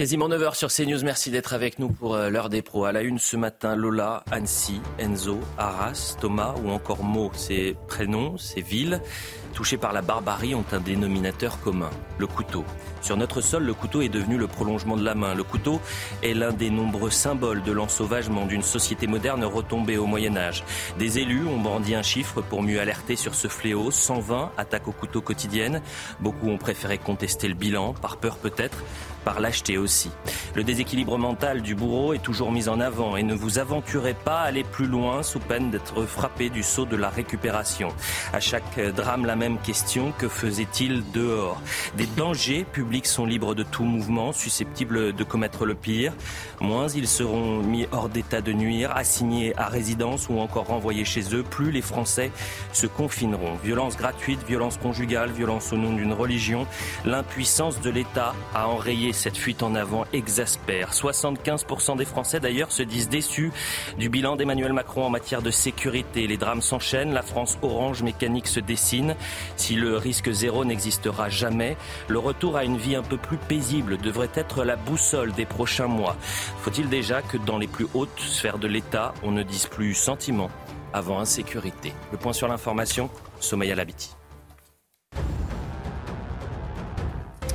Quasiment 9h sur CNews, merci d'être avec nous pour euh, l'heure des pros. À la une ce matin, Lola, Annecy, Enzo, Arras, Thomas ou encore Mo, ces prénoms, ces villes touchés par la barbarie ont un dénominateur commun, le couteau. Sur notre sol, le couteau est devenu le prolongement de la main. Le couteau est l'un des nombreux symboles de l'ensauvagement d'une société moderne retombée au Moyen Âge. Des élus ont brandi un chiffre pour mieux alerter sur ce fléau. 120 attaques au couteau quotidiennes. Beaucoup ont préféré contester le bilan, par peur peut-être, par lâcheté aussi. Le déséquilibre mental du bourreau est toujours mis en avant et ne vous aventurez pas à aller plus loin sous peine d'être frappé du saut de la récupération. À chaque drame, la même question, que faisait-il dehors? Des dangers publics sont libres de tout mouvement, susceptibles de commettre le pire. Moins ils seront mis hors d'état de nuire, assignés à résidence ou encore renvoyés chez eux, plus les Français se confineront. Violence gratuite, violence conjugale, violence au nom d'une religion, l'impuissance de l'État à enrayer cette fuite en avant exaspère. 75% des Français d'ailleurs se disent déçus du bilan d'Emmanuel Macron en matière de sécurité. Les drames s'enchaînent, la France orange mécanique se dessine. Si le risque zéro n'existera jamais, le retour à une vie un peu plus paisible devrait être la boussole des prochains mois. Faut-il déjà que dans les plus hautes sphères de l'État, on ne dise plus sentiment avant insécurité? Le point sur l'information, Somaya Labiti.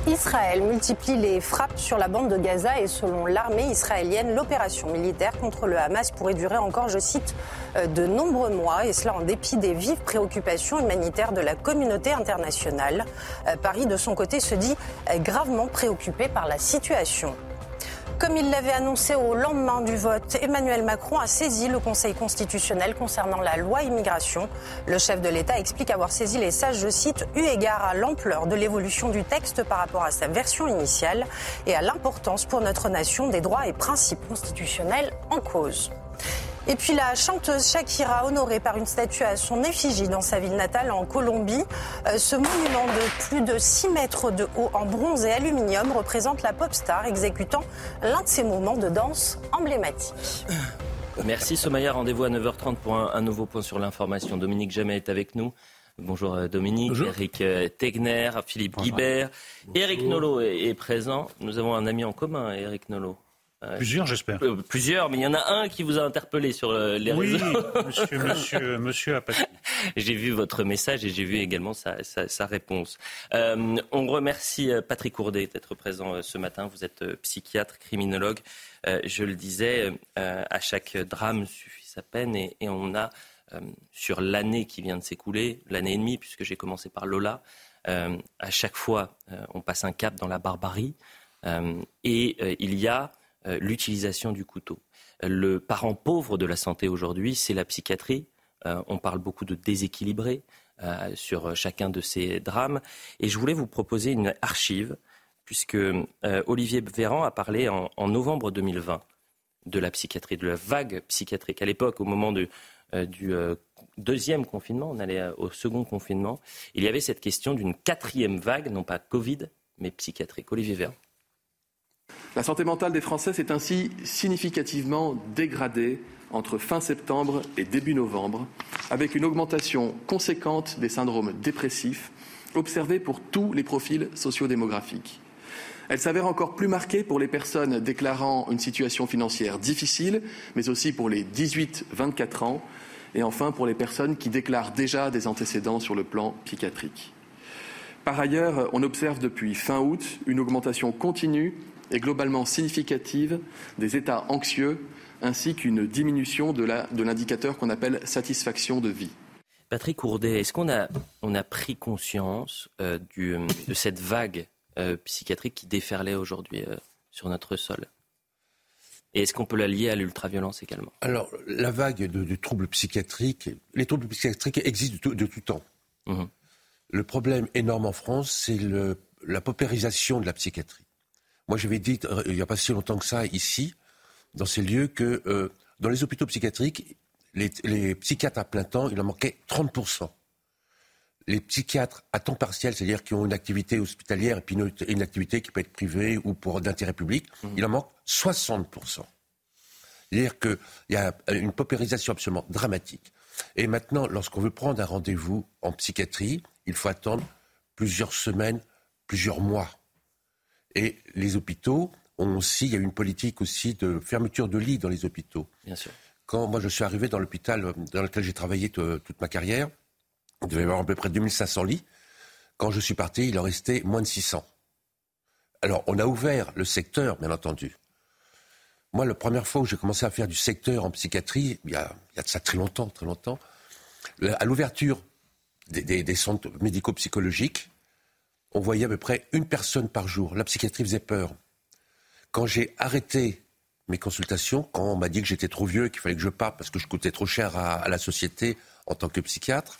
Israël multiplie les frappes sur la bande de Gaza et selon l'armée israélienne, l'opération militaire contre le Hamas pourrait durer encore, je cite, euh, de nombreux mois et cela en dépit des vives préoccupations humanitaires de la communauté internationale. Euh, Paris, de son côté, se dit euh, gravement préoccupé par la situation. Comme il l'avait annoncé au lendemain du vote, Emmanuel Macron a saisi le Conseil constitutionnel concernant la loi immigration. Le chef de l'État explique avoir saisi les sages, je cite, eu égard à l'ampleur de l'évolution du texte par rapport à sa version initiale et à l'importance pour notre nation des droits et principes constitutionnels en cause. Et puis la chanteuse Shakira, honorée par une statue à son effigie dans sa ville natale en Colombie. Euh, ce monument de plus de 6 mètres de haut en bronze et aluminium représente la pop star exécutant l'un de ses moments de danse emblématiques. Merci Somaya, rendez-vous à 9h30 pour un, un nouveau point sur l'information. Dominique Jamais est avec nous. Bonjour euh, Dominique, Bonjour. Eric euh, Tegner, Philippe Guibert. Eric Nolot est, est présent. Nous avons un ami en commun, Eric Nolot. Plusieurs, j'espère. euh, plusieurs, mais il y en a un qui vous a interpellé sur euh, les Oui, réseaux. monsieur, monsieur, monsieur Apathy. J'ai vu votre message et j'ai vu également sa, sa- sa réponse. Euh, on remercie Patrick Courdet d'être présent ce matin. Vous êtes psychiatre, criminologue. Euh, je le disais, euh, à chaque drame suffit sa peine et, et on a, sur l'année qui vient de s'écouler, l'année et demie, puisque j'ai commencé par Lola, à chaque fois, on passe un cap dans la barbarie et il y a l'utilisation du couteau. Le parent pauvre de la santé aujourd'hui, c'est la psychiatrie. Euh, on parle beaucoup de déséquilibrés euh, sur chacun de ces drames. Et je voulais vous proposer une archive, puisque euh, Olivier Véran a parlé en, novembre 2020 de la psychiatrie, de la vague psychiatrique. À l'époque, au moment euh, du euh, deuxième confinement, on allait euh, au second confinement, il y avait cette question d'une quatrième vague, non pas Covid, mais psychiatrique. Olivier Véran. La santé mentale des Français s'est ainsi significativement dégradée entre fin septembre et début novembre, avec une augmentation conséquente des syndromes dépressifs observés pour tous les profils sociodémographiques. Elle s'avère encore plus marquée pour les personnes déclarant une situation financière difficile, mais aussi pour les 18-24 ans, et enfin pour les personnes qui déclarent déjà des antécédents sur le plan psychiatrique. Par ailleurs, on observe depuis fin août une augmentation continue et globalement significative des états anxieux ainsi qu'une diminution de l'indicateur qu'on appelle satisfaction de vie. Patrick Courdet, est-ce qu'on a, on a pris conscience euh, du, de cette vague euh, psychiatrique qui déferlait aujourd'hui euh, sur notre sol? Et est-ce qu'on peut la lier à l'ultraviolence également? Alors, la vague de, de troubles psychiatriques, les troubles psychiatriques existent de tout, de tout temps. Mhm. Le problème énorme en France, c'est la paupérisation de la psychiatrie. Moi, j'avais dit, euh, il n'y a pas si longtemps que ça, ici, dans ces lieux, que euh, dans les hôpitaux psychiatriques, les, psychiatres à plein temps, il en manquait 30%. Les psychiatres à temps partiel, c'est-à-dire qui ont une activité hospitalière et puis une, activité qui peut être privée ou pour d'intérêt public, mmh. il en manque 60%. C'est-à-dire qu'il y a une paupérisation absolument dramatique. Et maintenant, lorsqu'on veut prendre un rendez-vous en psychiatrie, il faut attendre plusieurs semaines, plusieurs mois. Et les hôpitaux ont aussi, il y a une politique aussi de fermeture de lits dans les hôpitaux. Bien sûr. Quand moi je suis arrivé dans l'hôpital dans lequel j'ai travaillé toute ma carrière, il devait y avoir à peu près 2500 lits. Quand je suis parti, il en restait moins de 600. Alors, on a ouvert le secteur, bien entendu. Moi, la première fois où j'ai commencé à faire du secteur en psychiatrie, il y a, il y a de ça très longtemps, très longtemps, à l'ouverture des, centres médico-psychologiques, on voyait à peu près une personne par jour. La psychiatrie faisait peur. Quand j'ai arrêté mes consultations, quand on m'a dit que j'étais trop vieux qu'il fallait que je parte parce que je coûtais trop cher à, la société en tant que psychiatre,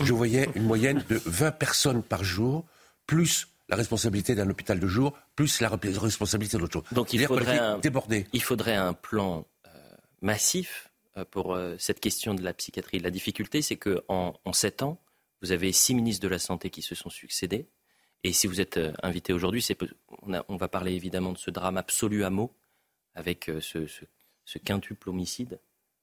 je voyais une moyenne de 20 personnes par jour, plus la responsabilité d'un hôpital de jour, plus la responsabilité d'autre chose. Donc il faudrait, un, il faudrait un plan euh, massif euh, pour euh, cette question de la psychiatrie. La difficulté, c'est qu'en en, sept ans, vous avez six ministres de la Santé qui se sont succédés. Et si vous êtes euh, invité aujourd'hui, on, va parler évidemment de ce drame absolu à mots, avec ce, ce, quintuple homicide,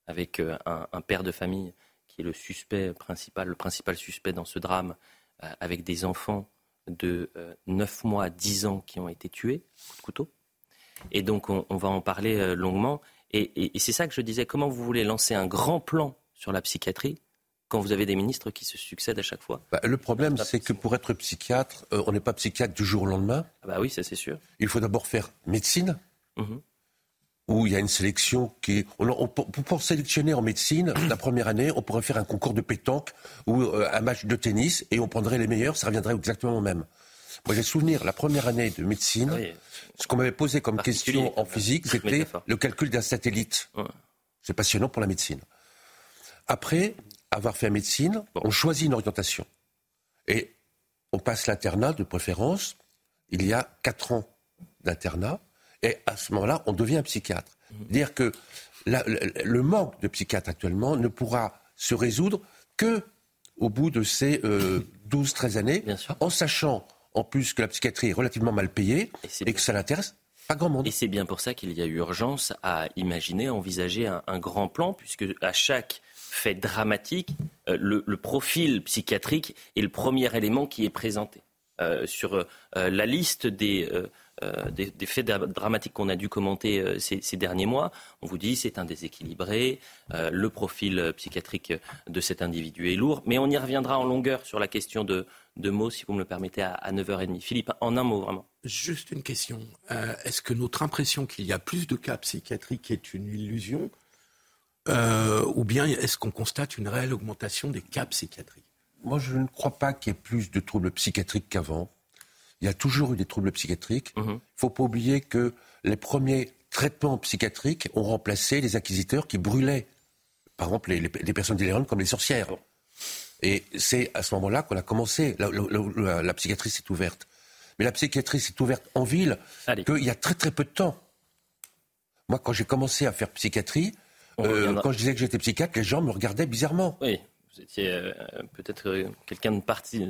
avec un, père de famille qui est le suspect principal, le principal suspect dans ce drame, avec des enfants de 9 mois à 10 ans qui ont été tués, coup de couteau. Et donc on, on va en parler longuement. Et, c'est ça que je disais, comment vous voulez lancer un grand plan sur la psychiatrie quand vous avez des ministres qui se succèdent à chaque fois bah, Le problème, c'est que pour être psychiatre, euh, on n'est pas psychiatre du jour au lendemain. Ah bah oui, ça c'est sûr. Il faut d'abord faire médecine, mhm. où il y a une sélection qui pour, sélectionner en médecine, la première année, on pourrait faire un concours de pétanque ou euh, un match de tennis, et on prendrait les meilleurs, ça reviendrait exactement au même. Moi, j'ai souvenir, la première année de médecine, ce qu'on m'avait posé comme question en physique, c'était le calcul d'un satellite. C'est passionnant pour la médecine. Après avoir fait médecine, on choisit une orientation. Et on passe l'internat de préférence. Il y a quatre ans d'internat. Et à ce moment-là, on devient un psychiatre. Mmh. Dire que le manque de psychiatres actuellement ne pourra se résoudre que au bout de ces 12-13 euh, années, en sachant en plus que la psychiatrie est relativement mal payée et, que ça n'intéresse pas grand monde. Et c'est bien pour ça qu'il y a eu urgence à imaginer, à envisager un, grand plan, puisque à chaque fait dramatique, euh, le, profil psychiatrique est le premier élément qui est présenté. Euh, sur euh, la liste des, des, faits dramatiques qu'on a dû commenter ces, derniers mois, on vous dit c'est un déséquilibré, le profil psychiatrique de cet individu est lourd, mais on y reviendra en longueur sur la question de, mots, si vous me le permettez, à, 9h30. Philippe, en un mot vraiment. Juste une question. Est-ce que notre impression qu'il y a plus de cas psychiatriques est une illusion euh, ou bien est-ce qu'on constate une réelle augmentation des cas psychiatriques Moi, je ne crois pas qu'il y ait plus de troubles psychiatriques qu'avant. Il y a toujours eu des troubles psychiatriques. Il mhm. ne faut pas oublier que les premiers traitements psychiatriques ont remplacé les inquisiteurs qui brûlaient, par exemple, les, les personnes délirantes comme les sorcières. Et c'est à ce moment-là qu'on a commencé. La, psychiatrie s'est ouverte. Mais la psychiatrie s'est ouverte en ville qu'il y a très très peu de temps. Moi, quand j'ai commencé à faire psychiatrie, euh, quand je disais que j'étais psychiatre, les gens me regardaient bizarrement. Oui, vous étiez euh, peut-être euh, quelqu'un de parti,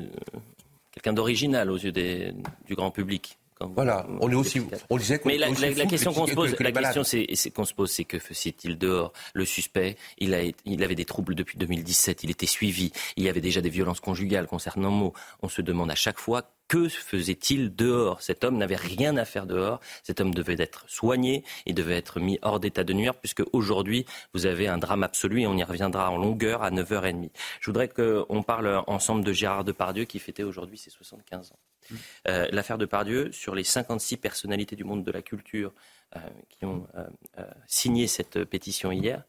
quelqu'un d'original aux yeux du grand public. Voilà, on est aussi, on disait Mais la, question qu'on se pose, la question c'est qu'on se pose, c'est que faisait-il dehors Le suspect, il, a, il avait des troubles depuis 2017, il était suivi, il y avait déjà des violences conjugales concernant Mo. On se demande à chaque fois que faisait-il dehors? Cet homme n'avait rien à faire dehors. Cet homme devait être soigné, il devait être mis hors d'état de nuire, puisque aujourd'hui, vous avez un drame absolu et on y reviendra en longueur à 9h30. Je voudrais qu'on parle ensemble de Gérard Depardieu qui fêtait aujourd'hui ses 75 ans. Euh, l'affaire de Pardieu, sur les 56 personnalités du monde de la culture euh, qui ont euh, signé cette pétition hier,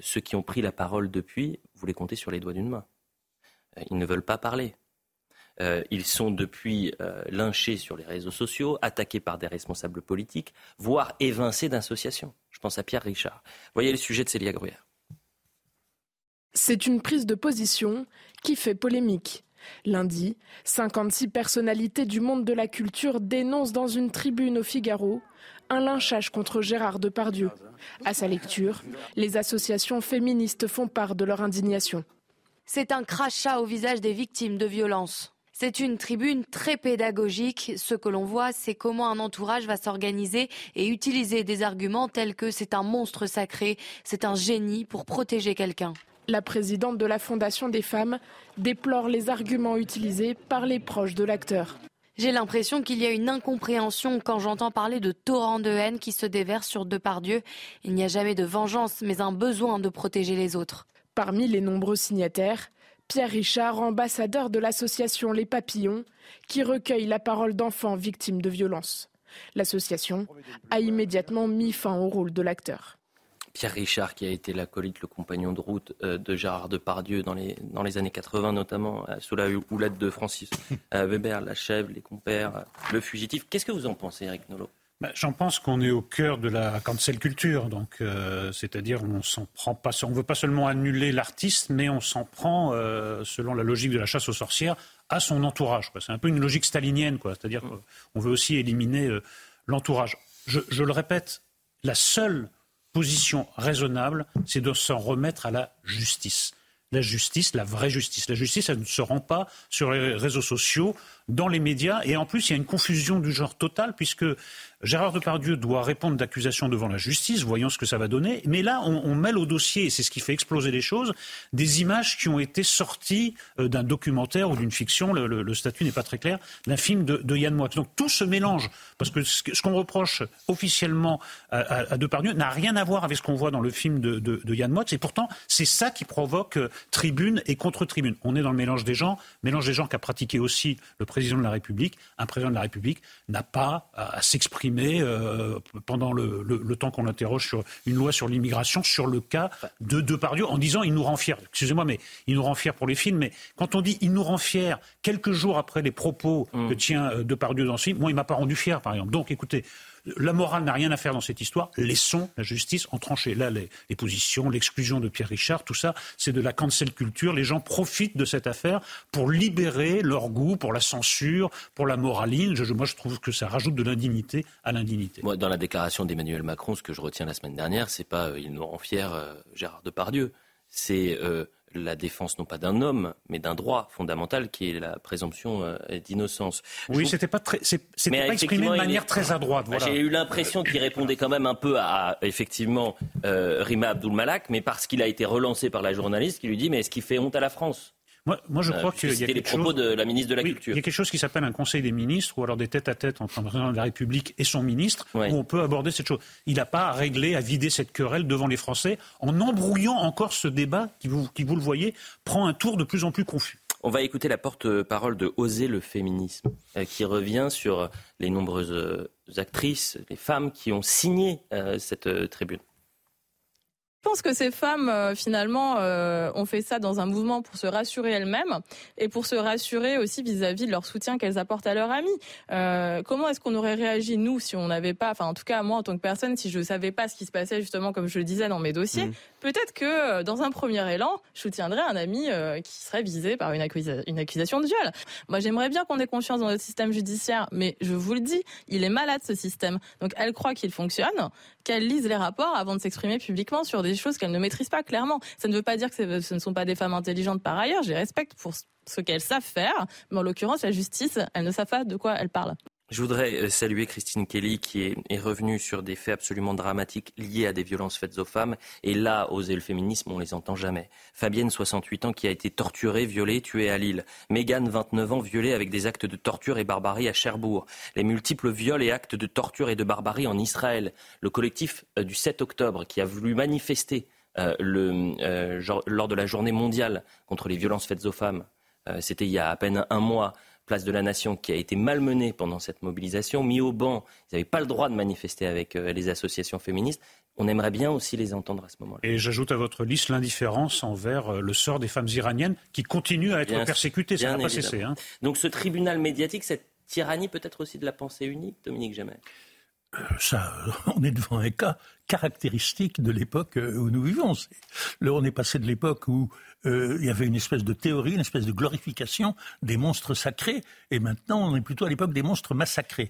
ceux qui ont pris la parole depuis, vous les comptez sur les doigts d'une main. ils ne veulent pas parler. ils sont depuis lynchés sur les réseaux sociaux, attaqués par des responsables politiques, voire évincés d'associations. Je pense à Pierre Richard. Voyez le sujet de Célia Gruyère. C'est une prise de position qui fait polémique. Lundi, 56 personnalités du monde de la culture dénoncent dans une tribune au Figaro un lynchage contre Gérard Depardieu. À sa lecture, les associations féministes font part de leur indignation. C'est un crachat au visage des victimes de violences. C'est une tribune très pédagogique. Ce que l'on voit, c'est comment un entourage va s'organiser et utiliser des arguments tels que c'est un monstre sacré, c'est un génie pour protéger quelqu'un. La présidente de la Fondation des femmes déplore les arguments utilisés par les proches de l'acteur. J'ai l'impression qu'il y a une incompréhension quand j'entends parler de torrents de haine qui se déversent sur Depardieu. Il n'y a jamais de vengeance, mais un besoin de protéger les autres. Parmi les nombreux signataires, Pierre Richard, ambassadeur de l'association Les Papillons, qui recueille la parole d'enfants victimes de violences. L'association a immédiatement mis fin au rôle de l'acteur. Pierre Richard, qui a été l'acolyte, le compagnon de route euh, de Gérard Depardieu dans les, dans les années 80, notamment euh, sous la houlette de Francis euh, Weber, La Chèvre, Les Compères, Le Fugitif. Qu'est-ce que vous en pensez, Eric Nolot? Bah, J'en pense qu'on est au cœur de la cancel culture, donc c'est-à-dire on s'en prend pas, on veut pas seulement annuler l'artiste, mais on s'en prend, selon la logique de la chasse aux sorcières, à son entourage. C'est un peu une logique stalinienne, quoi. C'est-à-dire mm. qu'on veut aussi éliminer l'entourage. Je, je le répète, la seule position raisonnable, c'est de s'en remettre à la justice. La justice, la vraie justice. La justice, elle ne se rend pas sur les réseaux sociaux, dans les médias. Et en plus, il y a une confusion du genre totale, puisque Gérard Depardieu doit répondre d'accusations devant la justice, voyons ce que ça va donner. Mais là, on, mêle au dossier, et c'est ce qui fait exploser les choses, des images qui ont été sorties euh, d'un documentaire ou d'une fiction, le, statut n'est pas très clair, d'un film de, Yann Moix. Donc tout se mélange, parce que ce, qu'on reproche officiellement à, Depardieu n'a rien à voir avec ce qu'on voit dans le film de, Yann Moix, et pourtant c'est ça qui provoque euh, tribune et contre-tribune. On est dans le mélange des gens, mélange des gens qu'a pratiqué aussi le président de la République. Un président de la République n'a pas à, s'exprimer euh, pendant le, temps qu'on l'interroge sur une loi sur l'immigration, sur le cas de Depardieu, en disant il nous rend fiers. Excusez-moi, mais il nous rend fiers pour les films. Mais quand on dit il nous rend fiers quelques jours après les propos mmh. que tient euh, Depardieu dans ce film, moi, il m'a pas rendu fier, par exemple. Donc, écoutez, la morale n'a rien à faire dans cette histoire. Laissons la justice en trancher. Là, les, positions, l'exclusion de Pierre Richard, tout ça, c'est de la cancel culture. Les gens profitent de cette affaire pour libérer leur goût pour la censure, pour la moraline. moi, je trouve que ça rajoute de l'indignité à l'indignité. Dans la déclaration d'Emmanuel Macron, ce que je retiens la semaine dernière, c'est pas euh, il nous rend fiers euh, Gérard Depardieu. C'est euh, la défense non pas d'un homme, mais d'un droit fondamental qui est la présomption euh, d'innocence. Oui, c'était pas très, c'était pas exprimé de manière très à droite. J'ai eu l'impression qu'il répondait quand même un peu à, effectivement euh, Rima Abdul Malak, mais parce qu'il a été relancé par la journaliste qui lui dit mais est-ce qu'il fait honte à la France? Moi, moi, je crois euh, qu'il y a quelque les propos de la ministre de la Culture. Il y a quelque chose qui s'appelle un Conseil des ministres, ou alors des tête-à-tête entre un président de la République et son ministre, où on peut aborder cette chose. Il n'a pas à régler, à vider cette querelle devant les Français, en embrouillant encore ce débat qui, vous, qui, vous le voyez, prend un tour de plus en plus confus. On va écouter la porte-parole de Oser le féminisme, euh, qui revient sur les nombreuses euh, actrices, les femmes qui ont signé cette tribune. Je pense que ces femmes, euh, finalement, euh, ont fait ça dans un mouvement pour se rassurer elles-mêmes et pour se rassurer aussi vis-à-vis de leur soutien qu'elles apportent à leurs amis. Euh, comment est-ce qu'on aurait réagi, nous, si on n'avait pas, enfin, en tout cas, moi, en tant que personne, si je ne savais pas ce qui se passait, justement, comme je le disais dans mes dossiers, mmh. peut-être que, dans un premier élan, je soutiendrais un ami qui serait visé par une, une accusation de viol. Moi, j'aimerais bien qu'on ait confiance dans notre système judiciaire, mais je vous le dis, il est malade, ce système. Donc, elle croit qu'il fonctionne, qu'elle lise les rapports avant de s'exprimer publiquement sur des des choses qu'elles ne maîtrisent pas clairement. Ça ne veut pas dire que ce ne sont pas des femmes intelligentes par ailleurs. Je les respecte pour ce qu'elles savent faire, mais en l'occurrence, la justice, elles ne savent pas de quoi elles parlent. Je voudrais euh, saluer Christine Kelly qui est, revenue sur des faits absolument dramatiques liés à des violences faites aux femmes. Et là, oser le féminisme, on les entend jamais. Fabienne, 68 ans, qui a été torturée, violée, tuée à Lille. Mégane, 29 ans, violée avec des actes de torture et barbarie à Cherbourg. Les multiples viols et actes de torture et de barbarie en Israël. Le collectif euh, du 7 octobre qui a voulu manifester euh, lors de la journée mondiale contre les violences faites aux femmes. C'était il y a à peine un mois place de la Nation, qui a été malmenée pendant cette mobilisation, mis au banc. Ils n'avaient pas le droit de manifester avec euh, les associations féministes. On aimerait bien aussi les entendre à ce moment-là. Et j'ajoute à votre liste l'indifférence envers euh, le sort des femmes iraniennes qui continuent à être persécutées. Ça n'a pas cessé. Hein. Donc ce tribunal médiatique, cette tyrannie peut-être aussi de la pensée unique, Dominique Jamais? Ça, on est devant un cas caractéristique de l'époque où nous vivons. Là, on est passé de l'époque où euh, il y avait une espèce de théorie, une espèce de glorification des monstres sacrés, et maintenant on est plutôt à l'époque des monstres massacrés.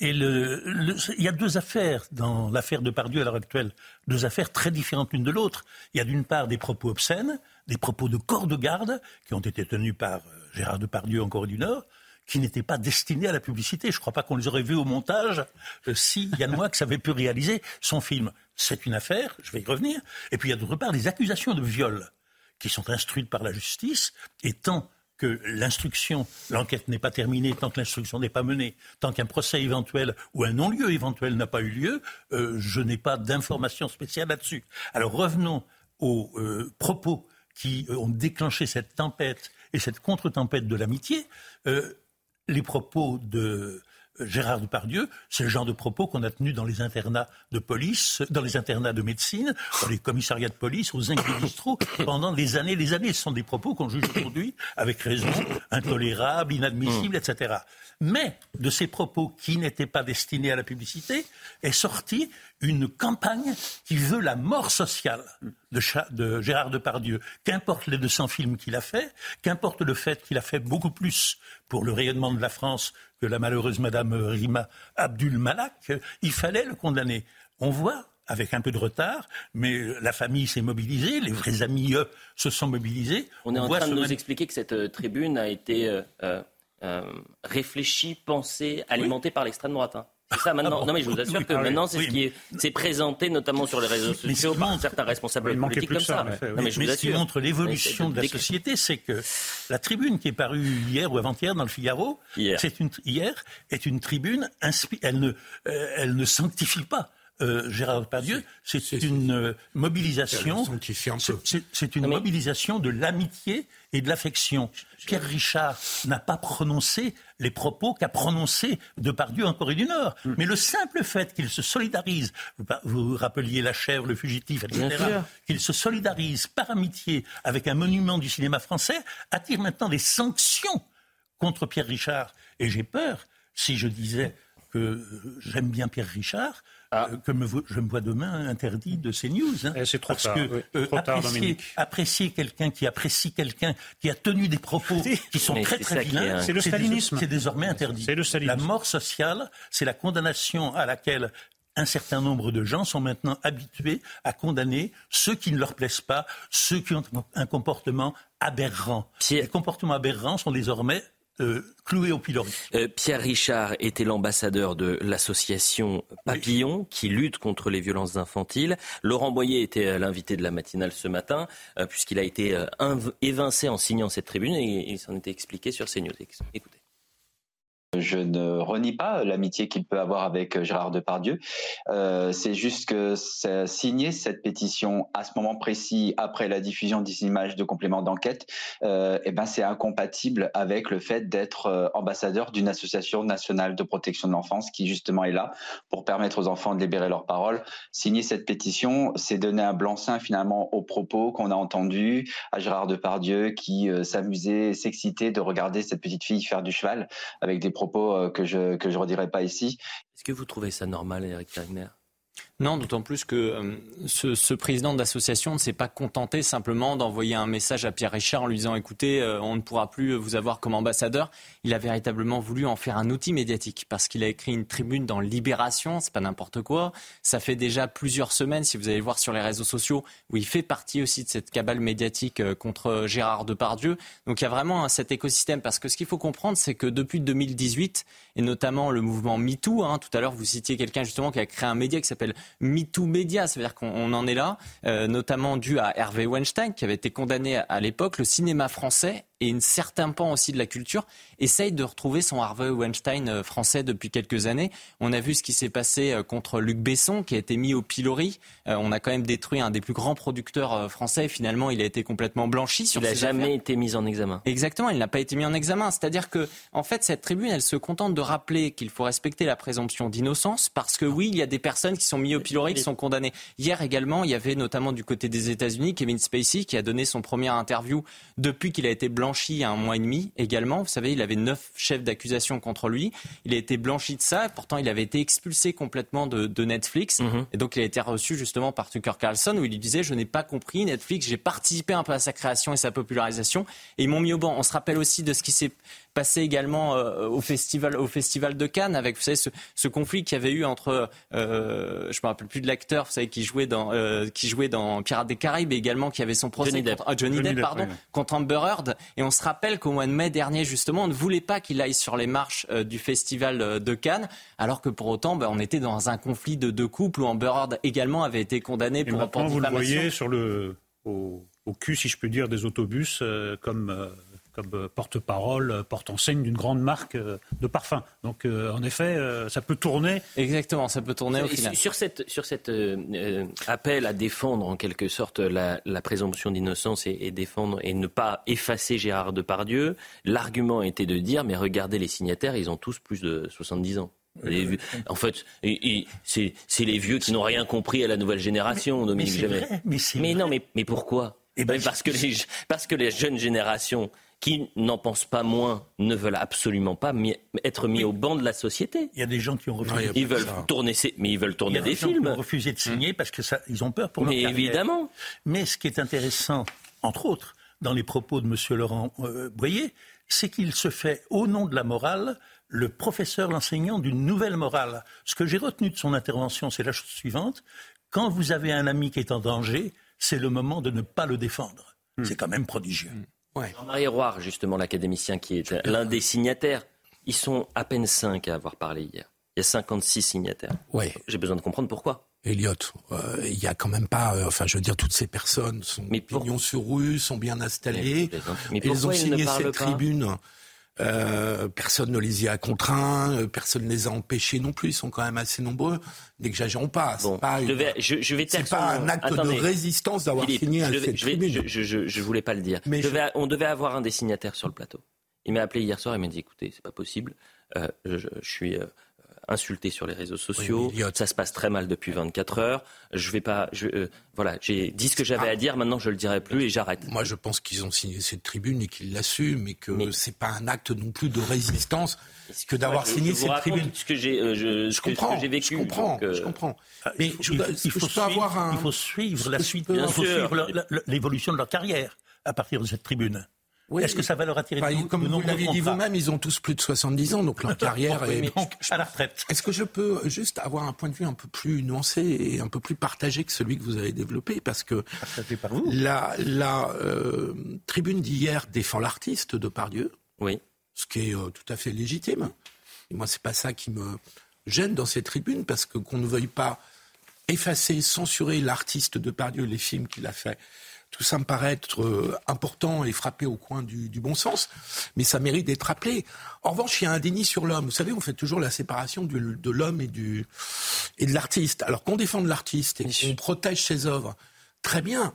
Et il y a deux affaires dans l'affaire de Pardieu à l'heure actuelle, deux affaires très différentes l'une de l'autre. Il y a d'une part des propos obscènes, des propos de corps de garde qui ont été tenus par euh, Gérard Depardieu en Corée du Nord, qui n'étaient pas destinés à la publicité. Je ne crois pas qu'on les aurait vus au montage euh, si Yann Moix avait pu réaliser son film. C'est une affaire, je vais y revenir. Et puis il y a d'autre part des accusations de viol qui sont instruites par la justice, et tant que l'instruction, l'enquête n'est pas terminée, tant que l'instruction n'est pas menée, tant qu'un procès éventuel ou un non-lieu éventuel n'a pas eu lieu, euh, je n'ai pas d'informations spéciales là-dessus. Alors revenons aux euh, propos qui ont déclenché cette tempête et cette contre-tempête de l'amitié. Les propos de Gérard Depardieu, c'est le genre de propos qu'on a tenus dans les internats de police, dans les internats de médecine, dans les commissariats de police, aux inquisistraux, pendant des années et des années. Ce sont des propos qu'on juge aujourd'hui avec raison, intolérables, inadmissibles, etc. Mais de ces propos qui n'étaient pas destinés à la publicité est sortie une campagne qui veut la mort sociale de, de Gérard Depardieu. Qu'importe les 200 films qu'il a fait, qu'importe le fait qu'il a fait beaucoup plus pour le rayonnement de la France que la malheureuse Madame Rima Abdul Malak, il fallait le condamner. On voit avec un peu de retard, mais la famille s'est mobilisée, les vrais amis eux, se sont mobilisés. On, est en train de nous expliquer que cette euh, tribune a été euh, euh, réfléchie, pensée, alimentée par l'extrême droite. Hein. C'est ça maintenant. Ah non, mais je vous assure que ah maintenant, c'est ce qui est, présenté, notamment sur les réseaux sociaux, par certains responsables politiques comme ça. mais, ce qui montre l'évolution de la société, c'est que la tribune qui est parue hier ou avant-hier dans le Figaro, c'est une hier est une tribune. Elle ne, euh, elle ne sanctifie pas. Euh, Gérard Depardieu, c'est une euh, mobilisation. C'est une mobilisation de l'amitié et de l'affection. Pierre Richard n'a pas prononcé les propos qu'a prononcé Depardieu en Corée du Nord. Mm. Mais le simple fait qu'il se solidarise, vous, vous rappeliez la chèvre, le fugitif, etc., qu'il se solidarise par amitié avec un monument du cinéma français, attire maintenant des sanctions contre Pierre Richard. Et j'ai peur, si je disais que j'aime bien Pierre Richard, ah. Euh, que je me vois demain interdit de ces news. Hein. Eh, c'est trop tard. Que, euh, apprécier, apprécier quelqu'un qui apprécie quelqu'un qui a tenu des propos qui sont très très vilains, c'est le stalinisme. C'est désormais interdit. Le la mort sociale, c'est la condamnation à laquelle un certain nombre de gens sont maintenant habitués à condamner ceux qui ne leur plaisent pas, ceux qui ont un comportement aberrant. Les comportements aberrants sont désormais euh, cloué au pilori. Euh, Pierre Richard était l'ambassadeur de l'association Papillon qui lutte contre les violences infantiles. Laurent Boyer était euh, l'invité de la matinale ce matin puisqu'il a été évincé en signant cette tribune et il s'en était expliqué sur CNews. Écoutez. Je ne renie pas l'amitié qu'il peut avoir avec Gérard Depardieu. Euh, c'est juste que signer cette pétition à ce moment précis, après la diffusion des images de complément d'enquête, euh, eh ben c'est incompatible avec le fait d'être euh, ambassadeur d'une association nationale de protection de l'enfance qui justement est là pour permettre aux enfants de libérer leur parole. Signer cette pétition, c'est donner un blanc-seing finalement aux propos qu'on a entendus à Gérard Depardieu qui euh, s'amusait, s'excitait de regarder cette petite fille faire du cheval avec des propos euh, que je que je redirai pas ici. Est-ce que vous trouvez ça normal, Eric Wagner? Non, d'autant plus que euh, ce, ce, président d'association ne s'est pas contenté simplement d'envoyer un message à Pierre Richard en lui disant écoutez, euh, on ne pourra plus vous avoir comme ambassadeur. Il a véritablement voulu en faire un outil médiatique parce qu'il a écrit une tribune dans Libération, c'est pas n'importe quoi. Ça fait déjà plusieurs semaines, si vous allez voir sur les réseaux sociaux, où il fait partie aussi de cette cabale médiatique euh, contre Gérard Depardieu. Donc il y a vraiment cet écosystème parce que ce qu'il faut comprendre, c'est que depuis 2018 et notamment le mouvement MeToo, hein, tout à l'heure vous citiez quelqu'un justement qui a créé un média qui s'appelle MeToo Media, ça veut dire qu'on en est là, euh, notamment dû à Hervé Weinstein, qui avait été condamné à l'époque. Le cinéma français et un certain pan aussi de la culture essaye de retrouver son Harvey Weinstein euh, français depuis quelques années. On a vu ce qui s'est passé euh, contre Luc Besson, qui a été mis au pilori. Euh, on a quand même détruit un des plus grands producteurs français. finalement, il a été complètement blanchi sur. Il n'a jamais été mis en examen. Exactement, il n'a pas été mis en examen. C'est-à-dire que, en fait, cette tribune, elle se contente de rappeler qu'il faut respecter la présomption d'innocence, parce que oui, il y a des personnes qui sont mises au pilori, qui sont condamnées. Hier également, il y avait notamment du côté des États-Unis Kevin Spacey qui a donné son première interview depuis qu'il a été blanchi blanchi il y a un mois et demi également. Vous savez, il avait neuf chefs d'accusation contre lui. Il a été blanchi de ça. Pourtant, il avait été expulsé complètement de, de Netflix. Mhm. Et donc, il a été reçu justement par Tucker Carlson où il lui disait Je n'ai pas compris Netflix, j'ai participé un peu à sa création et sa popularisation. Et ils m'ont mis au banc. On se rappelle aussi de ce qui s'est passé également euh, au, festival, au festival de Cannes avec vous savez, ce, ce conflit qu'il y avait eu entre, euh, je me rappelle plus de l'acteur, vous savez, qui jouait dans, euh, qui jouait dans Pirates des Caraïbes et également qui avait son procès Johnny Depp, contre, ah, Johnny, Depp, pardon, contre Amber Heard. Et on se rappelle qu'au mois de mai dernier, justement, on ne voulait pas qu'il aille sur les marches euh, du festival de Cannes, alors que pour autant, ben, on était dans un conflit de deux couples où Amber Heard également avait été condamné pour, pour vous le voyez sur le, au, au, cul, si je peux dire, des autobus, comme comme euh, porte-parole, euh, porte-enseigne d'une grande marque euh, de parfum. Donc, en effet, ça peut tourner. Exactement, ça peut tourner au final. Sur cette, sur cette appel à défendre en quelque sorte la, présomption d'innocence et, défendre et ne pas effacer Gérard Depardieu, l'argument était de dire mais regardez les signataires, ils ont tous plus de 70 ans. en fait, c'est les vieux qui n'ont rien compris à la nouvelle génération, Dominique Jamais. mais, mais non, mais, mais pourquoi? Eh ben, parce, que les, parce que les jeunes générations qui n'en pensent pas moins ne veulent absolument pas être mis au banc de la société. Il y a des gens qui ont refusé. ils veulent tourner, mais ils veulent tourner des, des films. Qui ont refusé de signer parce que ça, ils ont peur pour leur mais évidemment. Mais ce qui est intéressant, entre autres, dans les propos de M. Laurent euh, Boyer, c'est qu'il se fait, au nom de la morale, le professeur, l'enseignant d'une nouvelle morale. Ce que j'ai retenu de son intervention, c'est la chose suivante. Quand vous avez un ami qui est en danger, c'est le moment de ne pas le défendre. Hmm. C'est quand même prodigieux. Jean-Marie Roire, justement, l'académicien qui est l'un des signataires, ils sont à peine cinq à avoir parlé hier. Il y a 56 signataires. Ouais. J'ai besoin de comprendre pourquoi. Elliot, euh, il n'y a quand même pas, euh, enfin, je veux dire, toutes ces personnes sont mais sur rue, sont bien installées. Mais, ils ont signé cette tribune euh, personne ne les y a contraints, euh, personne ne les a empêchés non plus. Ils sont quand même assez nombreux. N'exagérons pas. C'est pas, je vais, je, vais pas un acte de résistance d'avoir signé je, cette je, je, voulais pas le dire. Mais on devait avoir un des signataires sur le plateau. Il m'a appelé hier soir et m'a dit écoutez, c'est pas possible. Euh, je, suis insulté sur les réseaux sociaux. ça se passe très mal depuis 24 heures. Je vais pas. Je, euh, voilà, j'ai dit ce que j'avais ah. à dire. Maintenant, je le dirai plus et j'arrête. Moi, je pense qu'ils ont signé cette tribune et qu'ils l'assument, et que ce c'est pas un acte non plus de résistance que d'avoir signé cette tribune. Ce que j'ai, euh, je, comprends. j'ai vécu. Je comprends. Euh, je comprends. Mais il, faut, suivre, avoir un... il faut suivre la suite. Il faut suivre l'évolution de leur carrière à partir de cette tribune. Est-ce que ça va leur attirer Comme vous l'avez dit vous-même, ils ont tous plus de 70 ans, donc leur carrière est à la retraite. Est-ce que je peux juste avoir un point de vue un peu plus nuancé et un peu plus partagé que celui que vous avez développé? Parce que par vous. la, la euh, tribune d'hier défend l'artiste de Pardieu, oui. ce qui est euh, tout à fait légitime. Et moi, c'est pas ça qui me gêne dans ces tribunes, parce que qu'on ne veuille pas effacer, censurer l'artiste de Pardieu, les films qu'il a fait tout ça me paraît être euh, important et frappé au coin du, bon sens, mais ça mérite d'être rappelé. En revanche, il y a un déni sur l'homme. Vous savez, on fait toujours la séparation de l'homme et, du, et de l'artiste. Alors qu'on défende l'artiste et qu'on protège ses œuvres, très bien.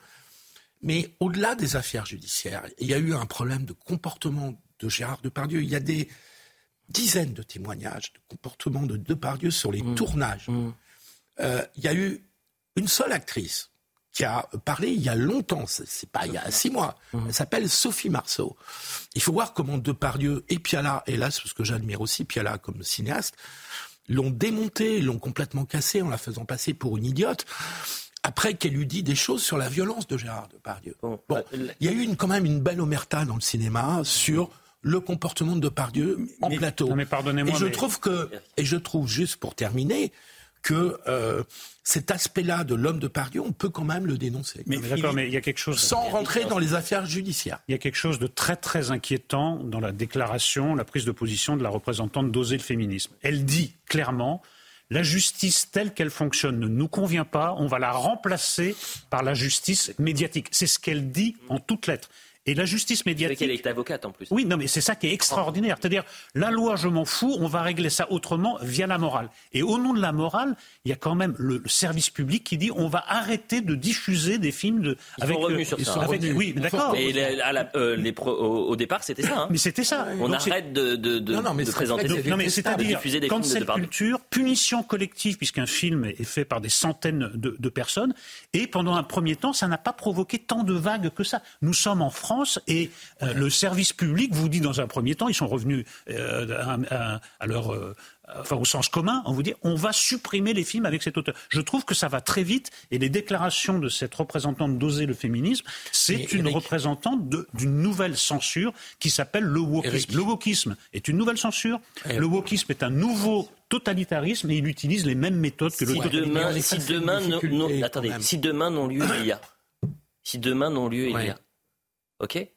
Mais au-delà des affaires judiciaires, il y a eu un problème de comportement de Gérard Depardieu. Il y a des dizaines de témoignages de comportement de Depardieu sur les mmh. tournages. Mmh. Euh, il y a eu une seule actrice qui a parlé il y a longtemps, c'est pas il y a six mois. Elle s'appelle Sophie Marceau. Il faut voir comment Depardieu et Piala, hélas, parce que j'admire aussi Piala comme cinéaste, l'ont démonté, l'ont complètement cassé en la faisant passer pour une idiote. Après qu'elle eut dit des choses sur la violence de Gérard Depardieu. Bon, bon il y a eu une, quand même une belle omerta dans le cinéma sur le comportement de Depardieu en plateau. mais pardonnez-moi. Et je trouve que, et je trouve juste pour terminer, que euh, cet aspect-là de l'homme de Pardieu, on peut quand même le dénoncer. Mais, d'accord, mais il y a quelque chose. Sans rentrer dans les affaires judiciaires. Il y a quelque chose de très très inquiétant dans la déclaration, la prise de position de la représentante d'Oser le féminisme. Elle dit clairement. La justice telle qu'elle fonctionne ne nous convient pas, on va la remplacer par la justice médiatique. C'est ce qu'elle dit en toutes lettres. Et la justice médiatique. qu'elle est avocate en plus. Oui, non, mais c'est ça qui est extraordinaire. C'est-à-dire, la loi, je m'en fous, on va régler ça autrement via la morale. Et au nom de la morale, il y a quand même le, service public qui dit on va arrêter de diffuser des films de. Ils avec, sont revenus sur ça. oui, d'accord. Et euh, au, départ, c'était ça. Hein. Mais c'était ça. On arrête de, de, de, non, non, mais de présenter des Non, mais c'est-à-dire, quand cette culture, punition collective, puisqu'un film est fait par des centaines de, de personnes, et pendant un premier temps, ça n'a pas provoqué tant de vagues que ça. Nous sommes en France France et euh, le service public vous dit dans un premier temps, ils sont revenus à, leur enfin au sens commun, on vous dit on va supprimer les films avec cet auteur. Je trouve que ça va très vite et les déclarations de cette représentante d'oser le féminisme, c'est une représentante d'une nouvelle censure qui s'appelle le wokisme. Le wokisme est une nouvelle censure. Le wokisme est un nouveau totalitarisme et il utilise les mêmes méthodes que le si demain, si demain, non, attendez, si demain non lieu il y a, si demain non lieu il y a, ok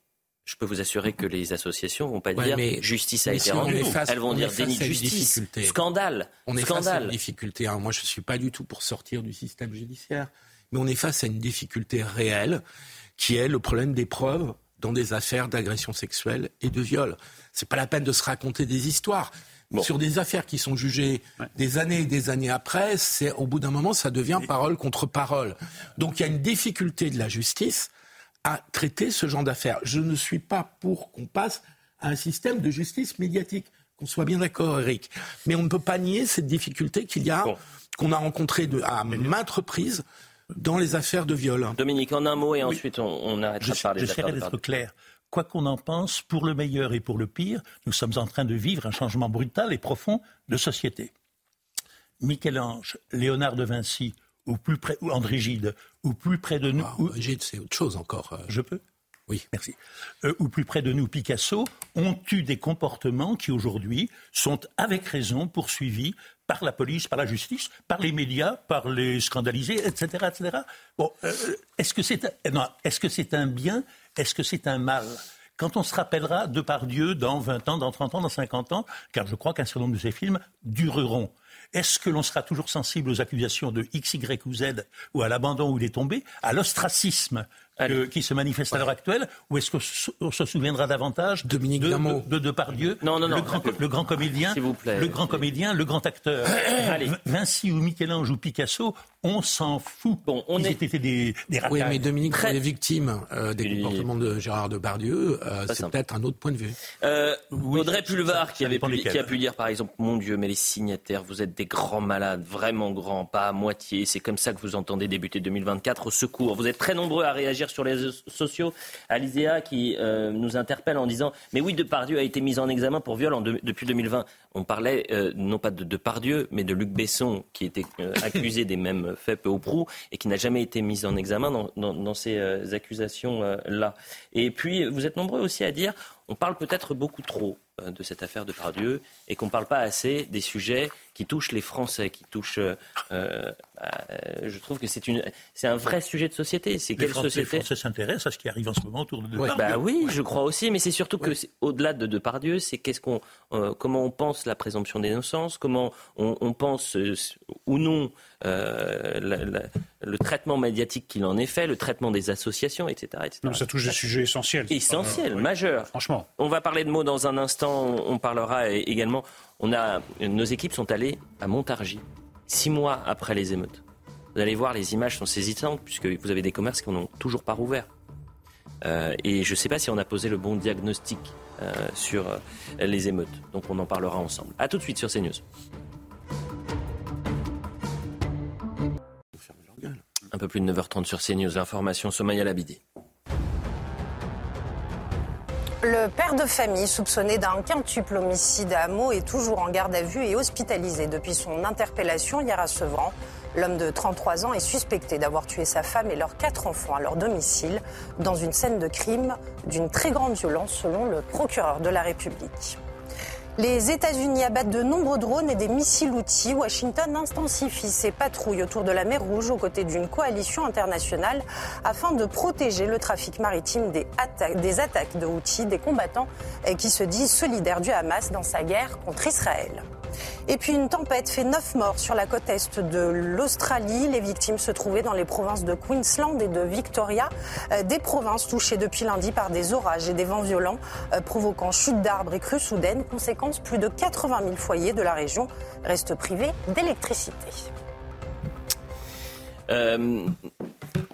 je peux vous assurer que les associations vont pas dire justice a été rendue. Elles vont dire déni de justice, scandale. On est scandale. face à une difficulté. moi, je ne suis pas du tout pour sortir du système judiciaire, mais on est face à une difficulté réelle qui est le problème des preuves dans des affaires d'agression sexuelle et de viol. C'est pas la peine de se raconter des histoires. Sur des affaires qui sont jugées des années et des années après, c'est au bout d'un moment, ça devient parole contre parole. Donc il y a une difficulté de la justice à traiter ce genre d'affaires. Je ne suis pas pour qu'on passe à un système de justice médiatique. Qu'on soit bien d'accord, Eric. Mais on ne peut pas nier cette difficulté qu'il y a, qu'on a rencontrée à maintes reprises dans les affaires de viol. Dominique, en un mot et ensuite on, on arrêtera de parler J'essaierai d'être clair. Quoi qu'on en pense, pour le meilleur et pour le pire, nous sommes en train de vivre un changement brutal et profond de société. Michel-Ange, Léonard de Vinci, ou plus près, ou André Gide, ou plus près de nous. Gide, c'est autre chose encore. Je peux? Oui. Merci. Euh, ou plus près de nous, Picasso, ont eu des comportements qui aujourd'hui sont avec raison poursuivis par la police, par la justice, par les médias, par les scandalisés, etc. etc. Bon, euh, est-ce que c'est un, est-ce que c'est un bien Est-ce que c'est un mal? Quand on se rappellera de par Dieu dans 20 ans, dans 30 ans, dans 50 ans, car je crois qu'un certain nombre de ces films dureront. Est-ce que l'on sera toujours sensible aux accusations de X, Y ou Z, ou à l'abandon où il est tombé, à l'ostracisme qui se manifeste à l'heure actuelle, ou est-ce qu'on se souviendra davantage Dominique de, de, de Depardieu, non, non, non, le, grand, le grand comédien, vous plaît. le grand comédien, le grand acteur, Vinci ou Michel-Ange ou Picasso, on s'en fout. Bon, on Ils est... étaient des, des Oui, mais Dominique, Très... les victimes euh, des comportements de Gérard Depardieu, euh, c'est peut-être un autre point de vue. Euh, Audrey Pulvar, qui, avait pu, qui a pu dire par exemple, mon Dieu, mais les signataires, vous êtes des grands malades, vraiment grands, pas à moitié. C'est comme ça que vous entendez débuter 2024. Au secours. Vous êtes très nombreux à réagir sur les sociaux. Alizéa qui euh, nous interpelle en disant Mais oui, Depardieu a été mis en examen pour viol en de, depuis 2020. On parlait euh, non pas de Depardieu, mais de Luc Besson, qui était euh, accusé des mêmes faits peu ou prou et qui n'a jamais été mis en examen dans, ces euh, accusations-là. Et puis, vous êtes nombreux aussi à dire on parle peut-être beaucoup trop euh, de cette affaire de Pardieu et qu'on ne parle pas assez des sujets qui touchent les Français, qui touchent. Euh, euh, je trouve que c'est une, c'est un vrai sujet de société. C'est quelle Français, société Les Français s'intéressent à ce qui arrive en ce moment autour de Depardieu. Bah oui, je crois aussi, mais c'est surtout que au-delà de Depardieu, c'est qu'est-ce qu'on, comment on pense la présomption d'innocence, comment on, on pense ou non euh, la, la, le traitement médiatique qu'il en est fait, le traitement des associations, etc. etc. Non, ça touche des sujets essentiels. Essentiels, euh, majeurs. Franchement. On va parler de mots dans un instant. On parlera également. On a, nos équipes sont allées à Montargis, six mois après les émeutes. Vous allez voir, les images sont saisissantes puisque vous avez des commerces qui n'ont toujours pas rouvert. Euh, et je ne sais pas si on a posé le bon diagnostic euh, sur euh, les émeutes. Donc on en parlera ensemble. A tout de suite sur CNews. Un peu plus de 9h30 sur CNews. L'information, Somaya Labidi. Le père de famille soupçonné d'un quintuple homicide à Meaux est toujours en garde à vue et hospitalisé depuis son interpellation hier à Sevran. L'homme de 33 ans est suspecté d'avoir tué sa femme et leurs quatre enfants à leur domicile dans une scène de crime d'une très grande violence selon le procureur de la République. Les États-Unis abattent de nombreux drones et des missiles outils. Washington intensifie ses patrouilles autour de la mer Rouge aux côtés d'une coalition internationale afin de protéger le trafic maritime des, atta des attaques de outils des combattants qui se disent solidaires du Hamas dans sa guerre contre Israël. Et puis une tempête fait neuf morts sur la côte est de l'Australie. Les victimes se trouvaient dans les provinces de Queensland et de Victoria, euh, des provinces touchées depuis lundi par des orages et des vents violents, euh, provoquant chute d'arbres et crues soudaines. Conséquence, plus de 80 000 foyers de la région restent privés d'électricité. Euh,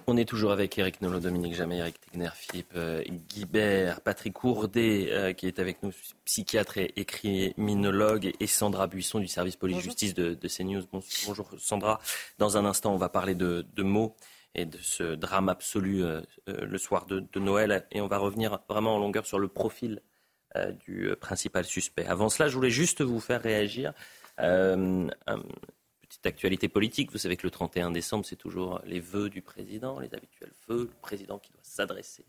on est toujours avec Eric Nolot, Dominique Jamais, Eric Tegner, Philippe euh, Guibert, Patrick Courdet, euh, qui est avec nous, psychiatre et, et criminologue, et Sandra Buisson du service police-justice de, de, CNews. Bonjour Sandra. Dans un instant, on va parler de, mots et de ce drame absolu le soir de, Noël. Et on va revenir vraiment en longueur sur le profil du principal suspect. Avant cela, je voulais juste vous faire réagir. Petite actualité politique. Vous savez que le 31 décembre, c'est toujours les vœux du président, les habituels vœux, le président qui doit s'adresser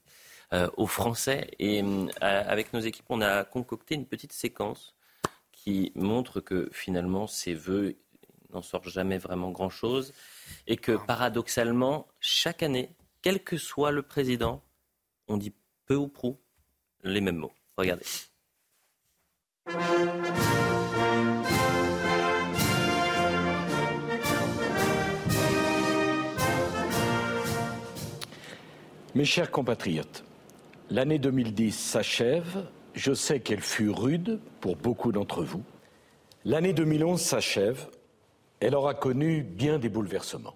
aux Français. Et avec nos équipes, on a concocté une petite séquence qui montre que finalement ces vœux n'en sortent jamais vraiment grand-chose et que paradoxalement, chaque année, quel que soit le président, on dit peu ou prou les mêmes mots. Regardez. Mes chers compatriotes, l'année 2010 s'achève je sais qu'elle fut rude pour beaucoup d'entre vous. L'année 2011 s'achève. Elle aura connu bien des bouleversements.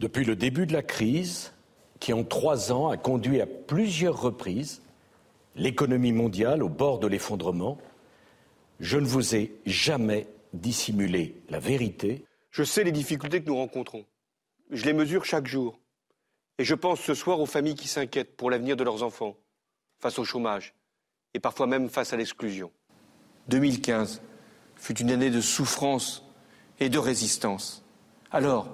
Depuis le début de la crise, qui en trois ans a conduit à plusieurs reprises l'économie mondiale au bord de l'effondrement, je ne vous ai jamais dissimulé la vérité. Je sais les difficultés que nous rencontrons. Je les mesure chaque jour. Et je pense ce soir aux familles qui s'inquiètent pour l'avenir de leurs enfants, face au chômage, et parfois même face à l'exclusion. 2015 fut une année de souffrance et de résistance. Alors,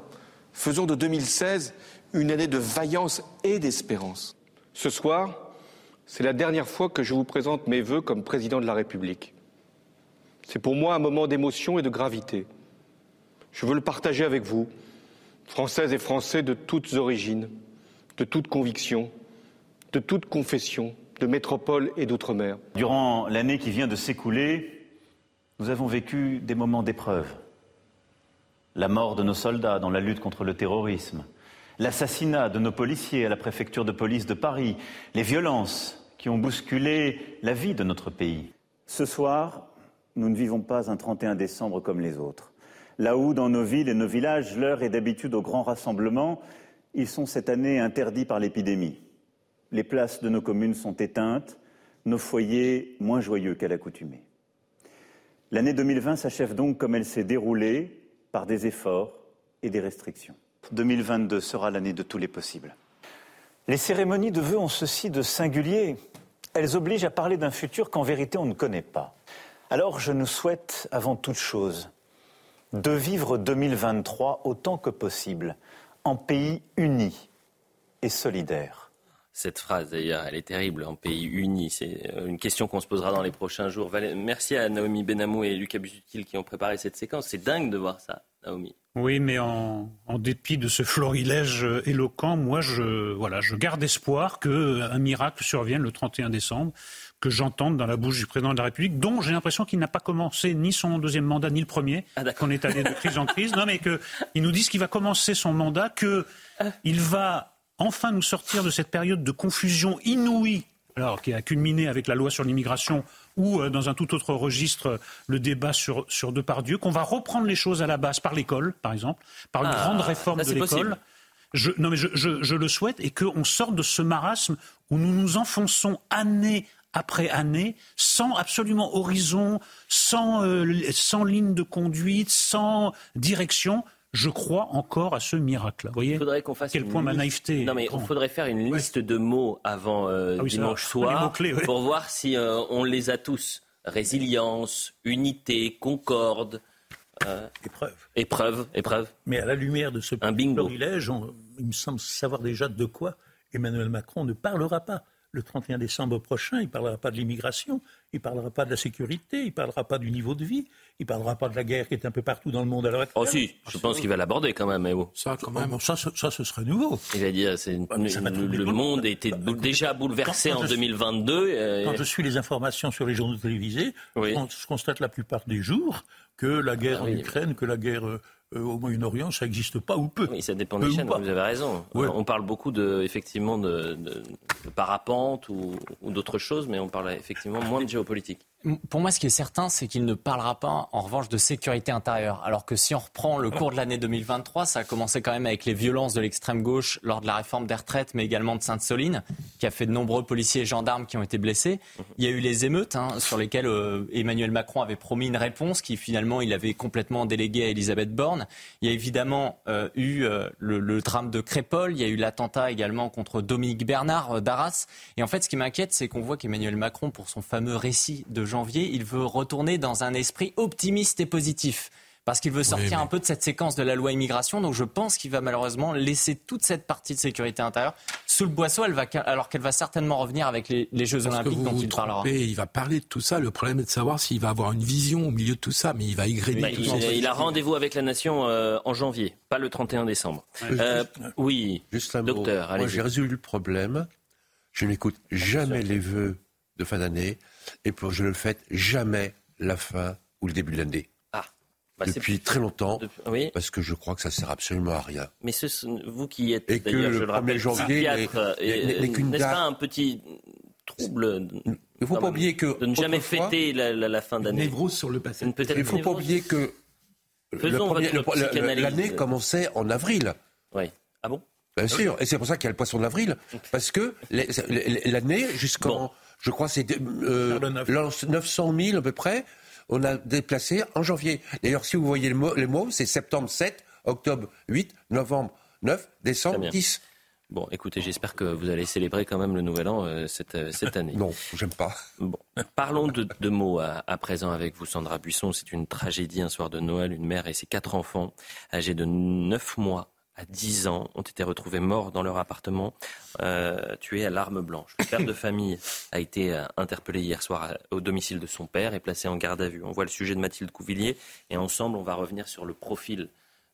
faisons de 2016 une année de vaillance et d'espérance. Ce soir, c'est la dernière fois que je vous présente mes vœux comme président de la République. C'est pour moi un moment d'émotion et de gravité. Je veux le partager avec vous, Françaises et Français de toutes origines, de toutes convictions, de toutes confessions, de métropole et d'outre-mer. Durant l'année qui vient de s'écouler, nous avons vécu des moments d'épreuve. La mort de nos soldats dans la lutte contre le terrorisme, l'assassinat de nos policiers à la préfecture de police de Paris, les violences qui ont bousculé la vie de notre pays. Ce soir, nous ne vivons pas un 31 décembre comme les autres. Là où, dans nos villes et nos villages, l'heure est d'habitude au grand rassemblement, ils sont cette année interdits par l'épidémie les places de nos communes sont éteintes, nos foyers moins joyeux qu'à l'accoutumée. L'année 2020 s'achève donc comme elle s'est déroulée, par des efforts et des restrictions. 2022 sera l'année de tous les possibles. Les cérémonies de vœux ont ceci de singulier. Elles obligent à parler d'un futur qu'en vérité on ne connaît pas. Alors je nous souhaite avant toute chose de vivre 2023 autant que possible en pays uni et solidaire cette phrase d'ailleurs, elle est terrible, en pays uni. C'est euh, une question qu'on se posera dans les prochains jours. Merci à Naomi Benamou et Lucas Busutil qui ont préparé cette séquence. C'est dingue de voir ça, Naomi. Oui, mais en, dépit de ce florilège euh, éloquent, moi, je, voilà, je garde espoir qu'un euh, miracle survienne le 31 décembre, que j'entende dans la bouche du président de la République, dont j'ai l'impression qu'il n'a pas commencé ni son deuxième mandat, ni le premier, ah, qu'on est allé de crise en crise. Non, mais qu'il nous dise qu'il va commencer son mandat, qu'il va enfin nous sortir de cette période de confusion inouïe alors, qui a culminé avec la loi sur l'immigration ou euh, dans un tout autre registre le débat sur, sur Depardieu, qu'on va reprendre les choses à la base par l'école, par exemple, par une ah, grande réforme de l'école. Je, non mais je, je, le souhaite et qu'on sorte de ce marasme où nous nous enfonçons année après année sans absolument horizon, sans, euh, sans ligne de conduite, sans direction je crois encore à ce miracle. Vous voyez il faudrait qu'on fasse quel point ma naïveté. Non, mais il faudrait faire une liste de mots avant euh, ah dimanche soir pour voir si euh, on les a tous. Résilience, unité, concorde. Euh, épreuve. Épreuve, épreuve. Mais à la lumière de ce Un bingo. il me semble savoir déjà de quoi Emmanuel Macron ne parlera pas le 31 décembre prochain, il ne parlera pas de l'immigration, il ne parlera pas de la sécurité, il ne parlera pas du niveau de vie, il ne parlera pas de la guerre qui est un peu partout dans le monde à l'heure actuelle. Oh si, je pense qu'il va l'aborder quand même. Mais Ça, quand même. Ça, ça, ce serait nouveau. Il va dire, c'est le, monde était déjà bouleversé en 2022. Quand je suis les informations sur les journaux télévisés, je constate la plupart des jours que la guerre ah en Ukraine, que la guerre euh, au Moyen-Orient, ça n'existe pas ou peu. Oui, ça dépend des chaînes, vous avez raison. On parle beaucoup de, effectivement de, de, parapente ou, d'autres choses, mais on parle effectivement moins de géopolitique. Pour moi, ce qui est certain, c'est qu'il ne parlera pas, en revanche, de sécurité intérieure. Alors que si on reprend le cours de l'année 2023, ça a commencé quand même avec les violences de l'extrême gauche lors de la réforme des retraites, mais également de Sainte-Soline, qui a fait de nombreux policiers et gendarmes qui ont été blessés. Il y a eu les émeutes, hein, sur lesquelles euh, Emmanuel Macron avait promis une réponse, qui finalement il avait complètement délégué à Elisabeth Borne. Il y a évidemment euh, eu euh, le, le, drame de Crépol, il y a eu l'attentat également contre Dominique Bernard d'Arras. Et en fait, ce qui m'inquiète, c'est qu'on voit qu'Emmanuel Macron, pour son fameux récit de janvier, il veut retourner dans un esprit optimiste et positif parce qu'il veut sortir un peu de cette séquence de la loi immigration. Donc je pense qu'il va malheureusement laisser toute cette partie de sécurité intérieure sous le boisseau, elle va, alors qu'elle va certainement revenir avec les, Jeux Olympiques dont il parlera. Il va parler de tout ça. Le problème est de savoir s'il va avoir une vision au milieu de tout ça, mais il va égrener bah, tout il, ça. Il a rendez-vous avec la nation euh, en janvier, pas le 31 décembre. Euh, oui, juste un docteur. Moi, j'ai résolu le problème. Je n'écoute jamais les vœux de fin d'année et pour, je ne le fête jamais la fin ou le début de l'année. Ah, bah depuis très longtemps, oui. parce que je crois que ça sert absolument à rien. Mais ce, vous qui êtes et que le, je le rappelle, janvier n'est-ce pas un petit trouble Il ne faut pas oublier que de ne jamais fêter la, la, la fin d'année. Névrose sur le passé. Il ne faut pas oublier que l'année commençait en avril. Oui. Ah bon? Bien sûr, et c'est pour ça qu'il y a le poisson d'avril, parce que l'année jusqu'en, je crois, c'est euh, 900 000 à peu près, on a déplacé en janvier. D'ailleurs, si vous voyez les mots, c'est septembre 7, octobre 8, novembre 9, décembre 10. Bon, écoutez, j'espère que vous allez célébrer quand même le Nouvel An euh, cette, euh, cette année. non, j'aime pas. Bon, parlons de, de mots à, à, présent avec vous, Sandra Buisson. C'est une tragédie, un soir de Noël. Une mère et ses quatre enfants, âgés de 9 mois à 10 ans ont été retrouvés morts dans leur appartement, euh, tués à l'arme blanche. Le père de famille a été euh, interpellé hier soir au domicile de son père et placé en garde à vue. On voit le sujet de Mathilde Couvillier et ensemble on va revenir sur le profil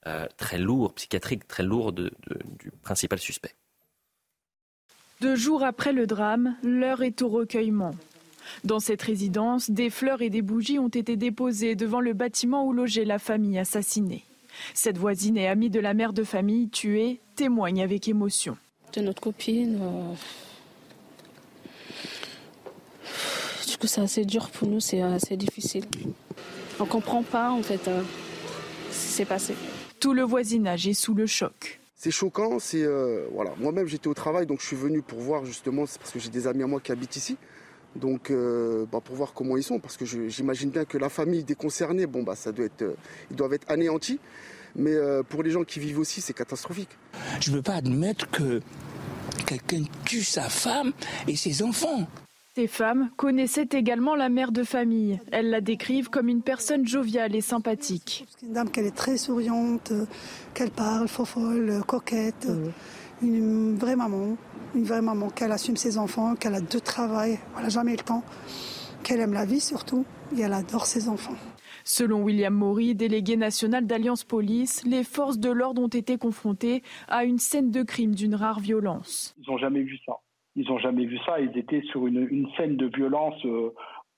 euh, très lourd, psychiatrique très lourd du principal suspect. Deux jours après le drame, l'heure est au recueillement. Dans cette résidence, des fleurs et des bougies ont été déposées devant le bâtiment où logeait la famille assassinée. Cette voisine et amie de la mère de famille tuée témoigne avec émotion. De notre copine. Euh... Du coup, c'est assez dur pour nous, c'est assez difficile. On comprend pas en fait euh, ce qui s'est passé. Tout le voisinage est sous le choc. C'est choquant, c'est euh, voilà. Moi-même j'étais au travail, donc je suis venu pour voir justement, c'est parce que j'ai des amis à moi qui habitent ici. Donc, euh, bah, pour voir comment ils sont, parce que j'imagine bien que la famille des concernés, bon, bah, ça doit être, euh, ils doivent être anéantis. Mais euh, pour les gens qui vivent aussi, c'est catastrophique. Je ne peux pas admettre que quelqu'un tue sa femme et ses enfants. Ces femmes connaissaient également la mère de famille. Elles la décrivent comme une personne joviale et sympathique. Une dame qu'elle est très souriante, qu'elle parle, fofolle, coquette, une vraie maman une vraie maman, qu'elle assume ses enfants, qu'elle a deux travail, elle n'a jamais le temps, qu'elle aime la vie surtout, et elle adore ses enfants. Selon William Maury, délégué national d'Alliance Police, les forces de l'ordre ont été confrontées à une scène de crime d'une rare violence. Ils n'ont jamais vu ça. Ils n'ont jamais vu ça. Ils étaient sur une, une scène de violence euh,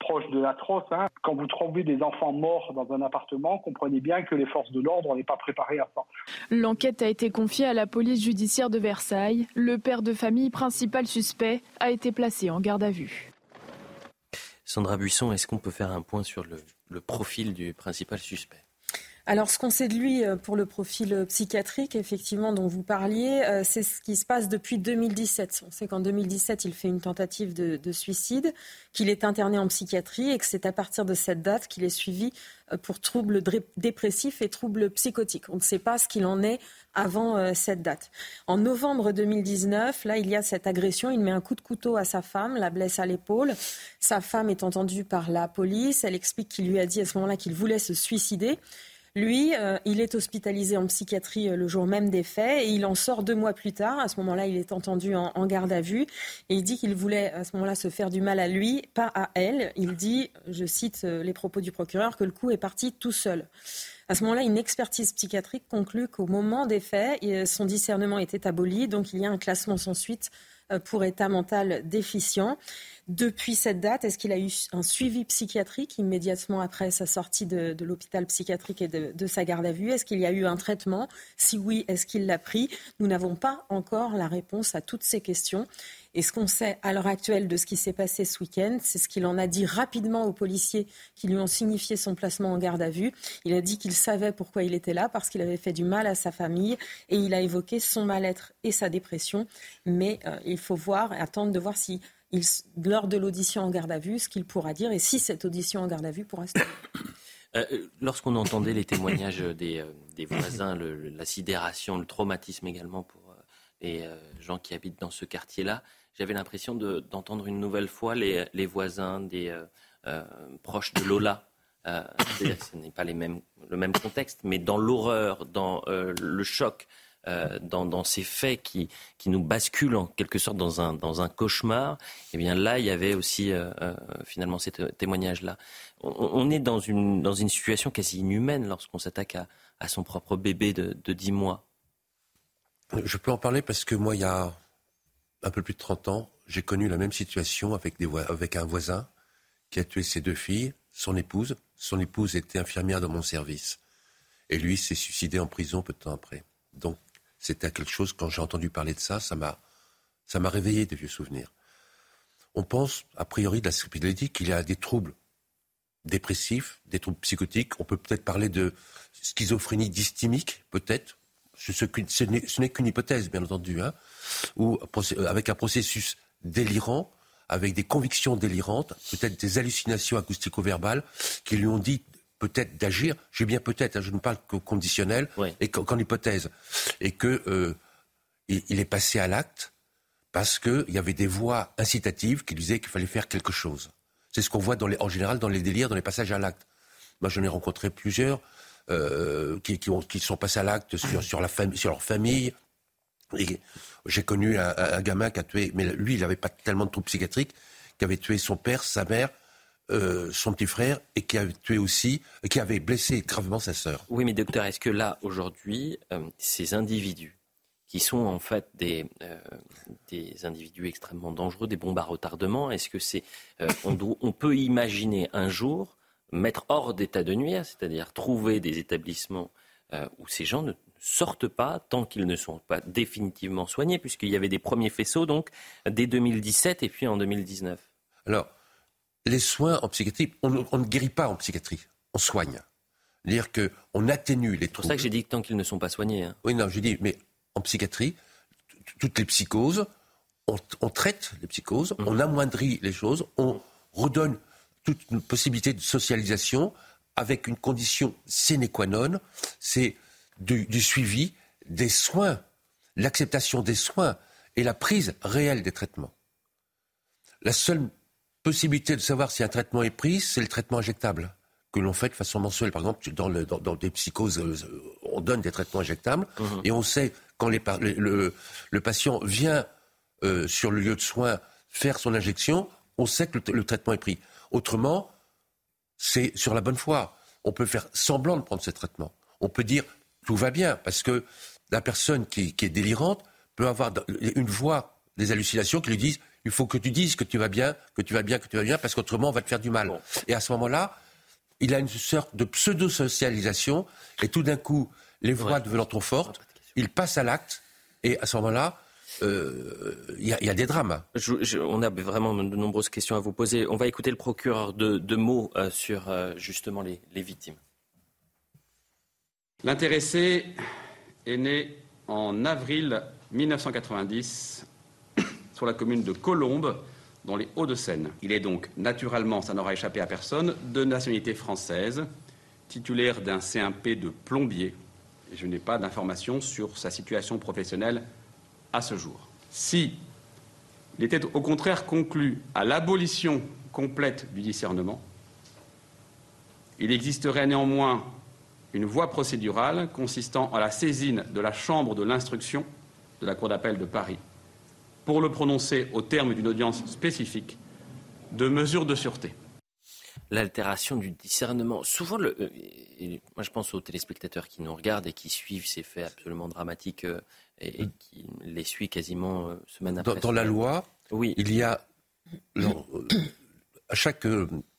proche de l'atroce. Hein. Quand vous trouvez des enfants morts dans un appartement, comprenez bien que les forces de l'ordre n'est pas préparées à ça. L'enquête a été confiée à la police judiciaire de Versailles. Le père de famille principal suspect a été placé en garde à vue. Sandra Buisson, est-ce qu'on peut faire un point sur le, le profil du principal suspect? Alors, ce qu'on sait de lui euh, pour le profil euh, psychiatrique, effectivement, dont vous parliez, euh, c'est ce qui se passe depuis 2017. On sait qu'en 2017, il fait une tentative de, de suicide, qu'il est interné en psychiatrie et que c'est à partir de cette date qu'il est suivi pour troubles dépressifs et troubles psychotiques. On ne sait pas ce qu'il en est avant cette date. En novembre 2019, là, il y a cette agression. Il met un coup de couteau à sa femme, la blesse à l'épaule. Sa femme est entendue par la police. Elle explique qu'il lui a dit à ce moment-là qu'il voulait se suicider. Lui, euh, il est hospitalisé en psychiatrie euh, le jour même des faits et il en sort deux mois plus tard. À ce moment-là, il est entendu en, en, garde à vue et il dit qu'il voulait à ce moment-là se faire du mal à lui, pas à elle. Il dit, je cite euh, les propos du procureur, que le coup est parti tout seul. À ce moment-là, une expertise psychiatrique conclut qu'au moment des faits, son discernement était aboli, donc il y a un classement sans suite pour état mental déficient. Depuis cette date, est-ce qu'il a eu un suivi psychiatrique immédiatement après sa sortie de, de l'hôpital psychiatrique et de, de, sa garde à vue? Est-ce qu'il y a eu un traitement? Si oui, est-ce qu'il l'a pris? Nous n'avons pas encore la réponse à toutes ces questions. Et ce qu'on sait à l'heure actuelle de ce qui s'est passé ce week-end, c'est ce qu'il en a dit rapidement aux policiers qui lui ont signifié son placement en garde à vue. Il a dit qu'il savait pourquoi il était là, parce qu'il avait fait du mal à sa famille, et il a évoqué son mal-être et sa dépression. Mais euh, il faut voir, attendre de voir si lors de l'audition en garde à vue, ce qu'il pourra dire et si cette audition en garde à vue pourra se euh, Lorsqu'on entendait les témoignages des, euh, voisins, la sidération, le traumatisme également pour euh, les gens qui habitent dans ce quartier-là, j'avais l'impression d'entendre une nouvelle fois les, voisins des proches de Lola. ce n'est pas le même contexte, mais dans l'horreur, dans le choc, euh, dans, ces faits qui, nous basculent en quelque sorte dans un, cauchemar, eh bien là, il y avait aussi euh, euh, finalement ces témoignages-là. On, est dans une, situation quasi inhumaine lorsqu'on s'attaque à, à, son propre bébé de, de 10 mois. Je peux en parler parce que moi, il y a un peu plus de 30 ans, j'ai connu la même situation avec, un voisin qui a tué ses deux filles, son épouse. Son épouse était infirmière dans mon service. Et lui s'est suicidé en prison peu de temps après. Donc c'était quelque chose, quand j'ai entendu parler de ça, ça m'a, ça m'a réveillé des vieux souvenirs. On pense, a priori, de la schizophrénie qu'il y a des troubles dépressifs, des troubles psychotiques. On peut peut-être parler de schizophrénie dysthymique, peut-être. Ce, n'est qu'une hypothèse, bien entendu, hein, ou avec un processus délirant, avec des convictions délirantes, peut-être des hallucinations acoustico-verbales qui lui ont dit peut-être d'agir, j'ai bien peut-être, hein, je ne parle qu'au conditionnel et qu'en hypothèse, et que euh, il, est passé à l'acte parce qu'il y avait des voix incitatives qui disaient qu'il fallait faire quelque chose. C'est ce qu'on voit dans les, en général dans les délires, dans les passages à l'acte. Moi, j'en ai rencontré plusieurs euh, qui, qui, ont, qui, sont passés à l'acte sur, sur, la sur leur famille. J'ai connu un, gamin qui a tué, mais lui, il n'avait pas tellement de troubles psychiatriques, qui avait tué son père, sa mère, euh, son petit frère et qui avait tué aussi, qui avait blessé gravement sa sœur. Oui, mais docteur, est-ce que là, aujourd'hui, euh, ces individus qui sont en fait des, euh, des individus extrêmement dangereux, des bombes à retardement, est-ce que c'est, on, peut imaginer un jour mettre hors d'état de nuire, c'est-à-dire trouver des établissements où ces gens ne sortent pas tant qu'ils ne sont pas définitivement soignés, puisqu'il y avait des premiers faisceaux donc dès 2017 et puis en 2019. Alors, les soins en psychiatrie, on, ne guérit pas en psychiatrie, on soigne. C'est-à-dire qu'on atténue les troubles. C'est pour ça que j'ai dit que tant qu'ils ne sont pas soignés. Hein. Oui, non, j'ai dit, mais en psychiatrie, toutes les psychoses, on, traite les psychoses, mmh. on amoindrit les choses, on redonne toute une possibilité de socialisation avec une condition sine qua non, c'est du, du suivi des soins, l'acceptation des soins et la prise réelle des traitements. La seule possibilité de savoir si un traitement est pris, c'est le traitement injectable que l'on fait de façon mensuelle. Par exemple, dans, le, dans, des psychoses, euh, on donne des traitements injectables mhm. et on sait quand les, le, le, patient vient euh, sur le lieu de soins faire son injection, on sait que le, traitement est pris. Autrement, c'est sur la bonne foi. On peut faire semblant de prendre ce traitement. On peut dire tout va bien parce que la personne qui, qui est délirante peut avoir une voix, des hallucinations qui lui disent il faut que tu dises que tu vas bien, que tu vas bien, que tu vas bien, parce qu'autrement on va te faire du mal. Et à ce moment-là, il a une sorte de pseudo-socialisation, et tout d'un coup, les voix devenant trop fortes, il passe à l'acte, et à ce moment-là, euh, il y, a des drames. on a vraiment de nombreuses questions à vous poser. On va écouter le procureur de, mots euh, sur euh, justement les, les victimes. L'intéressé est né en avril 1990 sur la commune de Colombes, dans les Hauts-de-Seine. Il est donc naturellement, ça n'aura échappé à personne, de nationalité française, titulaire d'un CMP de plombier. Je n'ai pas d'informations sur sa situation professionnelle à ce jour. Si il était au contraire conclu à l'abolition complète du discernement, il existerait néanmoins une voie procédurale consistant à la saisine de la Chambre de l'instruction de la Cour d'appel de Paris pour le prononcer au terme d'une audience spécifique de mesures de sûreté. L'altération du discernement. Souvent, le, euh, moi je pense aux téléspectateurs qui nous regardent et qui suivent ces faits absolument dramatiques euh, et, qui les suivent quasiment euh, semaine après dans, Dans la loi, oui. il y a, à chaque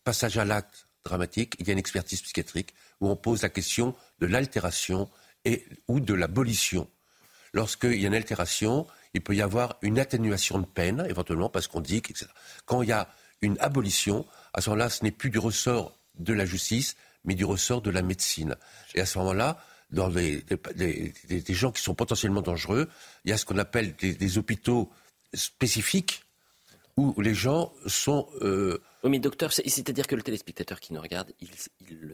passage à l'acte dramatique, il y a une expertise psychiatrique où on pose la question de l'altération ou de l'abolition. Lorsqu'il y a une altération, il peut y avoir une atténuation de peine, éventuellement, parce qu'on dit que quand il y a une abolition, à ce moment-là, ce n'est plus du ressort de la justice, mais du ressort de la médecine. Et à ce moment-là, dans les, gens qui sont potentiellement dangereux, il y a ce qu'on appelle des, hôpitaux spécifiques où les gens sont. Euh... Oui, mais docteur, c'est-à-dire que le téléspectateur qui nous regarde, il, il,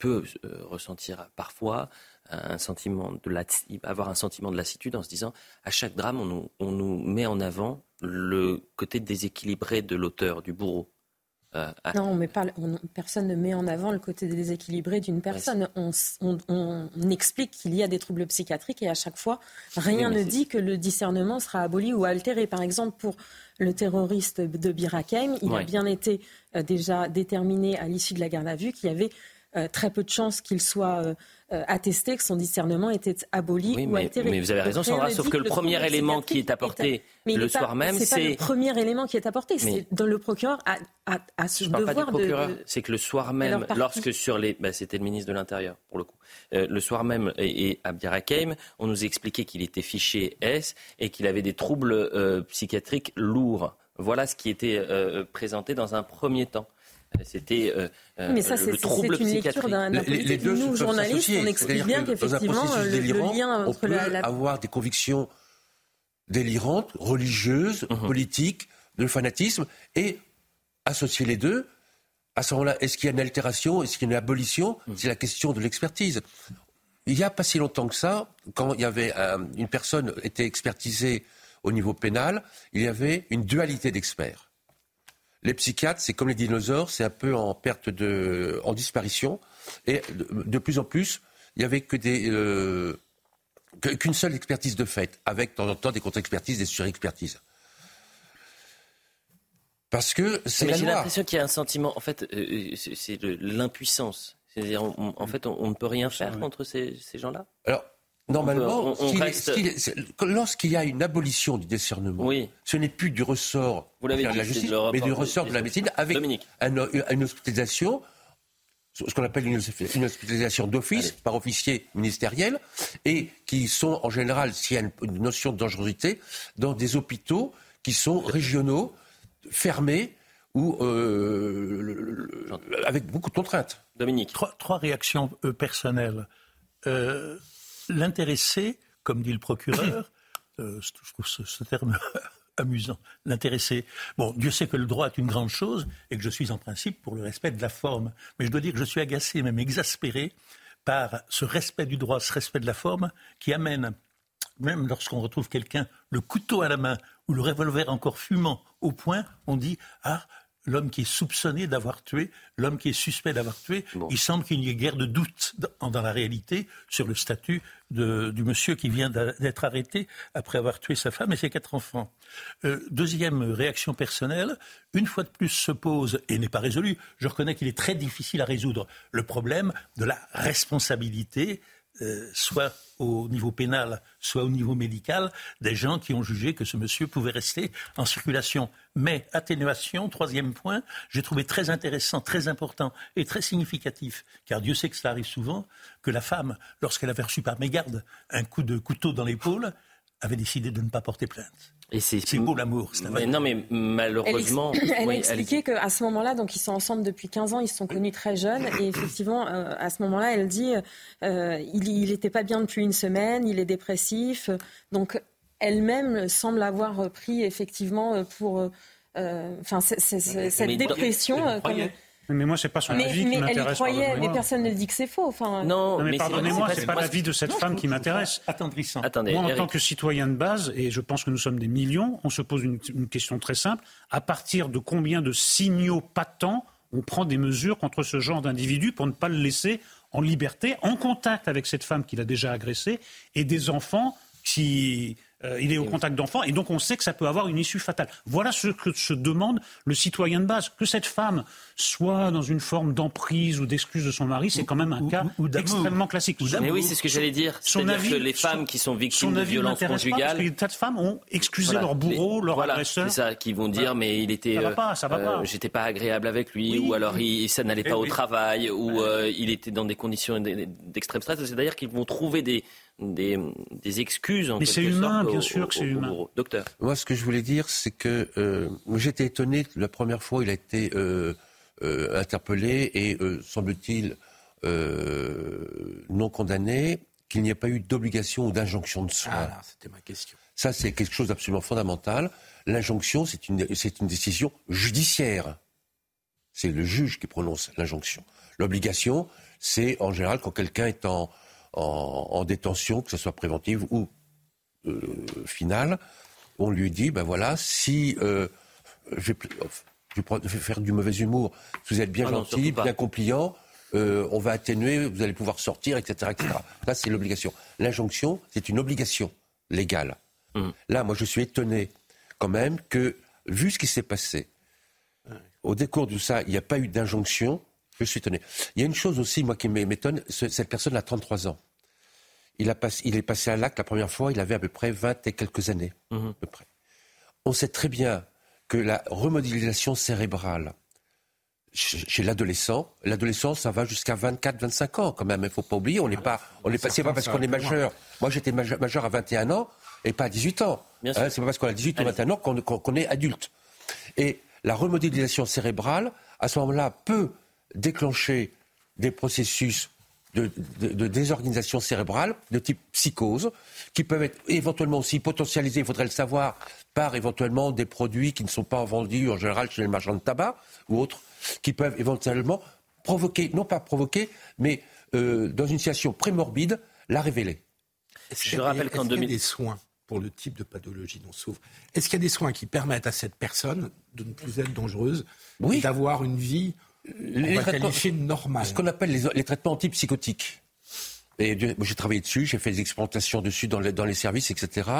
peut euh, ressentir parfois un sentiment de avoir un sentiment de lassitude en se disant à chaque drame, on nous, on nous met en avant le côté déséquilibré de l'auteur, du bourreau. Euh, non, mais personne ne met en avant le côté déséquilibré d'une personne. On, explique qu'il y a des troubles psychiatriques et à chaque fois, rien ne dit que le discernement sera aboli ou altéré. Par exemple, pour le terroriste de Birakem, il a bien été euh, déjà déterminé à l'issue de la garde à vue qu'il y avait euh, très peu de chances qu'il soit euh, attester que son discernement était aboli ou altéré. Mais vous avez raison, Sandra, sauf que le, premier élément qui est apporté le soir même, c'est pas le premier élément qui est apporté. C'est dans le procureur à, ce Je devoir pas du procureur. C'est que le soir même, lorsque sur les, bah, c'était le ministre de l'Intérieur pour le coup. Euh, le soir même, et, à Abdir on nous expliquait qu'il était fiché S et qu'il avait des troubles euh, psychiatriques lourds. Voilà ce qui était présenté dans un premier temps. C'était euh, mais ça, c'est une lecture d'un les, deux Nous, journalistes, on explique bien qu'effectivement, le, lien entre on peut avoir des convictions délirantes, religieuses, mhm. politiques, de fanatisme, et associer les deux. À ce moment-là, est-ce qu'il y a une altération Est-ce qu'il y a une abolition mhm. C'est la question de l'expertise. Il n'y a pas si longtemps que ça, quand il y avait une personne était expertisée au niveau pénal, il y avait une dualité d'experts. Les psychiatres, c'est comme les dinosaures, c'est un peu en perte de, en disparition. Et de, plus en plus, il n'y avait que des, euh, qu'une seule expertise de fait, avec de temps en temps des contre-expertises, des surexpertises. Parce que c'est la J'ai l'impression qu'il y a un sentiment, en fait, euh, c'est l'impuissance. C'est-à-dire, en fait, on, ne peut rien faire contre ces, ces gens-là. Alors, Normalement, lorsqu'il y a une abolition du discernement, ce n'est plus du ressort de la justice, mais du ressort de la médecine avec une, hospitalisation, ce qu'on appelle une, hospitalisation d'office par officier ministériel, et qui sont en général, s'il y a une, notion de dangerosité, dans des hôpitaux qui sont régionaux, fermés ou euh, avec beaucoup de contraintes. Dominique. Trois, réactions euh, personnelles. Euh, l'intéressé, comme dit le procureur, euh, je trouve ce, terme amusant, l'intéressé. Bon, Dieu sait que le droit est une grande chose et que je suis en principe pour le respect de la forme. Mais je dois dire que je suis agacé, même exaspéré par ce respect du droit, ce respect de la forme qui amène, même lorsqu'on retrouve quelqu'un le couteau à la main ou le revolver encore fumant au poing, on dit Ah, l'homme qui est soupçonné d'avoir tué, l'homme qui est suspect d'avoir tué. Il semble qu'il n'y ait guère de doute dans, la réalité sur le statut du monsieur qui vient d'être arrêté après avoir tué sa femme et ses quatre enfants. Euh, deuxième réaction personnelle, une fois de plus se pose, et n'est pas résolue, je reconnais qu'il est très difficile à résoudre, le problème de la responsabilité euh, soit au niveau pénal, soit au niveau médical, des gens qui ont jugé que ce monsieur pouvait rester en circulation. Mais atténuation, troisième point, j'ai trouvé très intéressant, très important et très significatif, car Dieu sait que cela arrive souvent, que la femme, lorsqu'elle avait reçu par mégarde un coup de couteau dans l'épaule, avait décidé de ne pas porter plainte. c'est beau l'amour. Non, mais malheureusement. Elle, a expliqué qu'à ce moment-là, donc ils sont ensemble depuis 15 ans, ils se sont connus très jeunes. Et effectivement, euh, à ce moment-là, elle dit euh, il n'était pas bien depuis une semaine, il est dépressif. Donc elle-même semble avoir pris effectivement pour. Euh, enfin, cette dépression. Mais moi, c'est pas son avis qui m'intéresse. Elle croyait, mais personne ne dit que c'est faux. Enfin... Non, mais, pardonnez-moi, c'est pas, pas l'avis de cette femme qui m'intéresse. Attendrissant. Attendez, moi, en tant que citoyen de base, et je pense que nous sommes des millions, on se pose une, une question très simple. À partir de combien de signaux patents on prend des mesures contre ce genre d'individu pour ne pas le laisser en liberté, en contact avec cette femme qu'il a déjà agressée, et des enfants qui euh, il est au contact d'enfants et donc on sait que ça peut avoir une issue fatale. Voilà ce que se demande le citoyen de base. Que cette femme soit dans une forme d'emprise ou d'excuse de son mari, c'est quand même un cas extrêmement classique. Mais oui, c'est ce que j'allais dire. Son avis, que les femmes qui sont victimes de violences conjugales, parce que des tas de femmes ont excusé leur bourreau, leur voilà, agresseur. C'est ça, qui vont dire mais il était, ça va pas, ça va euh, pas. j'étais pas agréable avec lui, ou alors il, ça n'allait pas au travail, ou euh, il était dans des conditions d'extrême stress. C'est d'ailleurs qu'ils vont trouver des des, excuses. En Mais c'est humain, bien sûr que c'est humain. docteur. Moi, ce que je voulais dire, c'est que euh, j'étais étonné la première fois où il a été euh, euh, interpellé et, semble-t-il, non condamné, qu'il n'y ait pas eu d'obligation ou d'injonction de soins. Ah, c'était ma question. Ça, c'est quelque chose d'absolument fondamental. L'injonction, c'est une, une décision judiciaire. C'est le juge qui prononce l'injonction. L'obligation, c'est en général quand quelqu'un est en, en, détention, que ce soit préventive ou euh, finale, on lui dit, ben voilà, si euh, je, vais, faire du mauvais humour, si vous êtes bien ah gentil, bien compliant, euh, on va atténuer, vous allez pouvoir sortir, etc. etc. Là, c'est l'obligation. L'injonction, c'est une obligation légale. Hum. Là, moi, je suis étonné quand même que, vu ce qui s'est passé, au décours de ça, il n'y a pas eu d'injonction. Je suis étonné. Il y a une chose aussi, moi, qui m'étonne. Cette personne a 33 ans. Il, a il est passé à l'acte la première fois, il avait à peu près 20 et quelques années. Hum. peu près. On sait très bien que la remodélisation cérébrale chez l'adolescent, l'adolescent, ça va jusqu'à 24-25 ans quand même. Il ne faut pas oublier, on n'est pas, on n'est pas, pas parce qu'on est majeur. Moi, j'étais majeur à 21 ans et pas à 18 ans. Hein, c'est pas parce qu'on a 18 ou 21 ans qu'on est adulte. Et la remodélisation cérébrale, à ce moment-là, peut déclencher des processus de, désorganisation cérébrale de type psychose, qui peuvent être éventuellement aussi potentialisés, il faudrait le savoir, par éventuellement des produits qui ne sont pas vendus en général chez les marchands de tabac ou autres, qui peuvent éventuellement provoquer, non pas provoquer, mais euh, dans une situation prémorbide, la révéler. Je rappelle qu'en 2000... des soins pour le type de pathologie dont souffre? Est-ce qu'il y a des soins qui permettent à cette personne de ne plus être dangereuse, oui. d'avoir une vie les normale Ce qu'on appelle les, traitements antipsychotiques. Et j'ai travaillé dessus, j'ai fait des expérimentations dessus dans les, dans les services, etc.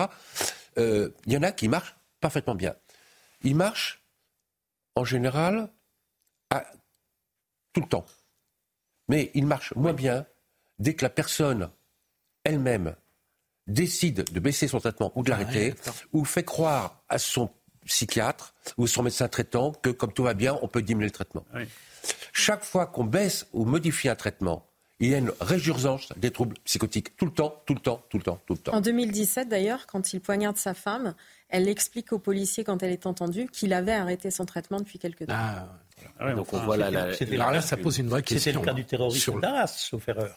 Euh, il y en a qui marchent parfaitement bien. Ils marchent, en général, à, tout le temps. Mais ils marchent moins bien dès que la personne elle-même décide de baisser son traitement ou de l'arrêter, ou fait croire à son psychiatre ou son médecin traitant que comme tout va bien, on peut diminuer le traitement. Chaque fois qu'on baisse ou modifie un traitement, il y a une résurgence des troubles psychotiques. Tout le temps, tout le temps, tout le temps, tout le temps. En 2017, d'ailleurs, quand il poignarde sa femme, elle explique au policier, quand elle est entendue, qu'il avait arrêté son traitement depuis quelque temps. Ah, ah donc on voit là, là, ça pose une vraie question. C'était le cas du terroriste d'Arras, sauf erreur.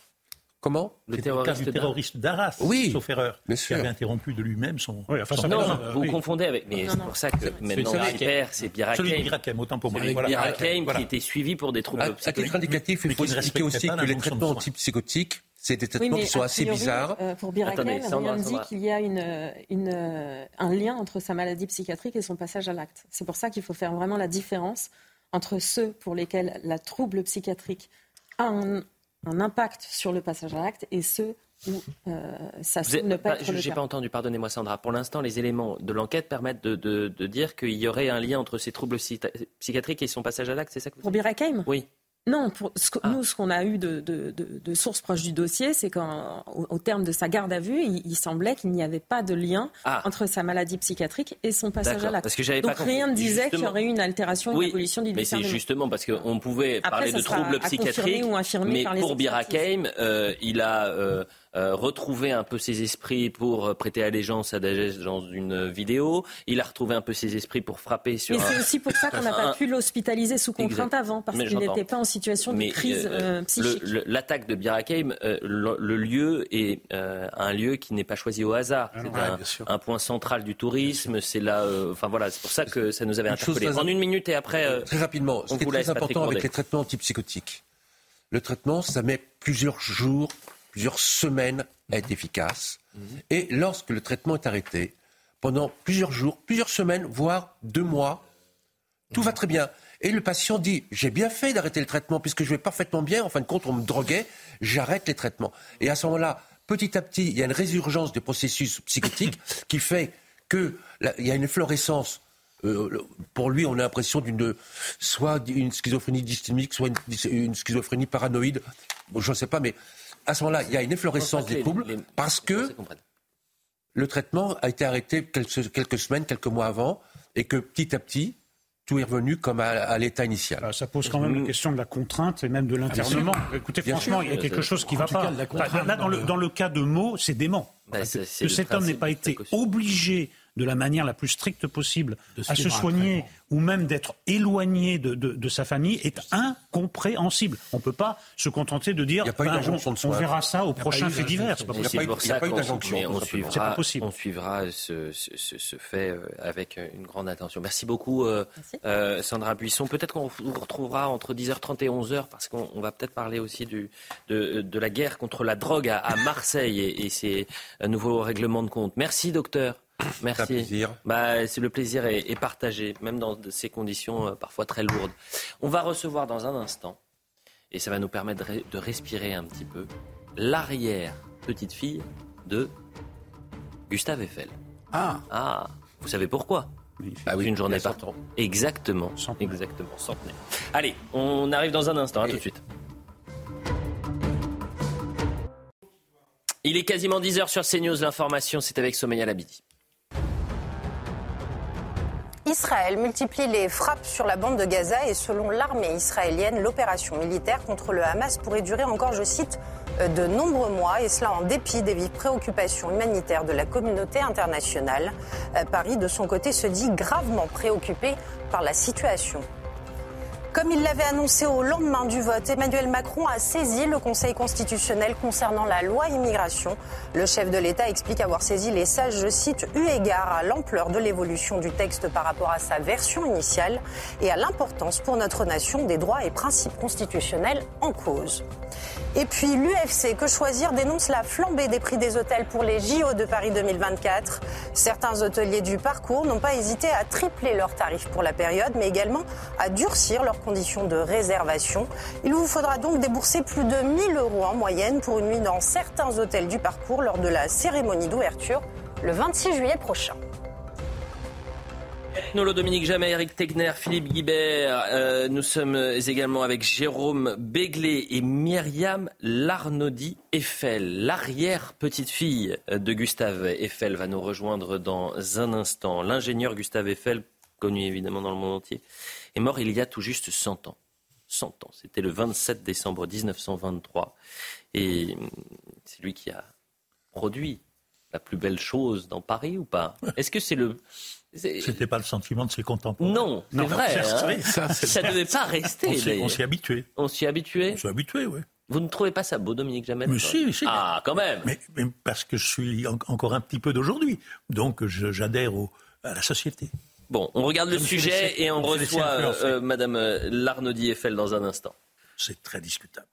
Comment Le terroriste, le terroriste d'Arras, oui, sauf erreur, qui avait interrompu de lui-même son. Oui, enfin, non, vous confondez avec. Mais c'est pour ça que maintenant perd, c'est Birakem. Celui de autant pour moi. Birakem qui était suivi pour des troubles psychotiques. À titre indicatif, il faut expliquer aussi que les traitements antipsychotiques, c'est des traitements qui sont assez bizarres. Euh, pour Birakem, rien dit qu'il y a un lien entre sa maladie psychiatrique et son passage à l'acte. C'est pour ça qu'il faut faire vraiment la différence entre ceux pour lesquels la trouble psychiatrique a un, un impact sur le passage à l'acte et ceux où euh, ça ne pas, être Je n'ai pas entendu, pardonnez-moi Sandra. Pour l'instant, les éléments de l'enquête permettent de, dire qu'il y aurait un lien entre ces troubles psychiatriques et son passage à l'acte, c'est ça que vous Pour Birakeim Oui. Non, pour ah. nous, ce qu'on a eu de, sources proches du dossier, c'est qu'au terme de sa garde à vue, il, semblait qu'il n'y avait pas de lien ah. entre sa maladie psychiatrique et son passage à l'acte. Donc rien ne disait qu'il y aurait eu une altération oui, de l'évolution du Mais c'est justement parce qu'on pouvait parler de troubles psychiatriques, mais pour Birakeim, euh, il a... Euh, euh, retrouvé un peu ses esprits pour euh, prêter allégeance à Daesh dans une vidéo. Il a retrouvé un peu ses esprits pour frapper sur. Mais c'est aussi pour ça qu'on n'a pas pu l'hospitaliser sous contrainte avant, parce qu'il n'était pas en situation de crise euh, psychique. L'attaque de Birakeim, le, lieu est un lieu qui n'est pas choisi au hasard. Ah c'est un, point central du tourisme. C'est là, enfin voilà, c'est pour ça que ça nous avait interpellé. En une minute et après. très rapidement, ce qui est très important avec les traitements antipsychotiques. Le traitement, ça met plusieurs jours, plusieurs semaines à être efficace. Et lorsque le traitement est arrêté, pendant plusieurs jours, plusieurs semaines, voire deux mois, tout va très bien. Et le patient dit J'ai bien fait d'arrêter le traitement puisque je vais parfaitement bien. En fin de compte, on me droguait, j'arrête les traitements. Et à ce moment-là, petit à petit, il y a une résurgence des processus psychotiques qui fait qu'il y a une efflorescence. Euh, pour lui, on a l'impression d'une soit une schizophrénie dysthymique, soit une, schizophrénie paranoïde. je ne sais pas, mais à ce moment-là, il y a une efflorescence des troubles parce que le traitement a été arrêté quelques, semaines, quelques mois avant, et que petit à petit, tout est revenu comme à, l'état initial. Ah, ça pose quand même la question de la contrainte et même de l'internement. Écoutez, franchement, il y a quelque chose qui ne va pas. Là, dans le, dans le cas de Meaux, c'est dément. Bah, que cet homme n'ait pas été obligé de la manière la plus stricte possible à se soigner ou même d'être éloigné de, sa famille est incompréhensible. On ne peut pas se contenter de dire ben, on, verra ça au prochain fait divers. C'est pas d'injonction. On suivra, on suivra ce, fait euh, avec une grande attention. Merci beaucoup euh, euh, Sandra Buisson. Peut-être qu'on vous retrouvera entre 10h30 et 11h parce qu'on va peut-être parler aussi du, de, la guerre contre la drogue à, Marseille et, et ses nouveaux règlements de compte. Merci docteur. Merci. Bah, c'est le plaisir est, partagé, même dans ces conditions euh, parfois très lourdes. On va recevoir dans un instant, et ça va nous permettre de, respirer un petit peu, l'arrière petite fille de Gustave Eiffel. Ah. Ah. Vous savez pourquoi? Ah oui, une journée par temps. Exactement. Exactement. Centenaire. Allez, on arrive dans un instant. À tout de suite. Il est quasiment 10h sur CNews. L'information, c'est avec Sommeil Labidi. Israël multiplie les frappes sur la bande de Gaza et selon l'armée israélienne, l'opération militaire contre le Hamas pourrait durer encore, je cite, euh, de nombreux mois et cela en dépit des vives préoccupations humanitaires de la communauté internationale. Euh, Paris, de son côté, se dit gravement préoccupé par la situation. Comme il l'avait annoncé au lendemain du vote, Emmanuel Macron a saisi le Conseil constitutionnel concernant la loi immigration. Le chef de l'État explique avoir saisi les sages, je cite, eu égard à l'ampleur de l'évolution du texte par rapport à sa version initiale et à l'importance pour notre nation des droits et principes constitutionnels en cause. Et puis l'UFC, que choisir, dénonce la flambée des prix des hôtels pour les JO de Paris 2024. Certains hôteliers du parcours n'ont pas hésité à tripler leurs tarifs pour la période, mais également à durcir leurs conditions de réservation. Il vous faudra donc débourser plus de 1000 euros en moyenne pour une nuit dans certains hôtels du parcours lors de la cérémonie d'ouverture le 26 juillet prochain. Nolo Dominique Jamais, Eric Tegner, Philippe Guibert. Euh, nous sommes également avec Jérôme Béglé et Myriam Larnaudy Eiffel. L'arrière petite fille de Gustave Eiffel va nous rejoindre dans un instant. L'ingénieur Gustave Eiffel, connu évidemment dans le monde entier, est mort il y a tout juste 100 ans. 100 ans. C'était le 27 décembre 1923. Et c'est lui qui a produit la plus belle chose dans Paris ou pas? Est-ce que c'est le c'était pas le sentiment de ses contemporains. Non, c'est vrai. Hein. ça ne devait pas rester. On s'y habitué. On s'y habitué. On s'y habitué, oui. Vous ne trouvez pas ça beau, Dominique Jamel Mais si, si. Ah, quand même. Mais, parce que je suis encore un petit peu d'aujourd'hui. Donc j'adhère à la société. Bon, on regarde le sujet et on reçoit euh, euh, Madame euh, Larnaudy Eiffel dans un instant. C'est très discutable.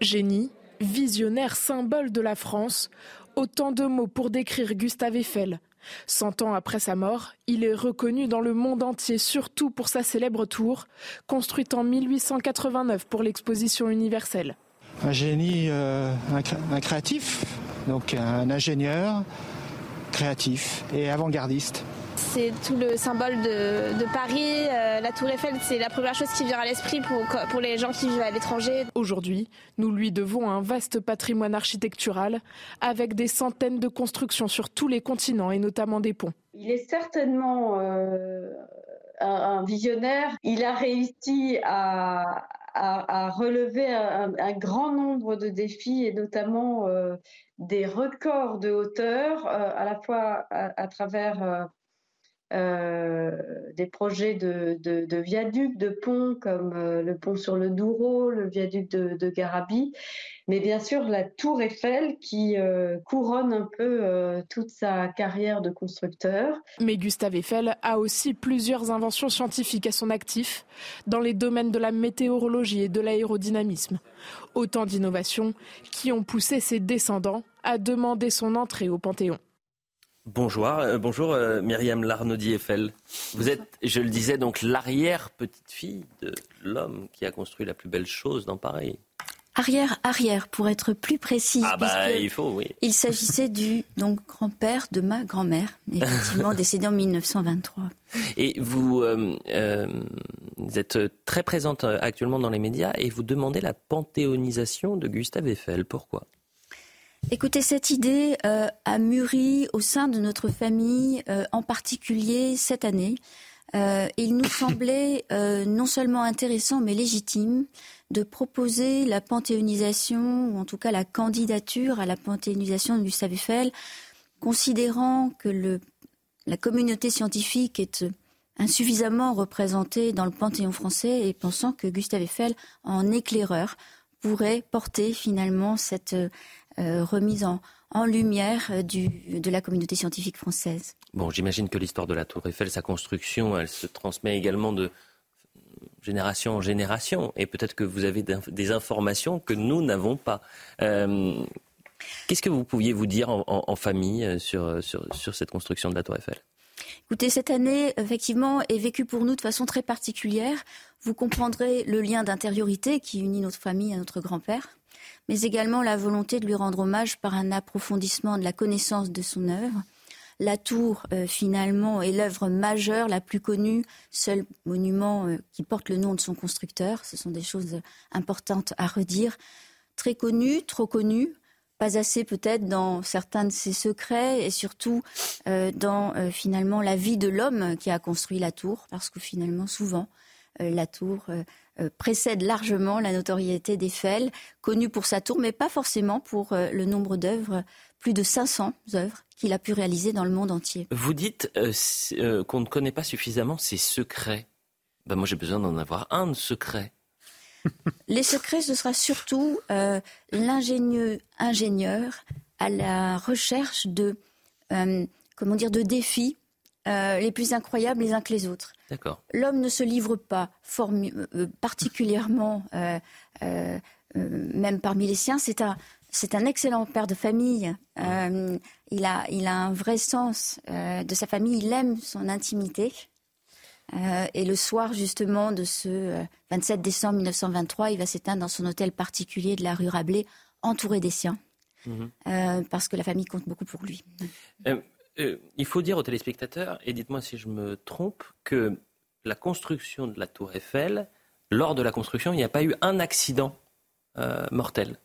Génie, visionnaire, symbole de la France. Autant de mots pour décrire Gustave Eiffel, Cent ans après sa mort, il est reconnu dans le monde entier, surtout pour sa célèbre tour, construite en 1889 pour l'exposition universelle. Un génie, euh, un créatif, donc un ingénieur créatif et avant-gardiste. C'est tout le symbole de, Paris. Euh, la Tour Eiffel, c'est la première chose qui vient à l'esprit pour, pour les gens qui vivent à l'étranger. Aujourd'hui, nous lui devons un vaste patrimoine architectural avec des centaines de constructions sur tous les continents et notamment des ponts. Il est certainement euh, un, visionnaire. Il a réussi à, relever un, grand nombre de défis et notamment euh, des records de hauteur, à la fois à, à travers euh, des projets de, de, viaducs, de ponts comme euh, le pont sur le Douro, le viaduc de, de Garabi, mais bien sûr la tour Eiffel qui euh, couronne un peu toute sa carrière de constructeur. Mais Gustave Eiffel a aussi plusieurs inventions scientifiques à son actif dans les domaines de la météorologie et de l'aérodynamisme. Autant d'innovations qui ont poussé ses descendants à demander son entrée au Panthéon. Bonjour, euh, bonjour euh, Myriam Larnaudy Eiffel. Vous êtes, je le disais, donc l'arrière petite fille de l'homme qui a construit la plus belle chose dans Paris. Arrière, arrière, pour être plus précis. Ah bah il faut, oui. Il s'agissait du donc grand-père de ma grand-mère, effectivement décédé en 1923. Et vous, euh, vous êtes très présente actuellement dans les médias et vous demandez la panthéonisation de Gustave Eiffel. Pourquoi? Écoutez, cette idée euh, a mûri au sein de notre famille, euh, en particulier cette année. il nous semblait non seulement intéressant mais légitime de proposer la panthéonisation, ou en tout cas la candidature à la panthéonisation de Gustave Eiffel, considérant que la communauté scientifique est insuffisamment représentée dans le panthéon français et pensant que Gustave Eiffel, en éclaireur, pourrait porter finalement cette euh, remise en, en lumière du, de la communauté scientifique française. Bon, j'imagine que l'histoire de la Tour Eiffel, sa construction, elle se transmet également de génération en génération. Et peut-être que vous avez des informations que nous n'avons pas. Euh, qu'est-ce que vous pouviez vous dire en, famille euh, sur, sur, sur cette construction de la Tour Eiffel? Écoutez, cette année, effectivement, est vécue pour nous de façon très particulière. Vous comprendrez le lien d'intériorité qui unit notre famille à notre grand-père, mais également la volonté de lui rendre hommage par un approfondissement de la connaissance de son œuvre la tour, euh, finalement, est l'œuvre majeure, la plus connue, seul monument euh, qui porte le nom de son constructeur. Ce sont des choses importantes à redire. Très connu, trop connu, pas assez peut-être dans certains de ses secrets et surtout euh, dans finalement la vie de l'homme qui a construit la tour, parce que finalement, souvent, la tour précède largement la notoriété d'Eiffel, connu pour sa tour, mais pas forcément pour le nombre d'œuvres, plus de 500 œuvres qu'il a pu réaliser dans le monde entier. Vous dites euh, euh, qu'on ne connaît pas suffisamment ses secrets. Ben moi, j'ai besoin d'en avoir un de secret. Les secrets, ce sera surtout euh, l'ingénieux ingénieur à la recherche de, comment dire, de défis les plus incroyables les uns que les autres. L'homme ne se livre pas particulièrement, même parmi les siens. C'est un, c'est un excellent père de famille. Euh, il, a, il a un vrai sens euh, de sa famille. Il aime son intimité. Euh, et le soir, justement, de ce 27 décembre 1923, il va s'éteindre dans son hôtel particulier de la rue Rabelais, entouré des siens. Mhm. parce que la famille compte beaucoup pour lui. Il faut dire aux téléspectateurs, et dites-moi si je me trompe, que la construction de la tour Eiffel, lors de la construction, il n'y a pas eu un accident mortel.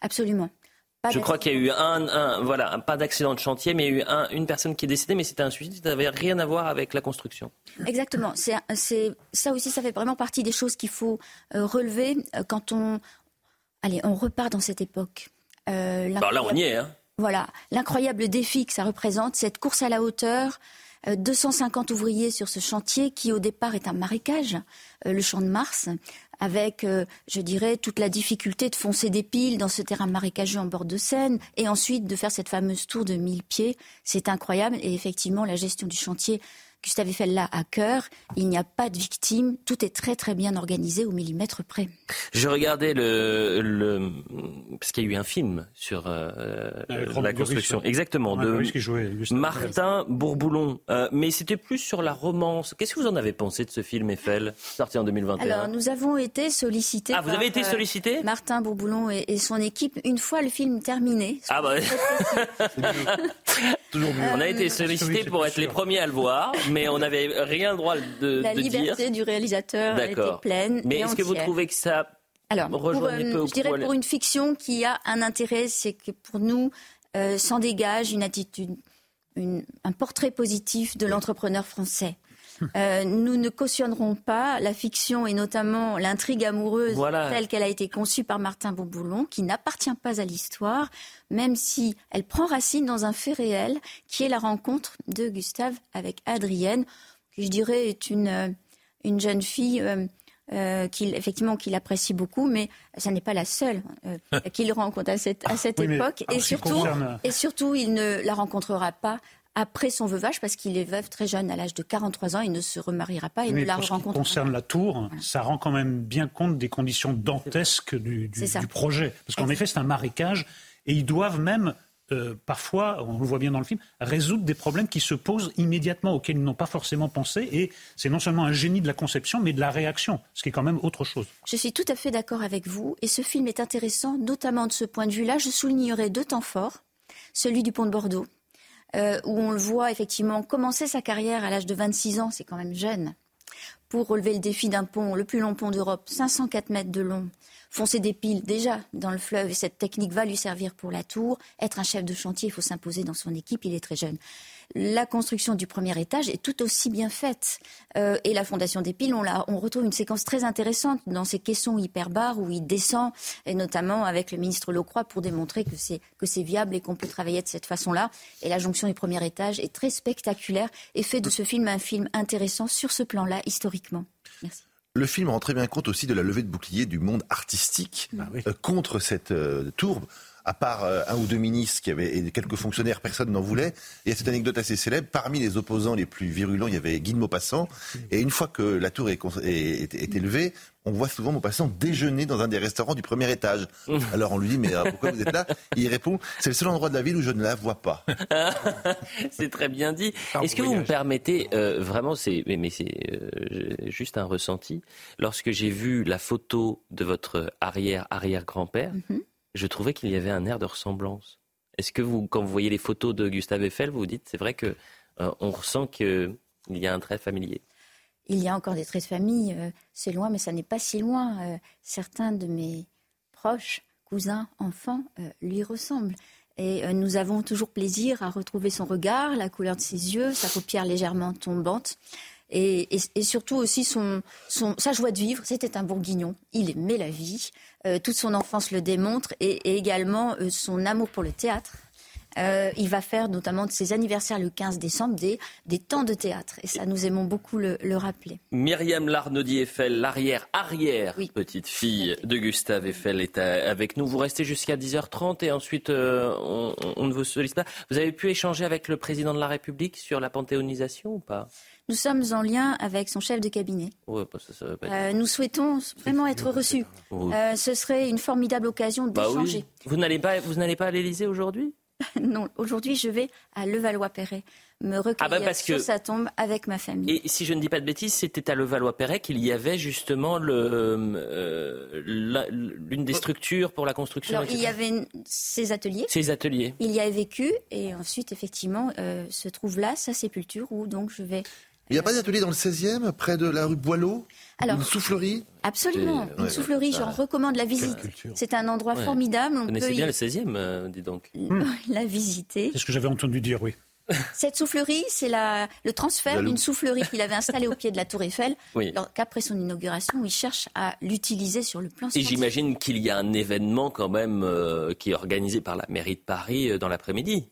Absolument. je crois qu'il y a eu un, voilà, pas d'accident de chantier, mais il y a eu une personne qui est décédée, mais c'était un suicide, ça n'avait rien à voir avec la construction. Exactement. C'est, ça aussi, ça fait vraiment partie des choses qu'il faut euh, relever euh, quand on, allez, on repart dans cette époque. Euh, bah, là, on y est. Hein. Voilà, l'incroyable défi que ça représente, cette course à la hauteur, 250 ouvriers sur ce chantier qui au départ est un marécage, le champ de Mars, avec, euh, je dirais, toute la difficulté de foncer des piles dans ce terrain marécageux en bord de Seine, et ensuite de faire cette fameuse tour de 1000 pieds. C'est incroyable, et effectivement, la gestion du chantier Gustave Eiffel là à cœur. Il n'y a pas de victimes. Tout est très très bien organisé au millimètre près. Je regardais le, le parce qu'il y a eu un film sur euh, la construction, exactement, de Martin Bourboulon. Euh, mais c'était plus sur la romance. Qu'est-ce que vous en avez pensé de ce film Eiffel, sorti en 2021 Alors nous avons été Ah, vous avez été euh, sollicité Martin Bourboulon et, et, son équipe une fois le film terminé. Ah bah. Toujours mieux. On a été sollicité pour être les premiers à le voir mais on n'avait rien le droit de, La liberté du réalisateur était pleine. Mais est-ce que vous trouvez que ça alors, pour, euh, je dirais pour une fiction qui a un intérêt, c'est que pour nous, euh, s'en dégage une attitude, un portrait positif de l'entrepreneur français. Euh, nous ne cautionnerons pas la fiction et notamment l'intrigue amoureuse telle qu'elle a été conçue par Martin Bourboulon, qui n'appartient pas à l'histoire, même si elle prend racine dans un fait réel, qui est la rencontre de Gustave avec Adrienne, qui je dirais est une, euh, une jeune fille. Euh, euh, qu'il effectivement qu'il apprécie beaucoup, mais ça n'est pas la seule qu'il rencontre à cette, à cette époque. Et surtout, et surtout, il ne la rencontrera pas après son veuvage, parce qu'il est veuf très jeune, à l'âge de 43 ans, il ne se remariera pas, il ne la rencontrera pas. Ce qui concerne la tour, ça rend quand même bien compte des conditions dantesques du, projet. Parce qu'en effet, c'est un marécage, et ils doivent même, euh, parfois, on le voit bien dans le film, résoudre des problèmes qui se posent immédiatement, auxquels ils n'ont pas forcément pensé, et c'est non seulement un génie de la conception, mais de la réaction, ce qui est quand même autre chose. Je suis tout à fait d'accord avec vous, et ce film est intéressant, notamment de ce point de vue-là. Je soulignerai deux temps forts, celui du pont de Bordeaux, euh, où on le voit effectivement commencer sa carrière à l'âge de 26 ans, c'est quand même jeune, pour relever le défi d'un pont, le plus long pont d'Europe, 504 mètres de long, foncer des piles déjà dans le fleuve et cette technique va lui servir pour la tour. Être un chef de chantier, il faut s'imposer dans son équipe, il est très jeune la construction du premier étage est tout aussi bien faite. Euh, et la fondation des piles, on, on, retrouve une séquence très intéressante dans ces caissons hyperbares où il descend, et notamment avec le ministre Locroix pour démontrer que c'est, que c'est viable et qu'on peut travailler de cette façon-là. Et la jonction du premier étage est très spectaculaire et fait de ce film un film intéressant sur ce plan-là, historiquement. Merci. Le film rend très bien compte aussi de la levée de bouclier du monde artistique ah euh, contre cette euh, tourbe à part euh, un ou deux ministres qui avaient, et quelques fonctionnaires, personne n'en voulait. Il y a cette anecdote assez célèbre. Parmi les opposants les plus virulents, il y avait Guy de Maupassant. Et une fois que la tour est, est, est élevée, on voit souvent Maupassant déjeuner dans un des restaurants du premier étage. Alors on lui dit, mais euh, pourquoi vous êtes là? Il répond, c'est le seul endroit de la ville où je ne la vois pas. c'est très bien dit. Est-ce que vous me permettez, euh, vraiment, c'est, mais, c'est juste un ressenti, lorsque j'ai vu la photo de votre arrière-arrière-grand-père, mhm je trouvais qu'il y avait un air de ressemblance. Est-ce que vous, quand vous voyez les photos de Gustave Eiffel, vous vous dites, c'est vrai que euh, on ressent qu'il y a un trait familier? Il y a encore des traits de famille. Euh, c'est loin, mais ça n'est pas si loin. Euh, certains de mes proches, cousins, enfants, lui ressemblent. Et nous avons toujours plaisir à retrouver son regard, la couleur de ses yeux, sa paupière légèrement tombante. Et, surtout aussi son, sa joie de vivre. C'était un bourguignon. Il aimait la vie. Euh, toute son enfance le démontre et, également euh, son amour pour le théâtre. Euh, il va faire notamment de ses anniversaires le 15 décembre des, des temps de théâtre. Et ça, nous aimons beaucoup le, rappeler. Myriam Larnaudy Eiffel, l'arrière-arrière petite fille de Gustave Eiffel, est avec nous. Vous restez jusqu'à 10h30 et ensuite on, on, ne vous sollicite pas. Vous avez pu échanger avec le président de la République sur la panthéonisation ou pas? Nous sommes en lien avec son chef de cabinet. Bah, euh, nous souhaitons vraiment être reçus. Euh, ce serait une formidable occasion bah d'échanger. Vous n'allez pas, vous n'allez pas à l'Élysée aujourd'hui Non, aujourd'hui je vais à Levallois-Perret me recueillir ah bah sur sa tombe avec ma famille. Et si je ne dis pas de bêtises, c'était à Levallois-Perret qu'il y avait justement euh, l'une des structures pour la construction. Alors, il y avait ces ateliers. Ces ateliers. Il y a vécu et ensuite effectivement se trouve là sa sépulture où donc je vais il n'y a pas d'atelier dans le 16e, près de la rue Boileau? Alors, Une soufflerie? Absolument, une soufflerie, j'en recommande la visite. C'est un endroit formidable. Vous connaissez bien le 16e, euh, dis donc. La visiter. C'est ce que j'avais entendu dire, oui. Cette soufflerie, c'est le transfert d'une soufflerie qu'il avait installée au pied de la Tour Eiffel, oui. qu'après son inauguration, il cherche à l'utiliser sur le plan Et j'imagine qu'il y a un événement quand même euh, qui est organisé par la mairie de Paris euh, dans l'après-midi.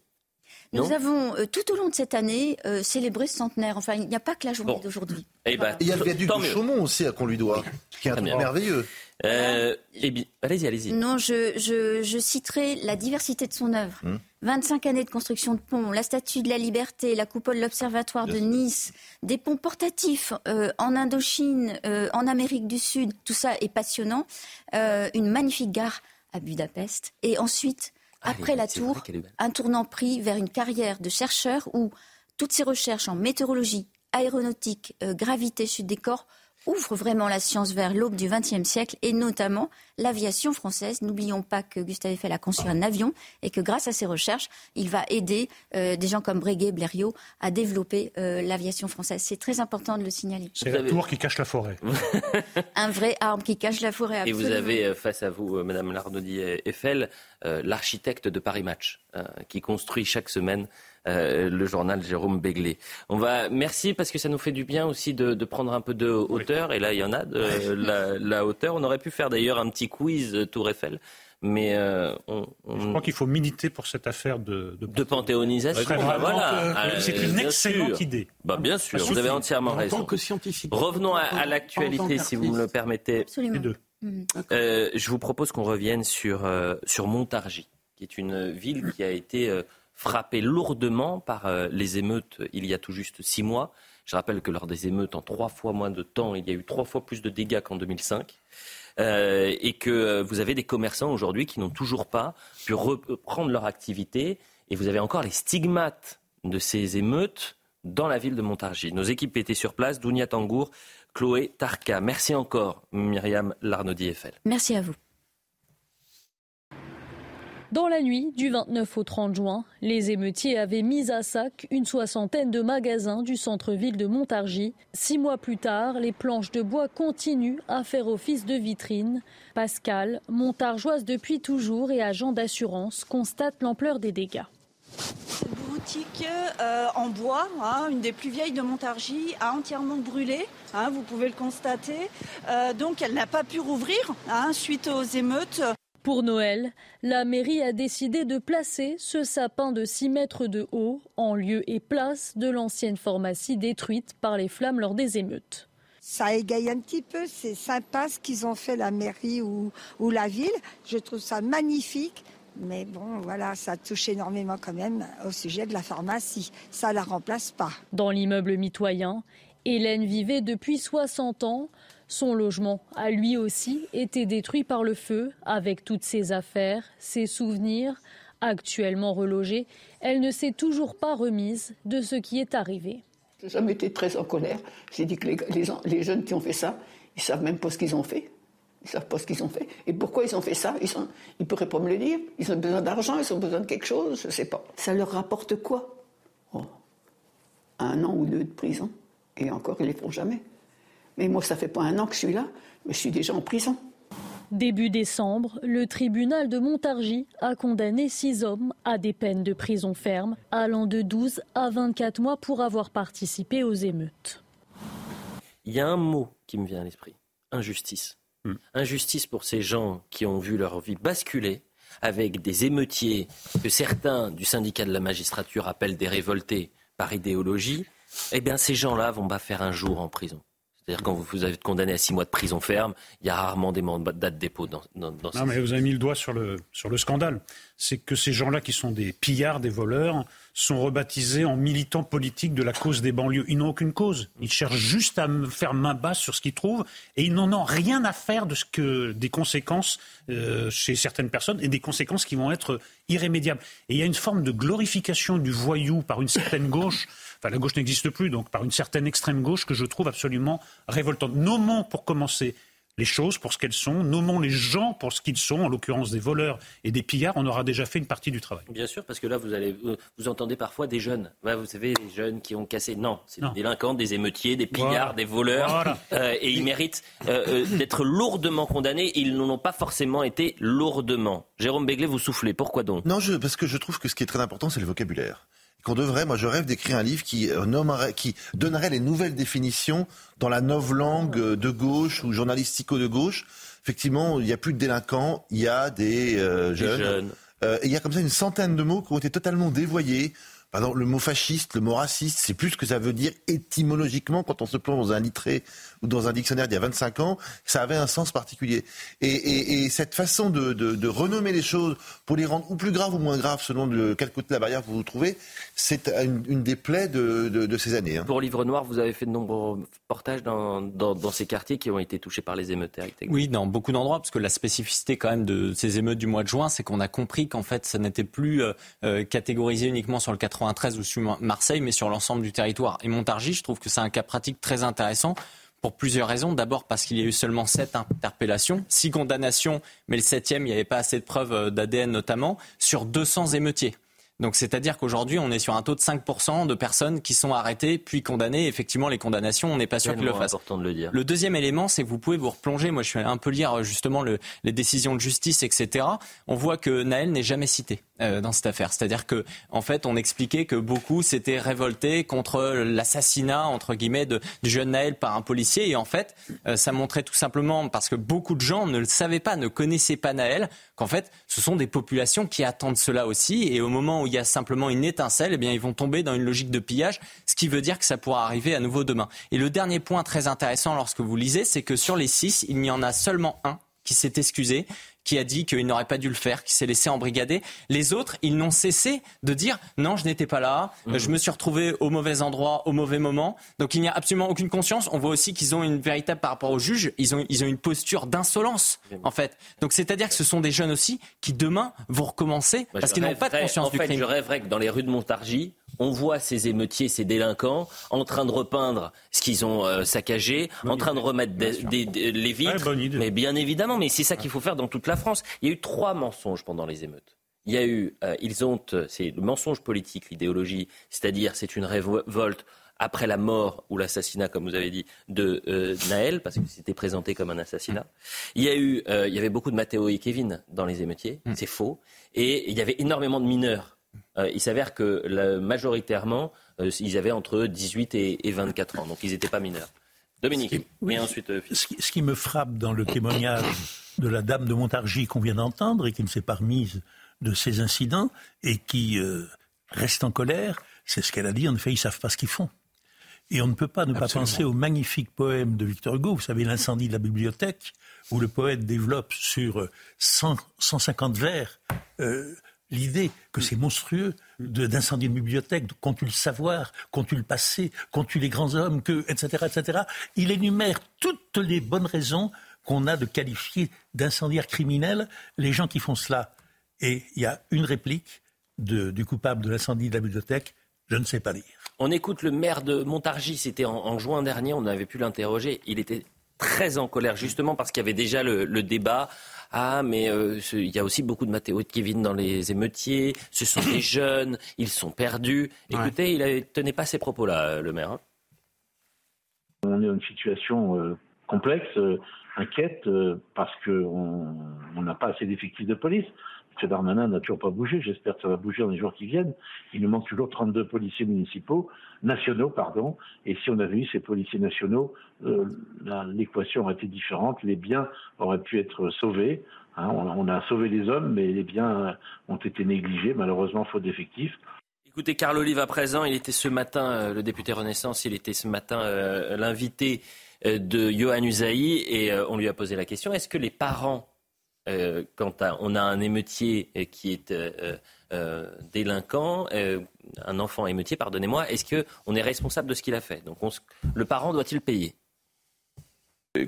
Nous avons euh, tout au long de cette année euh, célébré ce centenaire. Enfin, il n'y a pas que la journée d'aujourd'hui. Eh ben, il y a le viaduc de Chaumont aussi qu'on lui doit, qui est un truc merveilleux. Euh, eh allez-y, allez-y. Non, je, je, citerai la diversité de son œuvre. 25 hum. années de construction de ponts, la Statue de la Liberté, la coupole de l'Observatoire de Nice, des ponts portatifs en Indochine, en Amérique du Sud, tout ça est passionnant. une magnifique gare à Budapest. Et ensuite, ah, après la tour, un tournant pris vers une carrière de chercheur où toutes ces recherches en météorologie, aéronautique, euh, gravité, chute des corps ouvre vraiment la science vers l'aube du XXe siècle et notamment l'aviation française. N'oublions pas que Gustave Eiffel a conçu un avion et que grâce à ses recherches, il va aider euh, des gens comme Breguet, Blériot à développer euh, l'aviation française. C'est très important de le signaler. C'est la tour qui cache la forêt. un vrai arbre qui cache la forêt. Absolument. Et vous avez euh, face à vous, Madame Larnaudy Eiffel, l'architecte de Paris Match, qui construit chaque semaine euh, le journal Jérôme Béglé. On va merci parce que ça nous fait du bien aussi de, prendre un peu de hauteur. Et là, il y en a de la, hauteur. On aurait pu faire d'ailleurs un petit quiz euh, Tour Eiffel. Mais euh, on, je crois qu'il faut militer pour cette affaire de, de... panthéonisation. voilà. C'est une excellente idée. Bah, bien sûr, vous avez entièrement raison. que scientifique. Revenons à, l'actualité, si vous me le permettez. Absolument. Mm. je vous propose qu'on revienne sur, sur Montargis, qui est une ville qui a été frappé lourdement par euh, les émeutes il y a tout juste six mois. Je rappelle que lors des émeutes, en trois fois moins de temps, il y a eu trois fois plus de dégâts qu'en 2005. Euh, et que euh, vous avez des commerçants aujourd'hui qui n'ont toujours pas pu reprendre leur activité. Et vous avez encore les stigmates de ces émeutes dans la ville de Montargis. Nos équipes étaient sur place, Dounia Tangour, Chloé Tarka. Merci encore, Myriam Larnaudy-Eiffel. Merci à vous. Dans la nuit du 29 au 30 juin, les émeutiers avaient mis à sac une soixantaine de magasins du centre-ville de Montargis. Six mois plus tard, les planches de bois continuent à faire office de vitrine. Pascal, montargeoise depuis toujours et agent d'assurance, constate l'ampleur des dégâts. Cette boutique euh, en bois, hein, une des plus vieilles de Montargis, a entièrement brûlé. Hein, vous pouvez le constater. Euh, donc elle n'a pas pu rouvrir hein, suite aux émeutes. Pour Noël, la mairie a décidé de placer ce sapin de 6 mètres de haut en lieu et place de l'ancienne pharmacie détruite par les flammes lors des émeutes. Ça égaye un petit peu, c'est sympa ce qu'ils ont fait la mairie ou, ou la ville. Je trouve ça magnifique. Mais bon, voilà, ça touche énormément quand même au sujet de la pharmacie. Ça ne la remplace pas. Dans l'immeuble mitoyen, Hélène vivait depuis 60 ans. Son logement a lui aussi été détruit par le feu, avec toutes ses affaires, ses souvenirs. Actuellement relogée, elle ne s'est toujours pas remise de ce qui est arrivé. J'ai jamais été très en colère. J'ai dit que les, les, jeunes qui ont fait ça, ils savent même pas ce qu'ils ont fait. Ils savent pas ce qu'ils ont fait. Et pourquoi ils ont fait ça? Ils ne ils pourraient pas me le dire. Ils ont besoin d'argent, ils ont besoin de quelque chose, je ne sais pas. Ça leur rapporte quoi? Oh, Un an ou deux de prison. Et encore, ils ne les font jamais. Mais moi, ça fait pas un an que je suis là, mais je suis déjà en prison. Début décembre, le tribunal de Montargis a condamné six hommes à des peines de prison ferme allant de 12 à 24 mois pour avoir participé aux émeutes. Il y a un mot qui me vient à l'esprit injustice. Hmm. Injustice pour ces gens qui ont vu leur vie basculer avec des émeutiers que certains du syndicat de la magistrature appellent des révoltés par idéologie. Eh bien, ces gens-là vont pas faire un jour en prison. C'est-à-dire quand vous, êtes condamné à six mois de prison ferme, il y a rarement des mandats de dépôt dans, dans, dans Non, mais vous avez mis le doigt sur le, sur le scandale. C'est que ces gens-là qui sont des pillards, des voleurs, sont rebaptisés en militants politiques de la cause des banlieues. Ils n'ont aucune cause. Ils cherchent juste à faire main basse sur ce qu'ils trouvent et ils n'en ont rien à faire de ce que des conséquences euh, chez certaines personnes et des conséquences qui vont être irrémédiables. Et il y a une forme de glorification du voyou par une certaine gauche enfin la gauche n'existe plus, donc par une certaine extrême gauche que je trouve absolument révoltante. Nommons pour commencer les choses pour ce qu'elles sont, nommons les gens pour ce qu'ils sont, en l'occurrence des voleurs et des pillards, on aura déjà fait une partie du travail. Bien sûr, parce que là, vous, allez, vous entendez parfois des jeunes, vous savez, les jeunes qui ont cassé. Non, c'est des délinquants, des émeutiers, des pillards, des voleurs, euh, et ils méritent euh, euh, d'être lourdement condamnés. Ils n'en ont pas forcément été lourdement. Jérôme Béglé, vous soufflez. Pourquoi donc? Non, je, parce que je trouve que ce qui est très important, c'est le vocabulaire qu'on devrait, moi je rêve d'écrire un livre qui, euh, nommerait, qui donnerait les nouvelles définitions dans la langue de gauche ou journalistico de gauche. Effectivement, il n'y a plus de délinquants, il y a des euh, jeunes. Euh, il y a comme ça une centaine de mots qui ont été totalement dévoyés. Par exemple, le mot fasciste, le mot raciste, c'est plus ce que ça veut dire étymologiquement quand on se plonge dans un littré ou dans un dictionnaire d'il y a 25 ans. Ça avait un sens particulier. Et, cette façon de, renommer les choses pour les rendre ou plus graves ou moins graves selon de quel côté de la barrière vous vous trouvez, c'est une, des plaies de, ces années. Hein. Pour Livre Noir, vous avez fait de nombreux reportages dans, dans, ces quartiers qui ont été touchés par les émeutes. Oui, dans beaucoup d'endroits, parce que la spécificité quand même de ces émeutes du mois de juin, c'est qu'on a compris qu'en fait, ça n'était plus euh, euh, catégorisé uniquement sur le 80 93 ou sur Marseille, mais sur l'ensemble du territoire. Et Montargis, je trouve que c'est un cas pratique très intéressant pour plusieurs raisons. D'abord parce qu'il y a eu seulement sept interpellations, six condamnations, mais le septième, il n'y avait pas assez de preuves euh, d'ADN notamment, sur 200 émeutiers. Donc c'est-à-dire qu'aujourd'hui, on est sur un taux de 5% de personnes qui sont arrêtées puis condamnées. Effectivement, les condamnations, on n'est pas sûr qu'ils le fassent. important de le dire. Le deuxième élément, c'est que vous pouvez vous replonger. Moi, je suis allé un peu lire justement le, les décisions de justice, etc. On voit que Naël n'est jamais cité. Euh, dans cette affaire. C'est-à-dire que, en fait, on expliquait que beaucoup s'étaient révoltés contre l'assassinat entre guillemets de, du jeune Naël par un policier. Et en fait, euh, ça montrait tout simplement parce que beaucoup de gens ne le savaient pas, ne connaissaient pas Naël, qu'en fait, ce sont des populations qui attendent cela aussi. Et au moment où il y a simplement une étincelle, eh bien, ils vont tomber dans une logique de pillage, ce qui veut dire que ça pourra arriver à nouveau demain. Et le dernier point très intéressant lorsque vous lisez, c'est que sur les six, il n'y en a seulement un qui s'est excusé, qui a dit qu'il n'aurait pas dû le faire, qui s'est laissé embrigader. Les autres, ils n'ont cessé de dire non, je n'étais pas là, mmh. je me suis retrouvé au mauvais endroit, au mauvais moment. Donc il n'y a absolument aucune conscience. On voit aussi qu'ils ont une véritable, par rapport aux juges, ils ont, ils ont une posture d'insolence, en fait. Donc c'est-à-dire que ce sont des jeunes aussi qui demain vont recommencer parce qu'ils n'ont pas de conscience en du fait, crime. Je rêverais que dans les rues de Montargis, on voit ces émeutiers, ces délinquants en train de repeindre ce qu'ils ont euh, saccagé, en train de remettre les vitres. mais bien évidemment, mais c'est ça qu'il faut faire dans toute la France. Il y a eu trois mensonges pendant les émeutes. Il y a eu, ils ont, c'est le mensonge politique, l'idéologie, c'est-à-dire c'est une révolte après la mort ou l'assassinat, comme vous avez dit, de euh, Naël, parce que c'était présenté comme un assassinat. Il y a eu, euh, il y avait beaucoup de Mathéo et Kevin dans les émeutiers, mm. c'est faux, et il y avait énormément de mineurs. Euh, il s'avère que majoritairement, ils avaient entre 18 et, 24 ans, donc ils n'étaient pas mineurs. Dominique, et ensuite. Ce qui, ce qui, me frappe dans le témoignage de la dame de Montargis qu'on vient d'entendre et qui ne s'est pas remise de ces incidents et qui reste en colère, c'est ce qu'elle a dit. En effet, ils savent pas ce qu'ils font. Et on ne peut pas ne pas penser au magnifique poème de Victor Hugo, vous savez, L'incendie de la bibliothèque, où le poète développe sur 150 vers euh, l'idée que c'est monstrueux d'incendier une bibliothèque, qu'on tue le savoir, qu'on tue le passé, qu'on tue les grands hommes, que, etc., etc. Il énumère toutes les bonnes raisons qu'on a de qualifier d'incendiaires criminels les gens qui font cela. Et il y a une réplique du coupable de l'incendie de la bibliothèque, je ne sais pas lire. On écoute le maire de Montargis, c'était en, juin dernier, on avait pu l'interroger. Il était très en colère justement parce qu'il y avait déjà le, débat. Ah, mais euh, il y a aussi beaucoup de Mathéo et de Kevin dans les émeutiers. Ce sont des jeunes, ils sont perdus. Écoutez, il ne tenait pas ces propos-là, euh, le maire. Hein. On est dans une situation euh, complexe, inquiète, parce qu'on n'a pas assez d'effectifs de police. M. Darmanin n'a toujours pas bougé. J'espère que ça va bouger dans les jours qui viennent. Il nous manque toujours 32 policiers municipaux, nationaux, pardon. Et si on avait eu ces policiers nationaux, euh, l'équation aurait été différente. Les biens auraient pu être sauvés. Hein. on, a sauvé les hommes, mais les biens ont été négligés, malheureusement, faute d'effectifs. Écoutez, Carl Olive à présent, il était ce matin, euh, le député Renaissance, il était ce matin euh, l'invité de Johan Usaï et on lui a posé la question, est-ce que les parents euh, quand on a un émeutier euh, qui est euh, délinquant, un enfant émeutier, pardonnez-moi, est-ce qu'on est responsable de ce qu'il a fait? Donc le parent doit-il payer?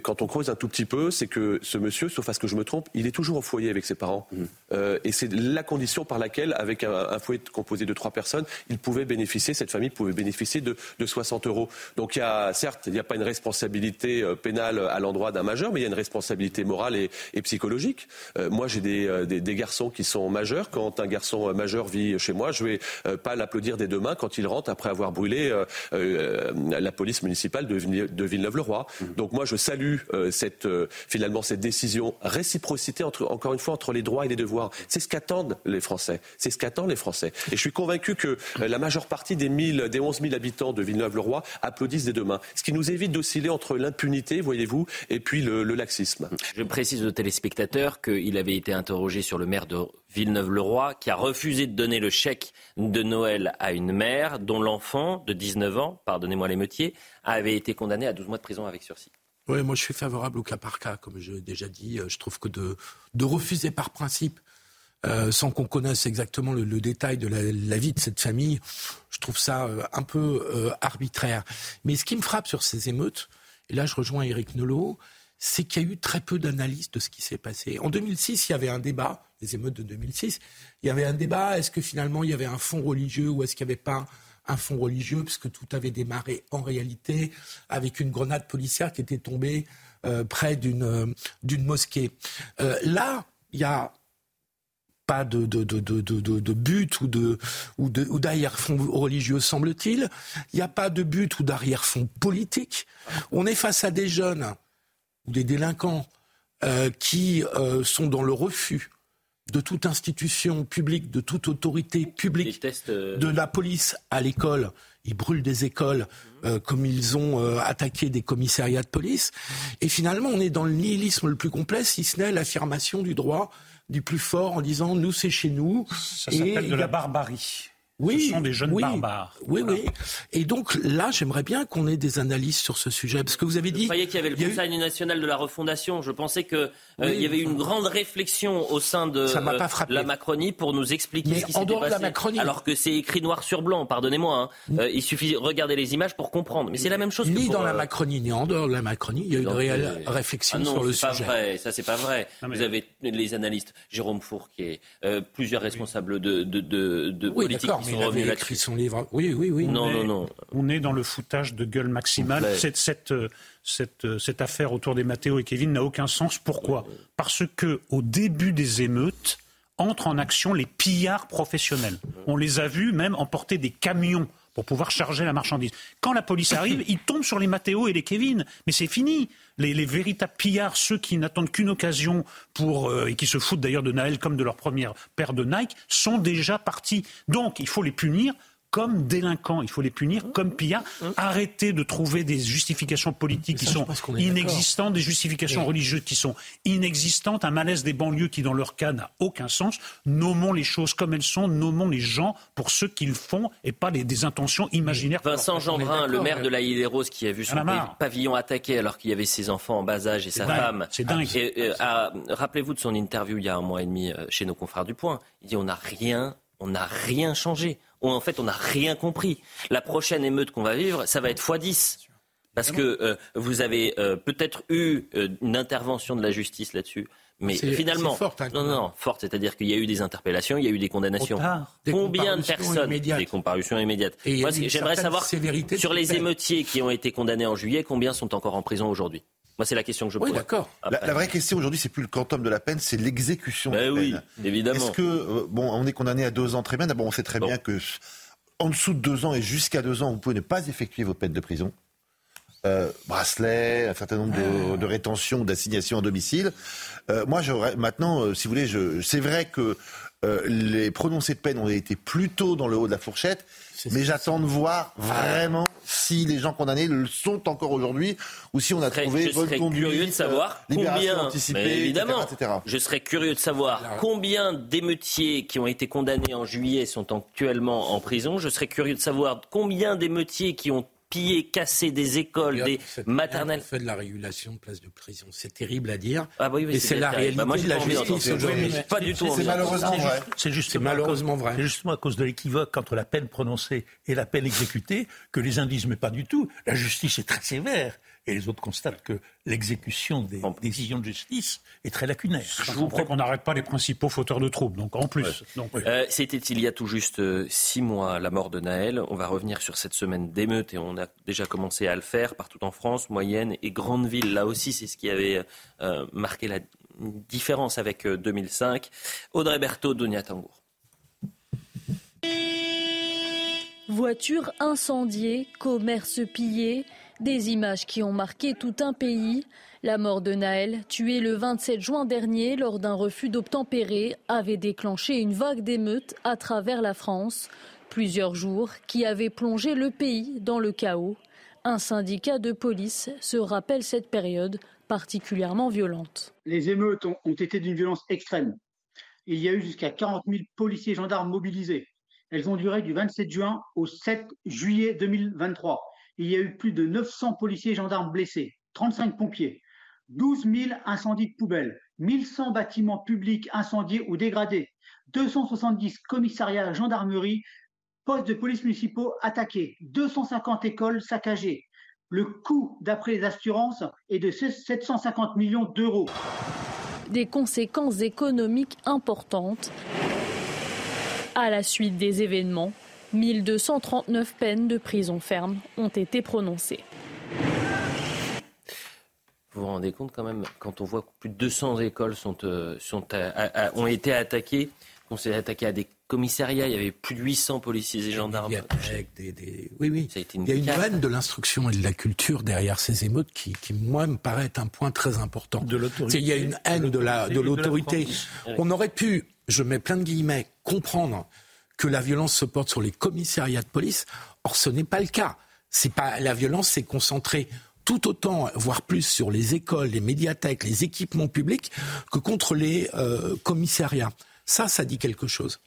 Quand on creuse un tout petit peu, c'est que ce monsieur, sauf à ce que je me trompe, il est toujours au foyer avec ses parents. Mmh. Euh, et c'est la condition par laquelle, avec un, foyer composé de trois personnes, il pouvait bénéficier, cette famille pouvait bénéficier de, de 60 euros. Donc il y a, certes, il n'y a pas une responsabilité euh, pénale à l'endroit d'un majeur, mais il y a une responsabilité morale et, et psychologique. Euh, moi, j'ai des, des, des, garçons qui sont majeurs. Quand un garçon majeur vit chez moi, je vais pas l'applaudir des deux mains quand il rentre après avoir brûlé la police municipale de, de Villeneuve-le-Roi. Mmh. Donc moi, je sais salue euh, cette, euh, finalement cette décision, réciprocité entre, encore une fois entre les droits et les devoirs. C'est ce qu'attendent les Français. C'est ce qu'attendent les Français. Et je suis convaincu que euh, la majeure partie des, 1000, des 11 000 habitants de Villeneuve-le-Roi applaudissent des deux mains. Ce qui nous évite d'osciller entre l'impunité, voyez-vous, et puis le, le laxisme. Je précise aux téléspectateurs qu'il avait été interrogé sur le maire de Villeneuve-le-Roi, qui a refusé de donner le chèque de Noël à une mère dont l'enfant de 19 ans, pardonnez-moi l'émeutier, avait été condamné à 12 mois de prison avec sursis. Oui, moi je suis favorable au cas par cas, comme je l'ai déjà dit. Euh, je trouve que de, de refuser par principe, euh, sans qu'on connaisse exactement le, détail de la, vie de cette famille, je trouve ça euh, un peu arbitraire. Mais ce qui me frappe sur ces émeutes, et là je rejoins Eric Nolot, c'est qu'il y a eu très peu d'analyse de ce qui s'est passé. En 2006, il y avait un débat, les émeutes de 2006, il y avait un débat, est-ce que finalement il y avait un fond religieux ou est-ce qu'il n'y avait pas un fond religieux, puisque tout avait démarré en réalité avec une grenade policière qui était tombée euh, près d'une euh, mosquée. Euh, là, il n'y a pas de, but ou ou d'arrière-fond religieux semble-t-il. Il n'y a pas de but ou d'arrière-fond politique. On est face à des jeunes ou des délinquants qui sont dans le refus de toute institution publique, de toute autorité publique, euh, de la police à l'école. Ils brûlent des écoles euh, comme ils ont euh, attaqué des commissariats de police. Et finalement, on est dans le nihilisme le plus complet, si ce n'est l'affirmation du droit du plus fort en disant nous c'est chez nous. Ça s'appelle de la barbarie. Oui, ce sont des jeunes barbares. Oui, oui. Et donc là, j'aimerais bien qu'on ait des analyses sur ce sujet, parce que vous avez dit. Vous croyez qu'il y avait le Conseil national de la refondation. Je pensais qu'il euh, y avait une grande réflexion au sein de euh, la Macronie pour nous expliquer ce qui s'était passé. La Macronie... Alors que c'est écrit noir sur blanc. Pardonnez-moi. Hein. Euh, il suffit de regarder les images pour comprendre. Mais c'est la même chose. Ni que dans la Macronie ni en dehors de la Macronie, il y a eu une réelle réflexion ah sur le sujet. Pas vrai. Ça c'est pas vrai. Vous avez les analystes Jérôme Fourquet, plusieurs responsables de, de, de, de politique qui sont revenus là-dessus. Oui, oui, oui. Non, non, non. On est dans le foutage de gueule maximale. Cette, cette, cette, cette, affaire autour des Mathéo et Kevin n'a aucun sens. Pourquoi? Parce que au début des émeutes, entrent en action les pillards professionnels. On les a vus même emporter des camions pour pouvoir charger la marchandise. Quand la police arrive, ils tombent sur les Mathéo et les Kevin. Mais c'est fini. Les, véritables pillards, ceux qui n'attendent qu'une occasion pour euh, et qui se foutent d'ailleurs de Naël comme de leur première paire de Nike, sont déjà partis. Donc il faut les punir comme délinquants. Il faut les punir comme pillards. Arrêtez de trouver des justifications politiques qui sont inexistantes, des justifications religieuses qui sont inexistantes, un malaise des banlieues qui, dans leur cas, n'a aucun sens. Nommons les choses comme elles sont, nommons les gens pour ce qu'ils font et pas des intentions imaginaires. Vincent Jeanbrun, le maire de la Île des Roses, qui a vu son pavillon attaqué alors qu'il y avait ses enfants en bas âge et sa femme. C'est dingue. Euh, rappelez-vous de son interview il y a un mois et demi euh, chez nos confrères du Point. Il dit on n'a rien, on n'a rien changé en fait on n'a rien compris. La prochaine émeute qu'on va vivre, ça va être x10. Parce que euh, vous avez euh, peut-être eu euh, une intervention de la justice là-dessus. Mais finalement, hein, non, non, forte, c'est-à-dire qu'il y a eu des interpellations, il y a eu des condamnations. Combien de personnes Des comparutions immédiates. J'aimerais savoir sur les émeutiers qui ont été condamnés en juillet, combien sont encore en prison aujourd'hui? Moi, c'est la question que je pose. Oui, d'accord. La, vraie question aujourd'hui, c'est plus le quantum de la peine, c'est l'exécution de ben la oui, évidemment. Est-ce que, euh, bon, on est condamné à deux ans très bien. D'abord, on sait très bien que en dessous de deux ans et jusqu'à deux ans, vous pouvez ne pas effectuer vos peines de prison. Euh, bracelet, un certain nombre de, de rétentions, d'assignations à domicile. Euh, moi, j'aurais maintenant, euh, si vous voulez, je, c'est vrai que les prononcés de peine ont été plutôt dans le haut de la fourchette, mais j'attends de voir vraiment si les gens condamnés le sont encore aujourd'hui ou si on a trouvé je serais curieux de savoir combien, évidemment, je serais curieux de savoir combien d'émeutiers qui ont été condamnés en juillet sont actuellement en prison. Je serais curieux de savoir combien d'émeutiers qui ont piller, casser des écoles, des maternelles. fait de la régulation de places de prison. C'est terrible à dire. Ah oui, oui, c'est la réalité bah, de la justice aujourd'hui. Pas du tout. C'est malheureusement vrai. C'est justement, malheureusement vrai. C'est justement à cause de l'équivoque entre la peine prononcée et la peine exécutée que les uns disent mais pas du tout. La justice est très sévère et les autres constatent que l'exécution des décisions de justice est très lacunaire. Je vous qu'on n'arrête pas les principaux fauteurs de troubles, donc en plus. Euh, c'était il y a tout juste euh, six mois la mort de Naël. On va revenir sur cette semaine d'émeute et on a déjà commencé à le faire partout en France, moyenne et grande ville. Là aussi, c'est ce qui avait euh, marqué la différence avec 2005. Audrey Berthaud, Donia Tangour. Voitures incendiées, commerces pillés. Des images qui ont marqué tout un pays. La mort de Naël, tué le 27 juin dernier lors d'un refus d'obtempérer, avait déclenché une vague d'émeutes à travers la France. Plusieurs jours qui avaient plongé le pays dans le chaos. Un syndicat de police se rappelle cette période particulièrement violente. Les émeutes ont, été d'une violence extrême. Il y a eu jusqu'à 40 000 policiers et gendarmes mobilisés. Elles ont duré du 27 juin au 7 juillet 2023 il y a eu plus de 900 policiers et gendarmes blessés, 35 pompiers, 12 000 incendies de poubelles, 1100 bâtiments publics incendiés ou dégradés, 270 commissariats, gendarmerie, postes de police municipaux attaqués, 250 écoles saccagées. Le coût, d'après les assurances, est de 750 millions d'euros. Des conséquences économiques importantes à la suite des événements 1239 peines de prison ferme ont été prononcées. Vous vous rendez compte quand même, quand on voit que plus de 200 écoles sont, euh, sont ont été attaquées, qu'on s'est attaqué à des commissariats, il y avait plus de 800 policiers et gendarmes. Oui, oui. il y a une vanne de l'instruction et de la culture derrière ces émeutes qui, qui, moi, me paraît être un point très important. De l'autorité. Il y a une haine de l'autorité. De On aurait pu, je mets plein de guillemets, comprendre que la violence se porte sur les commissariats de police. Or, ce n'est pas le cas. C'est pas la violence s'est concentrée tout autant, voire plus, sur les écoles, les médiathèques, les équipements publics que contre les euh, commissariats. Ça, ça dit quelque chose.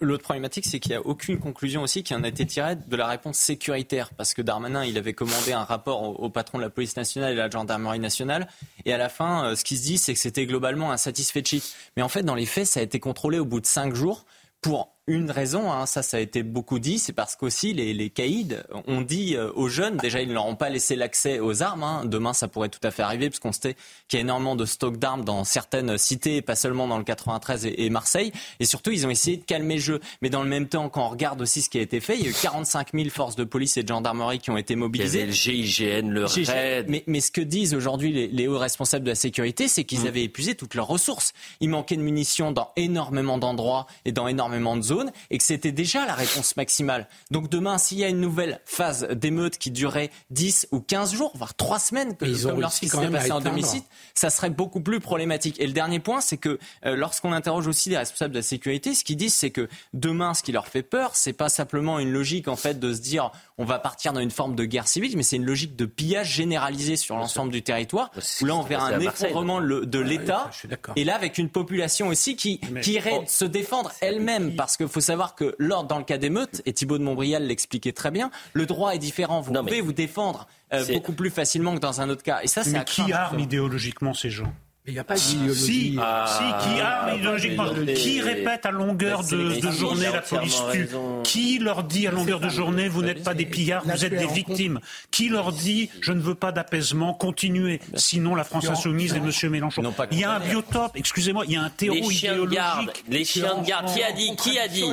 L'autre problématique, c'est qu'il n'y a aucune conclusion aussi qui en a été tirée de la réponse sécuritaire. Parce que Darmanin, il avait commandé un rapport au, patron de la police nationale et de la gendarmerie nationale. Et à la fin, euh, ce qui se dit, c'est que c'était globalement insatisfait de chic. Mais en fait, dans les faits, ça a été contrôlé au bout de cinq jours pour une raison, hein, ça ça a été beaucoup dit, c'est parce qu'aussi les, les caïds ont dit euh, aux jeunes, déjà ils ne leur ont pas laissé l'accès aux armes, hein. demain ça pourrait tout à fait arriver, parce qu'on sait qu'il y a énormément de stocks d'armes dans certaines cités, pas seulement dans le 93 et, et, Marseille, et surtout ils ont essayé de calmer le jeu. Mais dans le même temps, quand on regarde aussi ce qui a été fait, il y a eu 45 000 forces de police et de gendarmerie qui ont été mobilisées. le GIGN, le RAID. Mais, mais, ce que disent aujourd'hui les, les, hauts responsables de la sécurité, c'est qu'ils mmh. avaient épuisé toutes leurs ressources. Il manquait de munitions dans énormément d'endroits et dans énormément de zones, et que c'était déjà la réponse maximale. Donc demain, s'il y a une nouvelle phase d'émeute qui durait 10 ou 15 jours, voire 3 semaines, que, comme lorsqu'il s'est passé en domicile, ça serait beaucoup plus problématique. Et le dernier point, c'est que euh, lorsqu'on interroge aussi les responsables de la sécurité, ce qu'ils disent, c'est que demain, ce qui leur fait peur, c'est pas simplement une logique en fait de se dire on va partir dans une forme de guerre civile, mais c'est une logique de pillage généralisé sur l'ensemble du territoire, où là on verra un effondrement de l'État, et là avec une population aussi qui, qui irait se défendre elle-même, parce qu'il faut savoir que lors, dans le cas d'émeutes, et Thibault de Montbrial l'expliquait très bien, le droit est différent. Vous pouvez vous défendre euh, beaucoup plus facilement que dans un autre cas. Et ça, c'est qui arme idéologiquement ces gens? Il n'y a pas d'idéologie. Si, ah, si, qui arme idéologiquement. Qui répète à longueur de, de journée la police tue. Qui leur dit à longueur de journée vous n'êtes pas des pillards, vous êtes des victimes. Qui leur dit je ne veux pas d'apaisement, continuez. Sinon la France insoumise et M. Mélenchon. Il y a un biotope, excusez-moi, il y a un terreau idéologique. les chiens de garde, qui a dit Qui a dit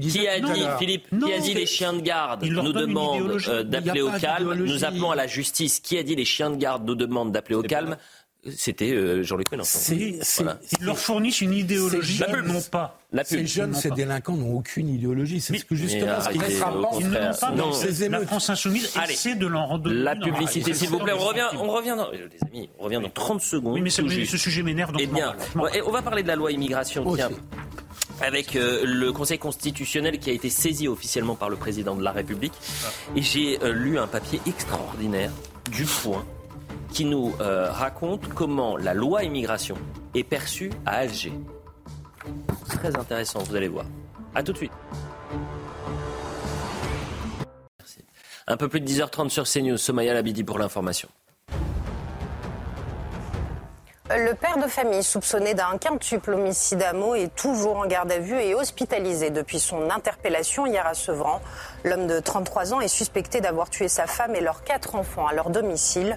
Qui a dit, Philippe Qui a dit les chiens de garde nous demandent euh, d'appeler au calme. Nous appelons à la justice. Qui a dit les chiens de garde nous demandent d'appeler au calme c'était euh, Jean-Luc Mélenchon. Ils leur fournissent une idéologie qu'ils n'ont pas. La ces jeunes, ces délinquants n'ont aucune idéologie. C'est ce que justement ce qui les Ils n'ont pas dans ces émeutes. La France insoumise essaie de l'en rendre La publicité, s'il vous plaît. On revient, on revient dans, les amis, on revient dans 30 secondes. Oui, mais ce sujet m'énerve. Eh bien, on va parler de la loi immigration. Tiens avec euh, le Conseil constitutionnel qui a été saisi officiellement par le président de la République. Et j'ai euh, lu un papier extraordinaire du Point qui nous euh, raconte comment la loi immigration est perçue à Alger. Très intéressant, vous allez voir. A tout de suite. Un peu plus de 10h30 sur CNews, Somaya Labidi pour l'information. Le père de famille soupçonné d'un quintuple homicide à est toujours en garde à vue et hospitalisé depuis son interpellation hier à Sevran. L'homme de 33 ans est suspecté d'avoir tué sa femme et leurs quatre enfants à leur domicile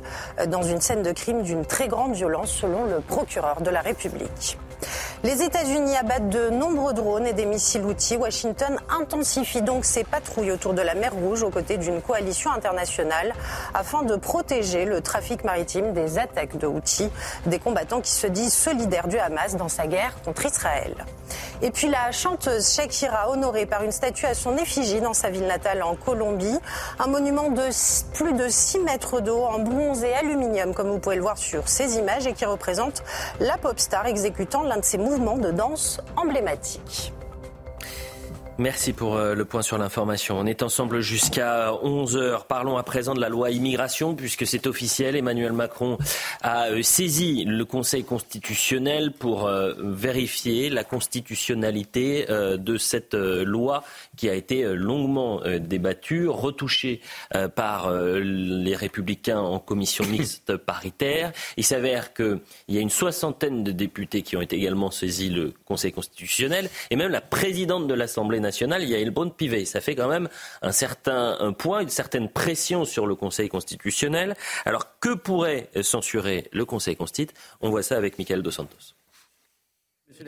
dans une scène de crime d'une très grande violence selon le procureur de la République. Les États-Unis abattent de nombreux drones et des missiles outils. Washington intensifie donc ses patrouilles autour de la mer Rouge aux côtés d'une coalition internationale afin de protéger le trafic maritime des attaques de outils, des combattants qui se disent solidaires du Hamas dans sa guerre contre Israël. Et puis la chanteuse Shakira honorée par une statue à son effigie dans sa ville natale en Colombie, un monument de plus de 6 mètres d'eau en bronze et aluminium comme vous pouvez le voir sur ces images et qui représente la pop star exécutant l'un de ses mouvements de danse emblématiques. Merci pour euh, le point sur l'information. On est ensemble jusqu'à 11h. Parlons à présent de la loi immigration, puisque c'est officiel. Emmanuel Macron a euh, saisi le Conseil constitutionnel pour euh, vérifier la constitutionnalité de cette loi qui a été longuement débattue, retouchée par les républicains en commission mixte paritaire. Il s'avère qu'il y a une soixantaine de députés qui ont été également saisis le Conseil constitutionnel, et même la présidente de l'Assemblée nationale il y a Elbron Pivet. Ça fait quand même un certain point, une certaine pression sur le Conseil constitutionnel. Alors que pourrait censurer le Conseil constitutionnel? On voit ça avec Michael Dos Santos.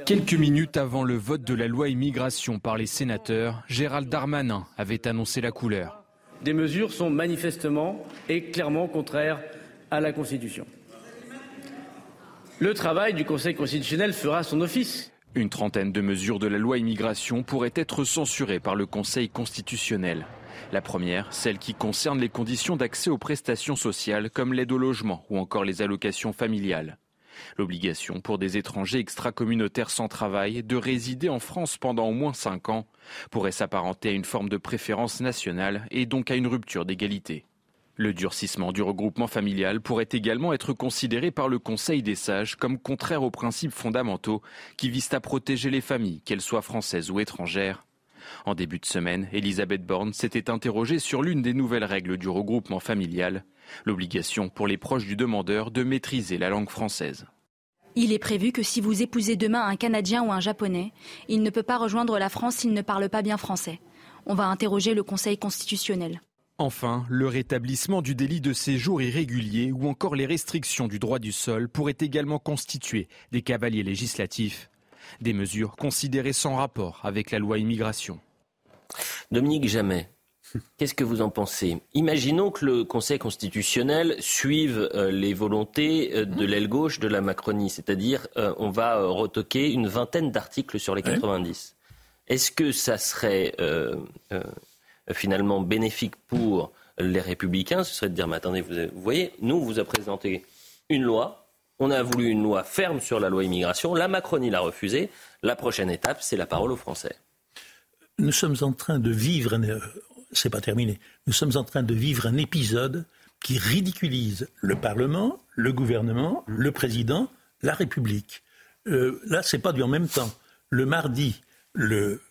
Quelques minutes avant le vote de la loi immigration par les sénateurs, Gérald Darmanin avait annoncé la couleur. Des mesures sont manifestement et clairement contraires à la Constitution. Le travail du Conseil constitutionnel fera son office. Une trentaine de mesures de la loi immigration pourraient être censurées par le Conseil constitutionnel. La première, celle qui concerne les conditions d'accès aux prestations sociales comme l'aide au logement ou encore les allocations familiales. L'obligation pour des étrangers extracommunautaires sans travail de résider en France pendant au moins cinq ans pourrait s'apparenter à une forme de préférence nationale et donc à une rupture d'égalité. Le durcissement du regroupement familial pourrait également être considéré par le Conseil des sages comme contraire aux principes fondamentaux qui visent à protéger les familles, qu'elles soient françaises ou étrangères. En début de semaine, Elisabeth Borne s'était interrogée sur l'une des nouvelles règles du regroupement familial, l'obligation pour les proches du demandeur de maîtriser la langue française. Il est prévu que si vous épousez demain un Canadien ou un Japonais, il ne peut pas rejoindre la France s'il ne parle pas bien français. On va interroger le Conseil constitutionnel. Enfin, le rétablissement du délit de séjour irrégulier ou encore les restrictions du droit du sol pourraient également constituer des cavaliers législatifs. Des mesures considérées sans rapport avec la loi immigration. Dominique Jamais, Qu'est-ce que vous en pensez? Imaginons que le Conseil constitutionnel suive euh, les volontés euh, de l'aile gauche de la Macronie, c'est-à-dire euh, on va retoquer une vingtaine d'articles sur les 90. Est-ce que ça serait finalement bénéfique pour les républicains? Ce serait de dire, mais attendez, vous, vous voyez, nous, on vous a présenté une loi, on a voulu une loi ferme sur la loi immigration, la Macronie l'a refusée, la prochaine étape, c'est la parole aux Français. Nous sommes en train de vivre, c'est pas terminé. Nous sommes en train de vivre un épisode qui ridiculise le Parlement, le gouvernement, le président, la République. Euh, là, c'est pas du en même temps. Le mardi, le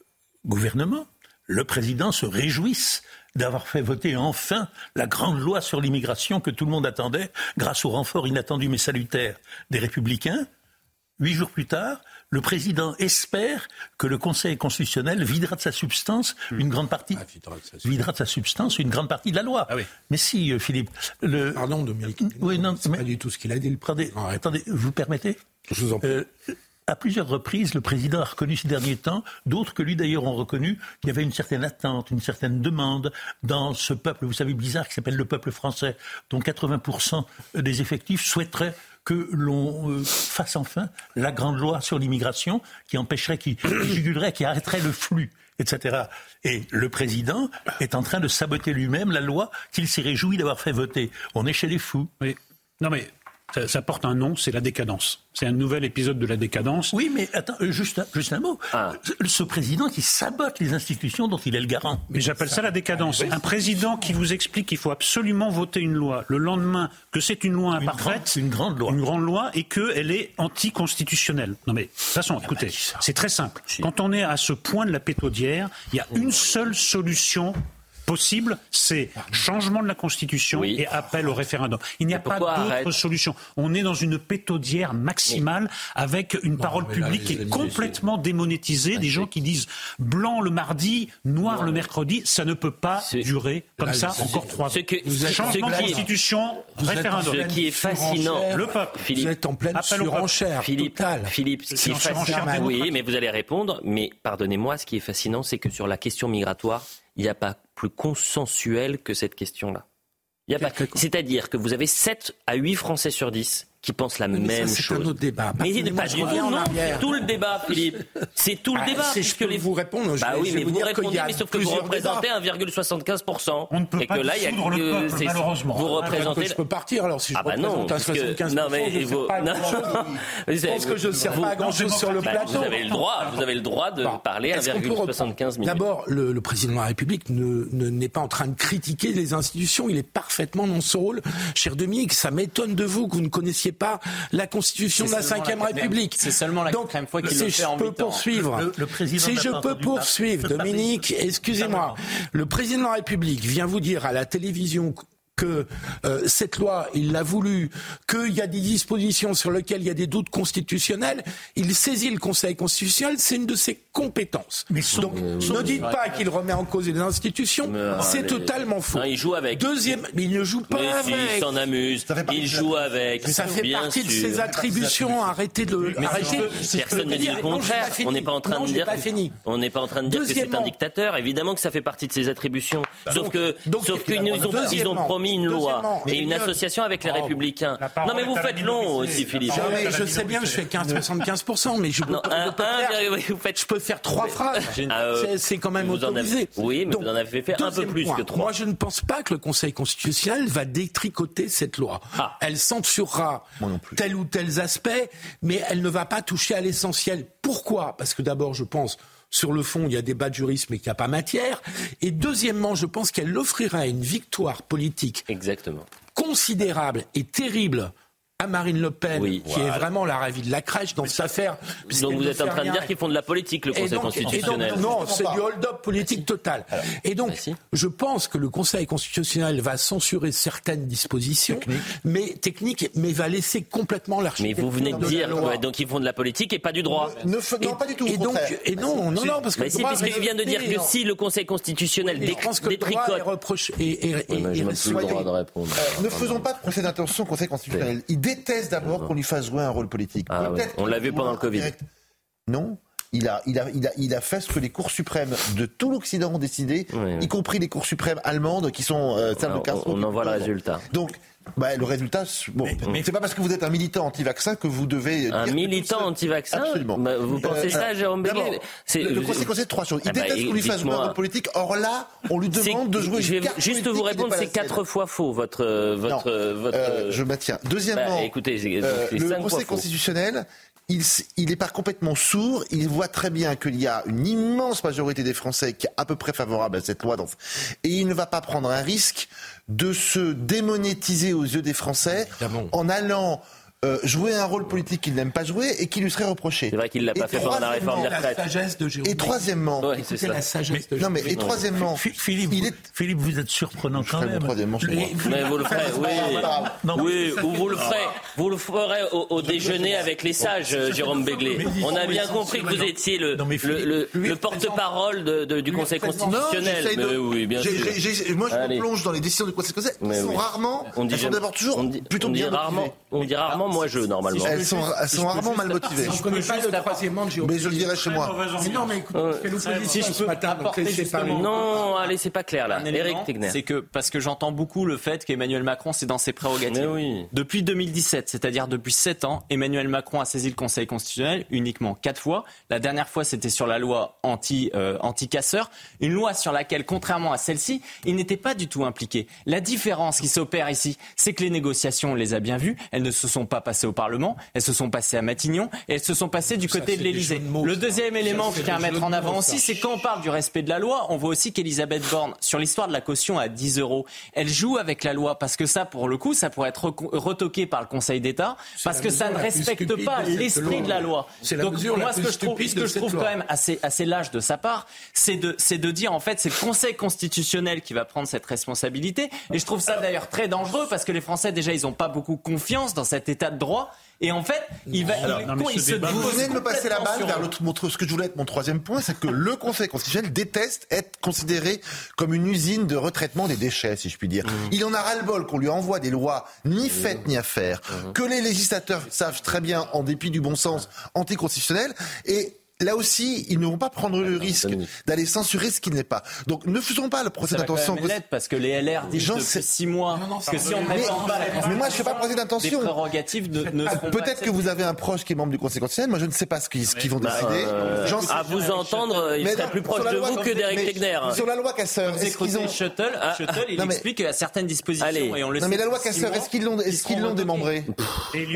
gouvernement, le président se réjouissent d'avoir fait voter enfin la grande loi sur l'immigration que tout le monde attendait grâce au renfort inattendu mais salutaire des républicains. Huit jours plus tard, le président espère que le Conseil constitutionnel videra de sa substance une grande partie, ah, videra, de sa substance une grande partie de la loi. Ah mais si, euh, Philippe, le... Pardon, Dominique. Oui, non, c'est pas du tout ce qu'il a dit. Attendez, attendez, vous permettez Je vous en prie. Euh, à plusieurs reprises, le président a reconnu ces derniers temps, d'autres que lui d'ailleurs ont reconnu, qu'il y avait une certaine attente, une certaine demande dans ce peuple, vous savez, bizarre, qui s'appelle le peuple français, dont 80% des effectifs souhaiteraient que l'on euh, fasse enfin la grande loi sur l'immigration qui empêcherait, qui, jugulerait, qui arrêterait le flux etc. Et le président est en train de saboter lui-même la loi qu'il s'est réjoui d'avoir fait voter. On est chez les fous. Non mais ça, porte un nom, c'est la décadence. C'est un nouvel épisode de la décadence. Oui, mais attends, euh, juste, juste un mot. Ah. Ce président qui sabote les institutions dont il est le garant. Mais j'appelle ça la décadence. Un président qui vous explique qu'il faut absolument voter une loi le lendemain, que c'est une loi imparfaite, une grande, loi, une grande loi, et qu'elle est anticonstitutionnelle. Non mais de toute façon, ah bah, écoutez, c'est très simple. Quand on est à ce point de la pétaudière, il y a une seule solution possible, c'est changement de la Constitution et appel au référendum. Il n'y a pas d'autre solution. On est dans une pétaudière maximale avec une parole publique qui est complètement démonétisée. Des gens qui disent blanc le mardi, noir le mercredi. Ça ne peut pas durer comme ça encore trois ans. Changement de Constitution, référendum. Ce qui est fascinant, le peuple. Philippe, vous êtes en pleine surenchère Philippe, Philippe, ce qui est fascinant, oui, mais vous allez répondre. Mais pardonnez-moi, ce qui est fascinant, c'est que sur la question migratoire, il n'y a pas plus consensuel que cette question-là. C'est-à-dire que vous avez 7 à 8 Français sur 10 qui pensent la même chose. C'est un autre débat. Mais il n'est pas du tout, c'est tout le débat, Philippe. C'est tout le ah, débat. Si je peux les... vous répondre, je bah oui, mais vous, vous répondez, mais sauf que vous représentez 1,75%. On ne peut et pas que là, il y a le peuple, malheureusement. Vous représentez. Je peux partir alors si je ah bah représente un 75%. Non, mais vous. Je pense que je ne sers pas à grand chose sur le plateau. Vous avez le droit, vous avez le droit de parler 1,75 minutes. D'abord, le président de la République n'est pas en train de critiquer les institutions. Il est parfaitement dans ce rôle. Cher Dominique, ça m'étonne de vous que vous ne connaissiez pas la Constitution de la Ve République. C'est seulement la quatrième fois qu'il le fait en peux poursuivre, si je peux poursuivre, Dominique, excusez-moi, le président de la République vient vous dire à la télévision que euh, cette loi, il l'a voulu, qu'il y a des dispositions sur lesquelles il y a des doutes constitutionnels, il saisit le Conseil constitutionnel, c'est une de ses compétences. Mais Donc ne dites pas qu'il remet en cause les institutions, c'est totalement faux. il joue avec. Deuxième, mais il ne joue pas avec. il s'en amuse. Il joue avec. ça fait partie de ses attributions. Arrêtez de. Arrêtez. Personne ne dit le contraire. On n'est pas en train de dire. On n'est pas en train de dire que c'est un dictateur. Évidemment que ça fait partie de ses attributions. Sauf que, sauf qu'ils ont promis une loi et une association avec les Républicains. Non, mais vous faites long aussi, Philippe. Je sais bien que je fais 75%, mais je peux, je peux faire trois phrases. Euh, c'est quand même autorisé. Oui, mais vous en avez fait un peu plus que trois. Moi, je ne pense pas que le Conseil constitutionnel va détricoter cette loi. Ah. Elle censurera tel ou tel aspect, mais elle ne va pas toucher à l'essentiel. Pourquoi? Parce que d'abord, je pense sur le fond, il y a débat de jurisme et qu'il n'y a pas matière. Et deuxièmement, je pense qu'elle offrira une victoire politique Exactement. considérable et terrible à Marine Le Pen, qui est vraiment la ravie de la crèche dans cette affaire. Donc vous êtes en train de dire qu'ils font de la politique, le Conseil constitutionnel. non, c'est du hold-up politique total. Et donc, je pense que le Conseil constitutionnel va censurer certaines dispositions, mais techniques, mais va laisser complètement l'architecture. Mais vous venez de, dire, donc ils font de la politique et pas du droit. non, pas du tout. Et donc, et non, non, non, parce que. Mais si, parce qu'il vient de dire que si le Conseil constitutionnel détricote. Et, ne faisons pas de procès d'intention au Conseil constitutionnel. Il déteste d'abord qu'on lui fasse jouer un rôle politique. Ah On l'a vu pendant le Covid. Non, il a, il, a, il, a, il a fait ce que les cours suprêmes de tout l'Occident ont décidé, y compris les cours suprêmes allemandes qui sont euh, On, en voit le résultat. Donc, bah, le résultat, bon, mais, c'est pas parce que vous êtes un militant anti-vaccin que vous devez. Un militant anti-vaccin Absolument. Bah, vous pensez euh, ça, Jérôme Béguet Le, le Conseil conseille trois choses. Il eh ben, déteste qu'on lui fasse jouer un rôle politique. Or là, on lui demande de jouer. Je vais juste vous répondre, c'est quatre fois faux votre votre votre. Euh, je maintiens. Deuxièmement, bah, écoutez, le Conseil constitutionnel il, n'est pas complètement sourd. Il voit très bien qu'il y a une immense majorité des Français qui est à peu près favorable à cette loi. Et il ne va pas prendre un risque de se démonétiser aux yeux des Français en allant euh, jouer un rôle politique qu'il n'aime pas jouer et qui lui serait reproché. C'est vrai qu'il l'a pas fait pendant la réforme des retraites. et troisièmement, la sagesse de non mais et troisièmement, Philippe, il est... Philippe, vous êtes surprenant quand même. mais vous le ferez, oui, oui, ou vous le ferez, vous le ferez au, déjeuner avec les sages, Jérôme Béglé. On a bien compris que vous étiez le, le, porte-parole du Conseil constitutionnel. Mais oui, bien sûr. Moi, je me plonge dans les décisions du Conseil constitutionnel. Elles sont rarement, elles sont d'abord toujours plutôt bien rarement. On dit rarement moi je normalement. Elles sont, elles sont rarement mal motivées. Je ne connais pas le troisième de Mais je le dirai chez moi. Mais non, mais écoute, l'opposition ce matin, Non, allez, c'est pas clair là. Eric Tegner. C'est que parce que j'entends beaucoup le fait qu'Emmanuel Macron c'est dans ses prérogatives. Oui. Depuis 2017, c'est-à-dire depuis 7 ans, Emmanuel Macron a saisi le Conseil constitutionnel uniquement 4 fois. La dernière fois, c'était sur la loi anti euh, anti-casseurs, une loi sur laquelle, contrairement à celle-ci, il n'était pas du tout impliqué. La différence qui s'opère ici, c'est que les négociations, on les a bien vues, elles ne se sont pas passées au Parlement, elles se sont passées à Matignon et elles se sont passées du côté de l'Élysée. Le deuxième élément que je tiens à mettre en avant aussi, c'est quand on parle du respect de la loi, on voit aussi qu'Elisabeth Borne, sur l'histoire de la caution à 10 euros, elle joue avec la loi parce que ça, pour le coup, ça pourrait être retoqué par le Conseil d'État parce que ça ne respecte pas l'esprit de la loi. Donc moi, ce que je trouve, ce que je trouve quand même assez, assez lâche de sa part, c'est de, c'est de dire en fait, c'est le Conseil constitutionnel qui va prendre cette responsabilité. Et je trouve ça d'ailleurs très dangereux parce que les Français déjà, ils n'ont pas beaucoup confiance dans cet État de droit. Et en fait, il va. il se vous venez de me passer la balle vers l'autre. Ce que je voulais être mon troisième point, c'est que le Conseil constitutionnel déteste être considéré comme une usine de retraitement des déchets, si je puis dire. Mmh. Il en a ras-le-bol qu'on lui envoie des lois ni mmh. faites ni à faire, mmh. que les législateurs savent très bien, en dépit du bon sens anticonstitutionnel, et là aussi, ils ne vont pas prendre le risque d'aller censurer ce qui n'est pas. Donc ne faisons pas le procès d'intention. parce que les LR disent depuis six mois que si on mais, mais moi je ne fais pas procès d'intention. Peut-être que vous avez un proche qui est membre du Conseil constitutionnel. Moi je ne sais pas ce qu'ils vont décider. Euh, à vous entendre, il serait plus proche de vous que d'Éric Tegner. Sur la loi Casseur, est-ce qu'ils ont Shuttle, ah, il explique qu'il y a certaines dispositions et on le Non mais la loi Casseur, est-ce qu'ils l'ont est-ce qu'ils l'ont démembré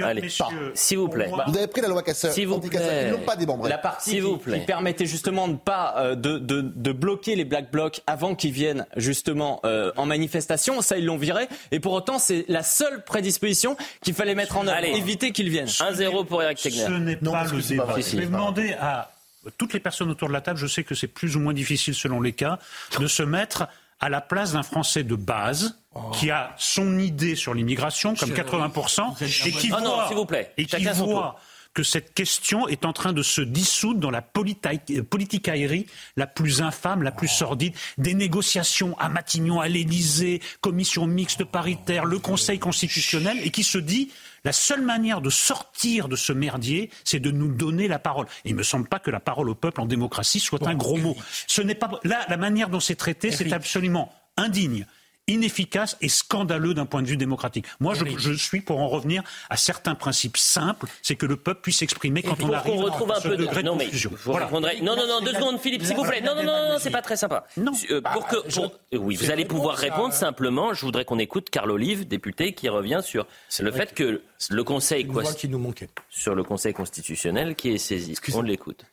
Allez, s'il vous plaît. Vous avez pris la loi Casseur. S'il vous plaît. Ils l'ont pas démembré. La partie qui, permettait justement de pas euh, de, de, de, bloquer les black blocs avant qu'ils viennent justement euh, en manifestation. Ça, ils l'ont viré. Et pour autant, c'est la seule prédisposition qu'il fallait mettre en œuvre. Éviter qu'ils viennent. 1-0 pour Eric Tegner. Ce n'est pas le débat. Je vais demander à toutes les personnes autour de la table, je sais que c'est plus ou moins difficile selon les cas, de se mettre à la place d'un Français de base qui a son idée sur l'immigration, comme 80%, et qui voit, non, vous plaît. Et qui voit que cette question est en train de se dissoudre dans la politicaillerie la plus infâme, la plus sordide. Des négociations à Matignon, à l'Élysée, commission mixte paritaire, le Conseil constitutionnel, et qui se dit la seule manière de sortir de ce merdier, c'est de nous donner la parole. il ne me semble pas que la parole au peuple en démocratie soit un gros mot. Ce n'est pas là la manière dont c'est traité, c'est absolument indigne inefficace et scandaleux d'un point de vue démocratique. Moi, je, je, suis pour en revenir à certains principes simples, c'est que le peuple puisse s'exprimer quand on arrive retrouve un peu de non, mais voilà. Non, non, non, deux secondes, Philippe, s'il vous plaît. Non, non, non, non, c'est pas très sympa. Non. Euh, pour que, pour... oui, vous allez pouvoir répondre simplement. Je voudrais qu'on écoute Carl Olive, député, qui revient sur le fait que le Conseil, qui nous manquait. sur le Conseil constitutionnel qui est saisi. On l'écoute.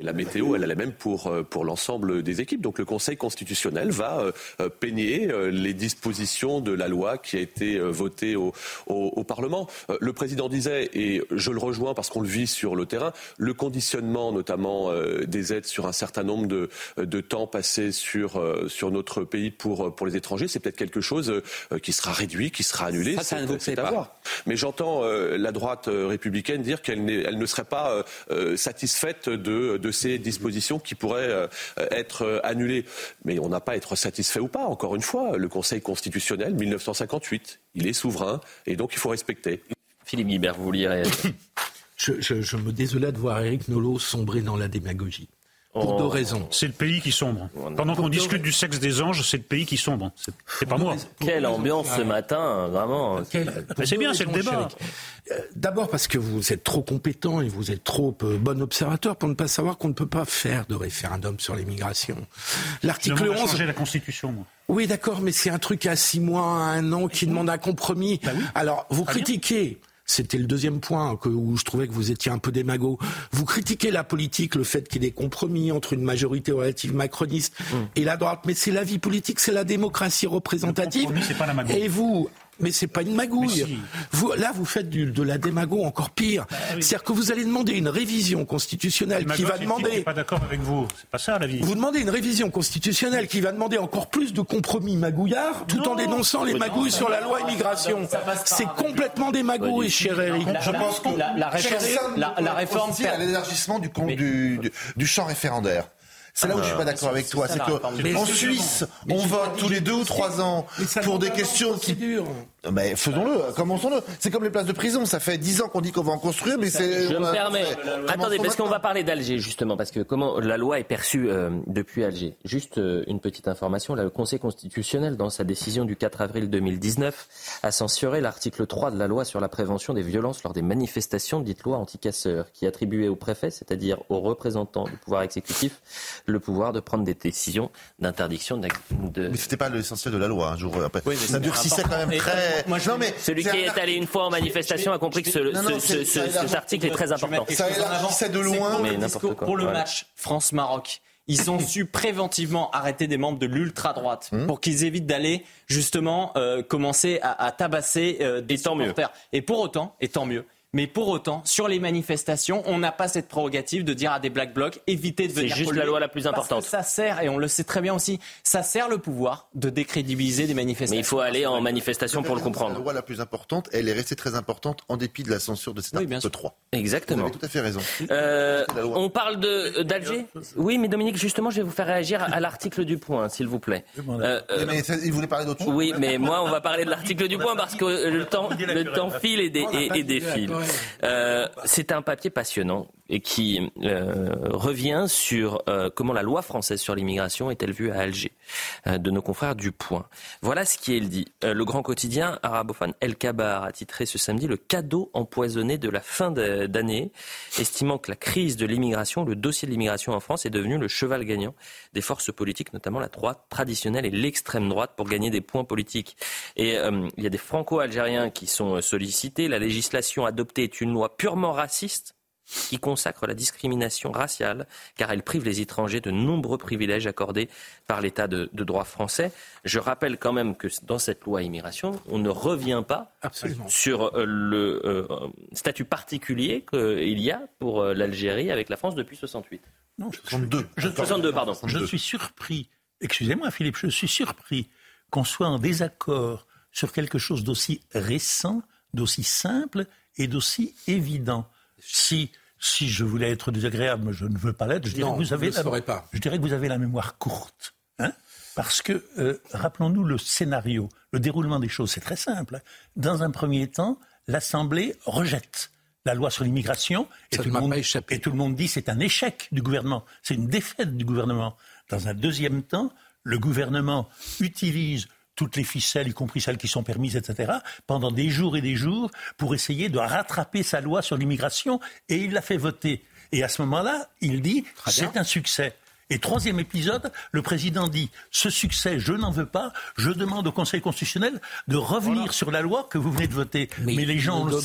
Et la météo, elle est la même pour, euh, pour l'ensemble des équipes. Donc le Conseil constitutionnel va euh, peigner les dispositions de la loi qui a été votée au, au, Parlement. Le président disait, et je le rejoins parce qu'on le vit sur le terrain, le conditionnement notamment des aides sur un certain nombre de, de temps passés sur, sur notre pays pour, pour les étrangers, c'est peut-être quelque chose qui sera réduit, qui sera annulé. Ça, ça ne vous plaît pas. Mais j'entends la droite républicaine dire qu'elle elle ne serait pas satisfaite de, de ces dispositions qui pourraient euh, être euh, annulées. Mais on n'a pas à être satisfait ou pas. Encore une fois, le Conseil constitutionnel, 1958, il est souverain et donc il faut respecter. Philippe Guibert, vous vouliez je, je, me désolais de voir Eric Nolot sombrer dans la démagogie. Pour deux raisons. C'est le pays qui sombre. Pendant qu'on discute du sexe des anges, c'est le pays qui sombre. C'est pas moi. Quelle ambiance ce matin, vraiment. C'est bien, c'est le débat. Euh, d'abord parce que vous êtes trop compétent et vous êtes trop euh, bon observateur pour ne pas savoir qu'on ne peut pas faire de référendum sur l'immigration. L'article 11. changer la Constitution, moi. Oui, d'accord, mais c'est un truc à six mois, à un an qui demande un compromis. Bah Alors, vous critiquez c'était le deuxième point où je trouvais que vous étiez un peu démago. Vous critiquez la politique, le fait qu'il y ait des compromis entre une majorité relative macroniste mmh. et la droite, mais c'est la vie politique, c'est la démocratie représentative. et vous, mais c'est pas une magouille. Vous, là, vous faites du, de la démago encore pire. Bah C'est-à-dire que vous allez demander une révision constitutionnelle qui va demander. Je pas d'accord avec vous. C'est pas ça la vie. Vous demandez une révision constitutionnelle qui va demander encore plus de compromis magouillards, tout en dénonçant les magouilles sur la loi immigration. C'est complètement des magouilles, cher Eric. Je pense que la, réforme, la, réforme, à l'élargissement du, du, du champ référendaire. C'est là où je suis pas d'accord avec toi. C'est qu'en Suisse, on vote tous les deux ou trois ans pour des questions qui. Mais faisons-le, commençons-le. C'est comme les places de prison. Ça fait dix ans qu'on dit qu'on va en construire, mais c'est. Je me permets. Attendez, parce qu'on va parler d'Alger justement, parce que comment la loi est perçue euh, depuis Alger. Juste euh, une petite information. Là, le Conseil constitutionnel, dans sa décision du 4 avril 2019, a censuré l'article 3 de la loi sur la prévention des violences lors des manifestations, dite loi anti-casseurs, qui attribuait au préfet, c'est-à-dire aux représentants du pouvoir exécutif, le pouvoir de prendre des décisions d'interdiction de. Mais c'était pas l'essentiel de la loi. Un jour après, oui, ça durcissait quand même très. Moi, non, mais celui qui est allé une fois en manifestation a compris que ce, cet article est très important. Ça élargissait de loin. Mais Pour le match France-Maroc ils ont su préventivement arrêter des membres de l'ultra-droite mmh. pour qu'ils évitent d'aller justement euh, commencer à, tabasser euh, des supporters. Et pour autant, et tant mieux, mais pour autant, sur les manifestations, on n'a pas cette prérogative de dire à des black blocs évitez de venir. C'est juste la loi la plus importante. ça sert, et on le sait très bien aussi, ça sert le pouvoir de décrédibiliser des manifestations. Mais il faut aller en manifestation pour le comprendre. La loi la plus importante, elle est restée très importante en dépit de la censure de cet oui, article 3. Exactement. Vous avez tout à fait raison. Euh, on parle de d'Alger. Oui, mais Dominique, justement, je vais vous faire réagir à l'article du point, s'il vous plaît. Euh, mais il voulait parler d'autre chose. Oui, mais moi, on va parler de l'article du point parce que le temps, le temps file et, et défile. Euh, c'est un papier passionnant et qui euh, revient sur euh, comment la loi française sur l'immigration est-elle vue à Alger, de nos confrères du Point. Voilà ce qui est dit. le grand quotidien arabophone El Kabar a titré ce samedi le cadeau empoisonné de la fin d'année, estimant que la crise de l'immigration, le dossier de l'immigration en France est devenu le cheval gagnant des forces politiques, notamment la droite traditionnelle et l'extrême droite, pour gagner des points politiques. Et il y a des franco-algériens qui sont sollicités. La législation adoptée est une loi purement raciste qui consacre la discrimination raciale, car elle prive les étrangers de nombreux privilèges accordés par l'État de, droit français. Je rappelle quand même que dans cette loi immigration, on ne revient pas sur euh, le euh, statut particulier qu'il y a pour euh, l'Algérie avec la France depuis 68. Non, 62. Je, 62, pardon. Je suis surpris, excusez-moi Philippe, je suis surpris qu'on soit en désaccord sur quelque chose d'aussi récent, d'aussi simple et d'aussi évident. Si, si je voulais être désagréable, mais je ne veux pas l'être, je, dirais que vous avez la, pas. je dirais que vous avez la mémoire courte. Hein parce que, euh, rappelons-nous le scénario, le déroulement des choses, c'est très simple. Hein. Dans un premier temps, l'Assemblée rejette la loi sur l'immigration et, tout le monde, et tout le monde dit c'est un échec du gouvernement, c'est une défaite du gouvernement. Dans un deuxième temps, le gouvernement utilise toutes les ficelles, y compris celles qui sont permises, etc., pendant des jours et des jours pour essayer de rattraper sa loi sur l'immigration et il l'a fait voter. Et à ce moment-là, il dit c'est un succès. Et troisième épisode, le président dit ce succès, je n'en veux pas. Je demande au Conseil constitutionnel de revenir sur la loi que vous venez de voter. Mais, les gens ont le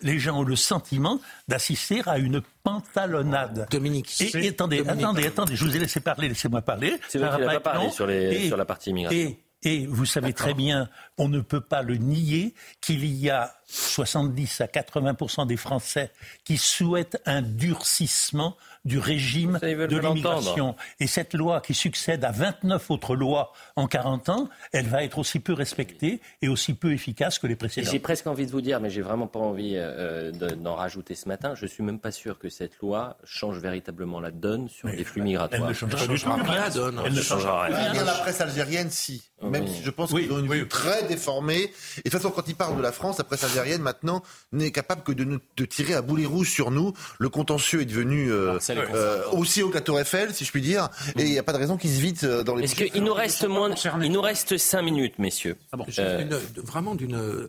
les gens ont le sentiment d'assister à une pantalonnade. Dominique. Et, attendez, attendez, attendez, je vous ai laissé parler, laissez-moi parler. C'est vrai qu'il n'a pas parlé sur, les, sur la partie immigration. Et vous savez très bien, on ne peut pas le nier, qu'il y a 70 à 80 des Français qui souhaitent un durcissement du régime de l'immigration. Et cette loi qui succède à 29 autres lois en 40 ans, elle va être aussi peu respectée et aussi peu efficace que les précédentes. J'ai presque envie de vous dire, mais j'ai vraiment pas envie euh, d'en rajouter ce matin, je suis même pas sûr que cette loi change véritablement la donne sur les flux migratoires. Elle ne changera, tout la donne. Elle ne changera rien. la presse algérienne, si. Même si je pense qu'ils ont une vue très déformée. Et de toute façon, quand ils parlent de la France, la presse algérienne, maintenant, n'est capable que de, de, tirer à boulet rouge sur nous. Le contentieux est devenu euh, euh, aussi haut que la Tour Eiffel, si je puis dire. Et il n'y a pas de raison qu'il se vide euh, dans les... Est-ce qu'il nous reste moins... Il nous reste cinq minutes, messieurs. Ah bon. vraiment d'une...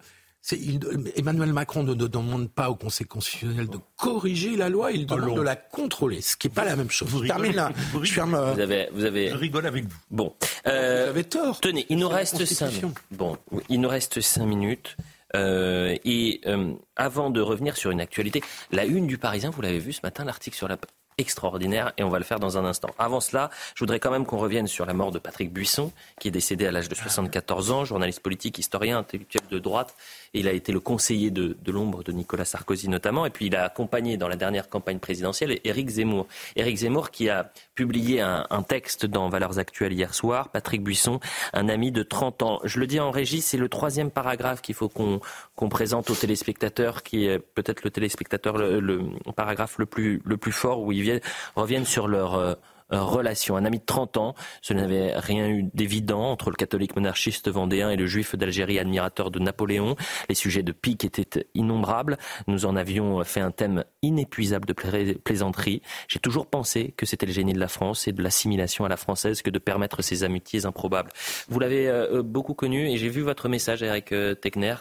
Emmanuel Macron ne demande pas au Conseil constitutionnel de corriger la loi, il demande de la contrôler, ce qui n'est pas la même chose. Vous termine là. Vous, je ferme, vous, avez, vous avez... Je rigole avec vous. Bon. Euh, vous avez tort. Tenez, il nous reste cinq. Bon, il nous reste cinq minutes. Euh, et euh, avant de revenir sur une actualité, la une du Parisien, vous l'avez vu ce matin, l'article sur la extraordinaire et on va le faire dans un instant. Avant cela, je voudrais quand même qu'on revienne sur la mort de Patrick Buisson, qui est décédé à l'âge de 74 ans, journaliste politique, historien, intellectuel de droite. Il a été le conseiller de, l'ombre de Nicolas Sarkozy notamment. Et puis il a accompagné dans la dernière campagne présidentielle Éric Zemmour. Éric Zemmour qui a publié un, texte dans Valeurs Actuelles hier soir. Patrick Buisson, un ami de 30 ans. Je le dis en régie, c'est le troisième paragraphe qu'il faut qu'on présente aux téléspectateurs, qui est peut-être le téléspectateur le, paragraphe le plus, fort où il reviennent sur leur euh, relation. Un ami de 30 ans, ce n'avait rien eu d'évident entre le catholique monarchiste vendéen et le juif d'Algérie admirateur de Napoléon. Les sujets de pique étaient innombrables. Nous en avions fait un thème inépuisable de plaisanterie. J'ai toujours pensé que c'était le génie de la France et de l'assimilation à la française que de permettre ces amitiés improbables. Vous l'avez euh, beaucoup connu et j'ai vu votre message, Eric Tegner.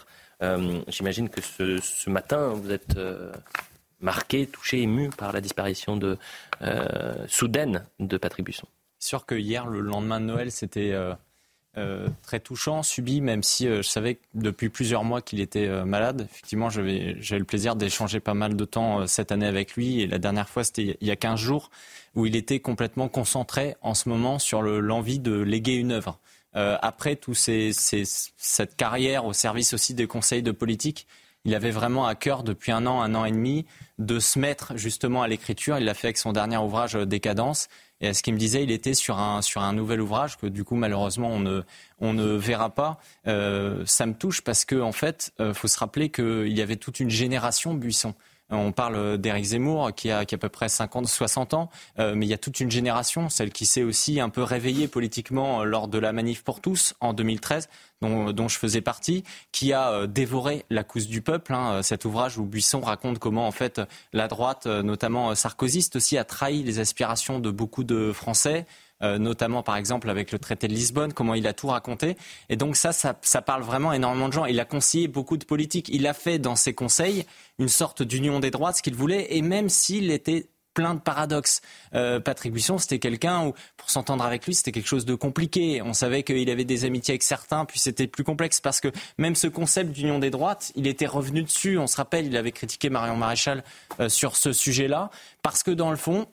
J'imagine que ce, ce, matin, vous êtes marqué, touché, ému par la disparition euh, soudaine de Patrick Buisson. Sûr que hier, le lendemain de Noël, c'était euh, euh, très touchant, subi, même si je savais depuis plusieurs mois qu'il était malade. Effectivement, j'avais le plaisir d'échanger pas mal de temps cette année avec lui. Et la dernière fois, c'était il y a 15 jours, où il était complètement concentré en ce moment sur l'envie de léguer une œuvre. après tout ces, cette carrière au service aussi des conseils de politique, il avait vraiment à cœur depuis un an, un an et demi, de se mettre justement à l'écriture. Il l'a fait avec son dernier ouvrage euh, Décadence. Et à ce qu'il me disait, il était sur un, sur un nouvel ouvrage que du coup, malheureusement, on ne, on ne verra pas. Euh, ça me touche parce qu'en en fait, il euh, faut se rappeler qu'il y avait toute une génération Buisson. On parle d'Éric Zemmour qui a, qui a à peu près 50, 60 ans, euh, mais il y a toute une génération, celle qui s'est aussi un peu réveillée politiquement lors de la manif pour tous en 2013, dont, dont je faisais partie, qui a euh, dévoré la couche du peuple. Hein, cet ouvrage où Buisson raconte comment en fait la droite, euh, notamment sarkozyste aussi, a trahi les aspirations de beaucoup de Français. Euh, notamment par exemple avec le traité de Lisbonne, comment il a tout raconté. Et donc ça, ça, parle vraiment énormément de gens. Il a conseillé beaucoup de politiques. Il a fait dans ses conseils une sorte d'union des droites, ce qu'il voulait, et même s'il était plein de paradoxes. Euh, Patrick Buisson, c'était quelqu'un où, pour s'entendre avec lui, c'était quelque chose de compliqué. On savait qu'il avait des amitiés avec certains, puis c'était plus complexe parce que même ce concept d'union des droites, il était revenu dessus. On se rappelle, il avait critiqué Marion Maréchal euh, sur ce sujet-là, parce que dans le fond,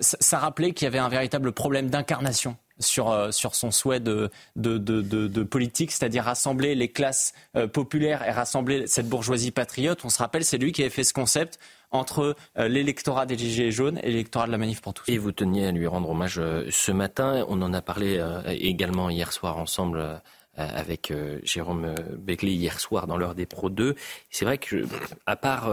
ça, rappelait qu'il y avait un véritable problème d'incarnation sur, euh, sur son souhait de, de, de, politique, c'est-à-dire rassembler les classes euh, populaires et rassembler cette bourgeoisie patriote. On se rappelle, c'est lui qui avait fait ce concept entre l'électorat des Gilets jaunes et l'électorat de la Manif pour tous. Et vous teniez à lui rendre hommage ce matin. On en a parlé également hier soir ensemble avec Jérôme Beckley hier soir dans l'heure des Pro 2. C'est vrai que, à part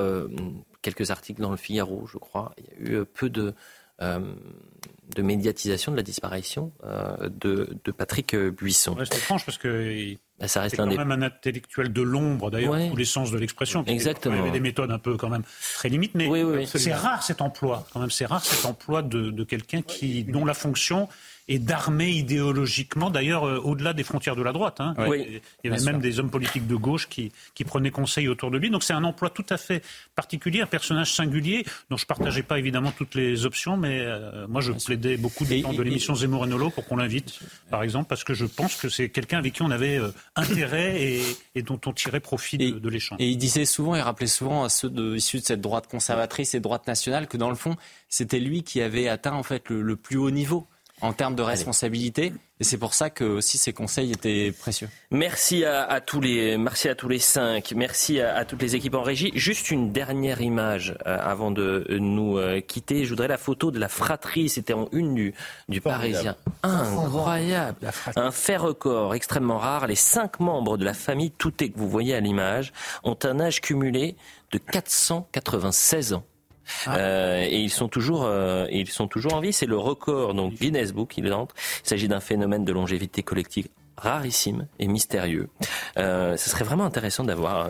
quelques articles dans le Figaro, je crois, il y a eu peu de euh, de médiatisation de la disparition euh, de, de, Patrick Buisson. C'est étrange parce que bah, ça reste quand même un intellectuel de l'ombre, d'ailleurs, ouais. tous les sens de l'expression. Exactement. Il avait des méthodes un peu quand même très limites, mais c'est rare cet emploi. Quand même, c'est rare cet emploi de, de quelqu'un qui dont la fonction et d'armer idéologiquement, d'ailleurs, euh, au-delà des frontières de la droite. Hein. Oui, il y avait même des hommes politiques de gauche qui, qui prenaient conseil autour de lui. Donc c'est un emploi tout à fait particulier, un personnage singulier, dont je ne partageais pas évidemment toutes les options, mais euh, moi je plaidais beaucoup du temps de l'émission Zemmour et Nolo pour qu'on l'invite, par exemple, parce que je pense que c'est quelqu'un avec qui on avait euh, intérêt et, et, dont on tirait profit de, de l'échange. Et il disait souvent, il rappelait souvent à ceux de, issus de cette droite conservatrice et droite nationale que dans le fond, c'était lui qui avait atteint en fait le, le plus haut niveau en termes de responsabilité. Et c'est pour ça que aussi ces conseils étaient précieux. Merci à, à tous les, merci à tous les cinq, merci à, à, toutes les équipes en régie. Juste une dernière image euh, avant de nous euh, quitter. Je voudrais la photo de la fratrie. C'était en une du, du Parisien. Incroyable. Un fait record extrêmement rare. Les cinq membres de la famille Touté que vous voyez à l'image ont un âge cumulé de 496 ans. Ah. Euh, et ils sont toujours, euh, ils sont toujours en vie. C'est le record, donc Guinness Book, il entre. Il s'agit d'un phénomène de longévité collective rarissime et mystérieux. Euh, ce serait vraiment intéressant d'avoir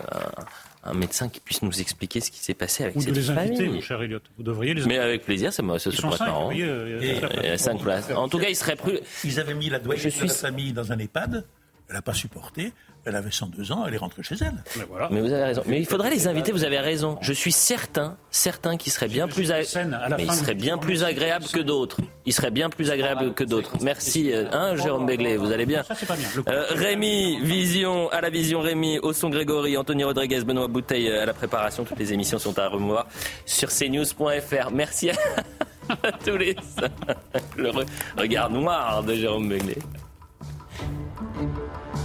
un, un, médecin qui puisse nous expliquer ce qui s'est passé avec Ou cette de les inviter, famille. mon cher Elliot. Vous devriez les Mais avec plaisir, ça, me, ça Ils se pourrait cinq, marrant. vous voyez, euh, il y a cinq Et- places. et cinq places. En tout cas, il serait plus. Ils avaient mis la doyenne suis- de la famille dans un EHPAD. Elle n'a pas supporté. Elle avait 102 ans. Elle est rentrée chez elle. Mais vous avez raison. Mais il faudrait les inviter. Vous avez raison. Je suis certain, certain qu'ils seraient bien plus, bien plus agréables que d'autres. Ils seraient bien plus agréables que d'autres. Merci, euh, hein, Jérôme Béglé. Vous allez bien. Ça, c'est pas bien. Le- Euh, Rémi, Vision, à la Vision Rémi, au son Grégory, Anthony Rodriguez, Benoît Bouteille euh, à la préparation. Toutes les émissions sont à revoir sur cnews.fr. Merci à, tous les le re- regard noir de Jérôme Béglé. Thank you.